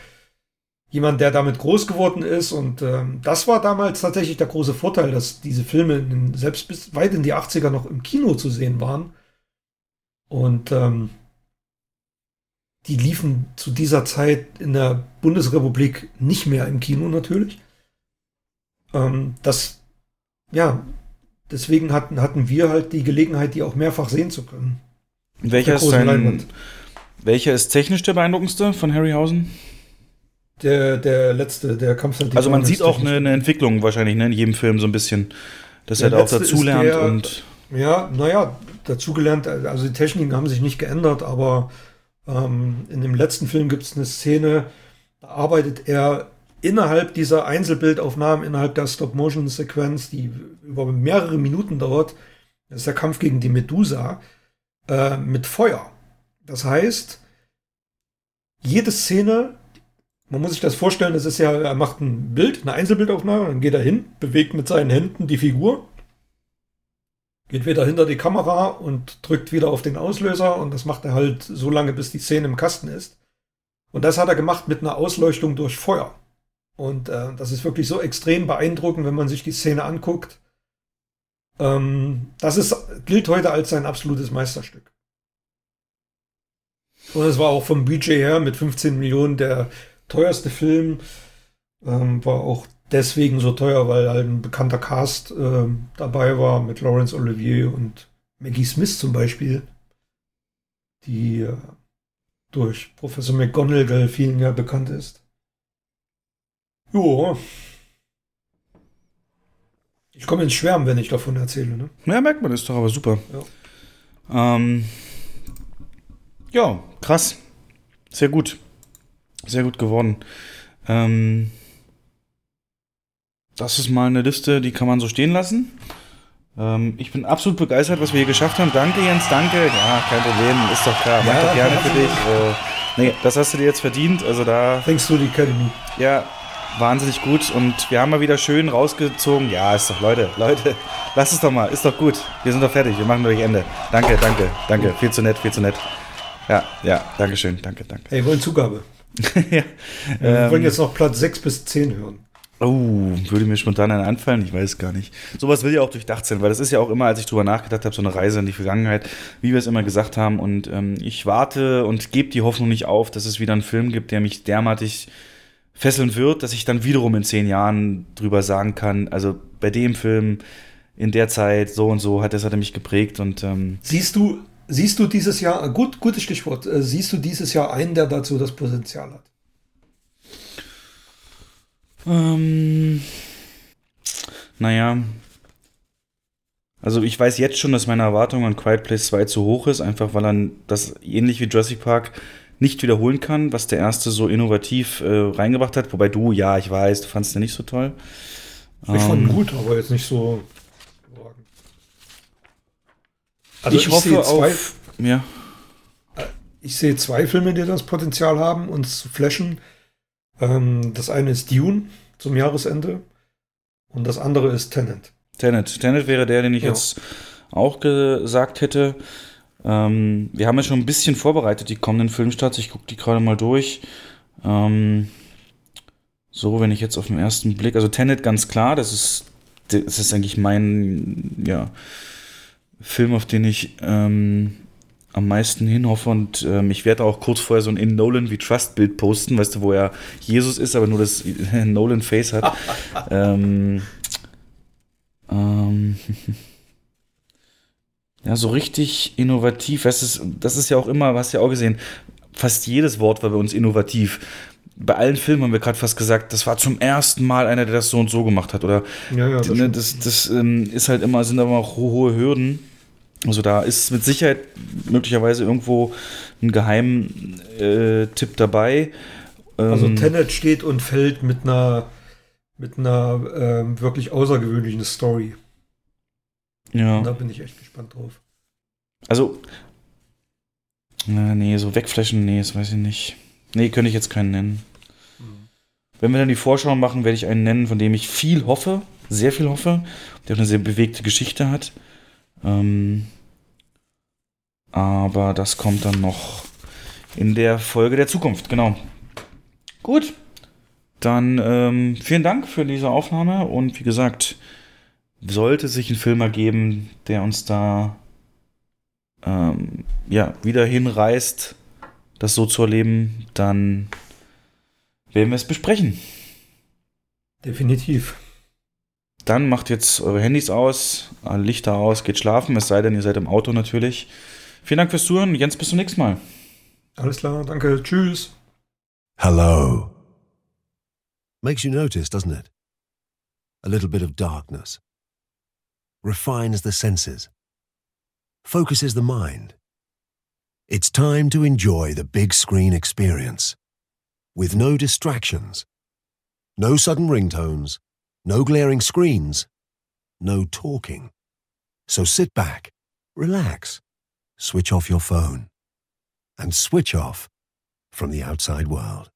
jemand, der damit groß geworden ist und ähm, das war damals tatsächlich der große Vorteil, dass diese Filme in, selbst bis weit in die 80er noch im Kino zu sehen waren. Und ähm, die liefen zu dieser Zeit in der Bundesrepublik nicht mehr im Kino natürlich. Ähm, das, ja, deswegen hatten, hatten wir halt die Gelegenheit, die auch mehrfach sehen zu können. Welcher ist dein, welcher ist technisch der beeindruckendste von Harryhausen? Der, der letzte, der Kampf Also man sieht auch eine, eine Entwicklung wahrscheinlich ne, in jedem Film so ein bisschen, dass Der er da auch dazulernt und Ja, naja, dazugelernt, also die Techniken haben sich nicht geändert, aber ähm, in dem letzten Film gibt es eine Szene, da arbeitet er innerhalb dieser Einzelbildaufnahmen, innerhalb der Stop-Motion-Sequenz, die über mehrere Minuten dauert, das ist der Kampf gegen die Medusa, äh, mit Feuer. Das heißt, jede Szene, man muss sich das vorstellen, das ist ja, er macht ein Bild, eine Einzelbildaufnahme, dann geht er hin, bewegt mit seinen Händen die Figur, geht wieder hinter die Kamera und drückt wieder auf den Auslöser und das macht er halt so lange, bis die Szene im Kasten ist. Und das hat er gemacht mit einer Ausleuchtung durch Feuer. Und äh, das ist wirklich so extrem beeindruckend, wenn man sich die Szene anguckt. Ähm, das ist, gilt heute als sein absolutes Meisterstück. Und es war auch vom Budget her mit 15 Millionen der teuerste Film. Ähm, war auch deswegen so teuer, weil halt ein bekannter Cast ähm, dabei war mit Laurence Olivier und Maggie Smith zum Beispiel, die äh, durch Professor McGonagall vielen ja bekannt ist. Jo. Ich komme ins Schwärmen, wenn ich davon erzähle. Ne? ja, merkt man, ist doch aber super. Ja, ähm, ja krass. Sehr gut. Sehr gut geworden. Ähm, das ist mal eine Liste, die kann man so stehen lassen. Ähm, ich bin absolut begeistert, was wir hier geschafft haben. Danke, Jens, danke. Ja, kein Problem, ist doch klar. Mach Ja, doch gerne für dich. Äh, nee, das hast du dir jetzt verdient. Also da, Thanks to the Academy. ja, wahnsinnig gut und wir haben mal wieder schön rausgezogen. Ja, ist doch, Leute, Leute, lass es doch mal, ist doch gut. Wir sind doch fertig, wir machen durch Ende. Danke, danke, danke, viel zu nett, viel zu nett. Ja, ja, danke schön, danke, danke. Hey, wollen Zugabe. ja, Wir wollen jetzt noch Platz 6 bis 10 hören. Oh, würde mir spontan einen anfallen? Ich weiß gar nicht. Sowas will ja auch durchdacht sein, weil das ist ja auch immer, als ich drüber nachgedacht habe, so eine Reise in die Vergangenheit, wie wir es immer gesagt haben. Und ähm, ich warte und gebe die Hoffnung nicht auf, dass es wieder einen Film gibt, der mich derartig fesseln wird, dass ich dann wiederum in zehn Jahren drüber sagen kann, also bei dem Film in der Zeit so und so hat das hat er mich geprägt und ähm, Siehst du, siehst du dieses Jahr, gut, gutes Stichwort, äh, siehst du dieses Jahr einen, der dazu das Potenzial hat? Ähm, naja. Also ich weiß jetzt schon, dass meine Erwartung an Quiet Place 2 zu hoch ist, einfach weil er das ähnlich wie Jurassic Park nicht wiederholen kann, was der erste so innovativ äh, reingebracht hat. Wobei du, ja, ich weiß, du fandest den nicht so toll. Ich fand ihn gut, aber jetzt nicht so. Also ich, hoffe sehe zwei, auf. Ja. ich sehe zwei Filme, die das Potenzial haben, uns zu flashen. Ähm, das eine ist Dune zum Jahresende und das andere ist Tenet. Tenet. Tenet wäre der, den ich Ja. jetzt auch gesagt hätte. Ähm, wir haben ja schon ein bisschen vorbereitet, die kommenden Filmstarts. Ich gucke die gerade mal durch. Ähm, so, wenn ich jetzt auf den ersten Blick, also Tenet ganz klar, das ist, das ist eigentlich mein, ja, Film, auf den ich ähm, am meisten hinhoffe und ähm, ich werde auch kurz vorher so ein In Nolan wie Trust Bild posten, weißt du, wo er Jesus ist, aber nur das Nolan Face hat. ähm, ähm, ja, so richtig innovativ. Das ist, das ist ja auch immer, hast ja auch gesehen, fast jedes Wort war bei uns innovativ. Bei allen Filmen haben wir gerade fast gesagt, das war zum ersten Mal einer, der das so und so gemacht hat. Oder Ja, ja, das ne, das, das ähm, ist halt immer, sind aber auch ho- hohe Hürden. Also da ist mit Sicherheit möglicherweise irgendwo ein Geheimtipp äh, Tipp dabei. Also Ähm, Tenet steht und fällt mit einer mit einer ähm, wirklich außergewöhnlichen Story. ja. Und da bin ich echt gespannt drauf. Also, na, nee, so wegflashen, nee, das weiß ich nicht. Nee, könnte ich jetzt keinen nennen. Wenn wir dann die Vorschau machen, werde ich einen nennen, von dem ich viel hoffe, sehr viel hoffe, der auch eine sehr bewegte Geschichte hat. Ähm, aber das kommt dann noch in der Folge der Zukunft, genau. Gut, dann ähm, vielen Dank für diese Aufnahme und wie gesagt, sollte sich ein Film ergeben, der uns da ähm, ja, wieder hinreißt, das so zu erleben, dann werden wir es besprechen. Definitiv. Dann macht jetzt eure Handys aus, Lichter aus, geht schlafen, es sei denn, ihr seid im Auto natürlich. Vielen Dank fürs Zuhören. Jens, bis zum nächsten Mal. Alles klar, danke. Tschüss. Hello. Makes you notice, doesn't it? A little bit of darkness. Refines the senses. Focuses the mind. It's time to enjoy the big screen experience. With no distractions. No sudden ringtones. No glaring screens. No talking. So sit back, relax, switch off your phone, and switch off from the outside world.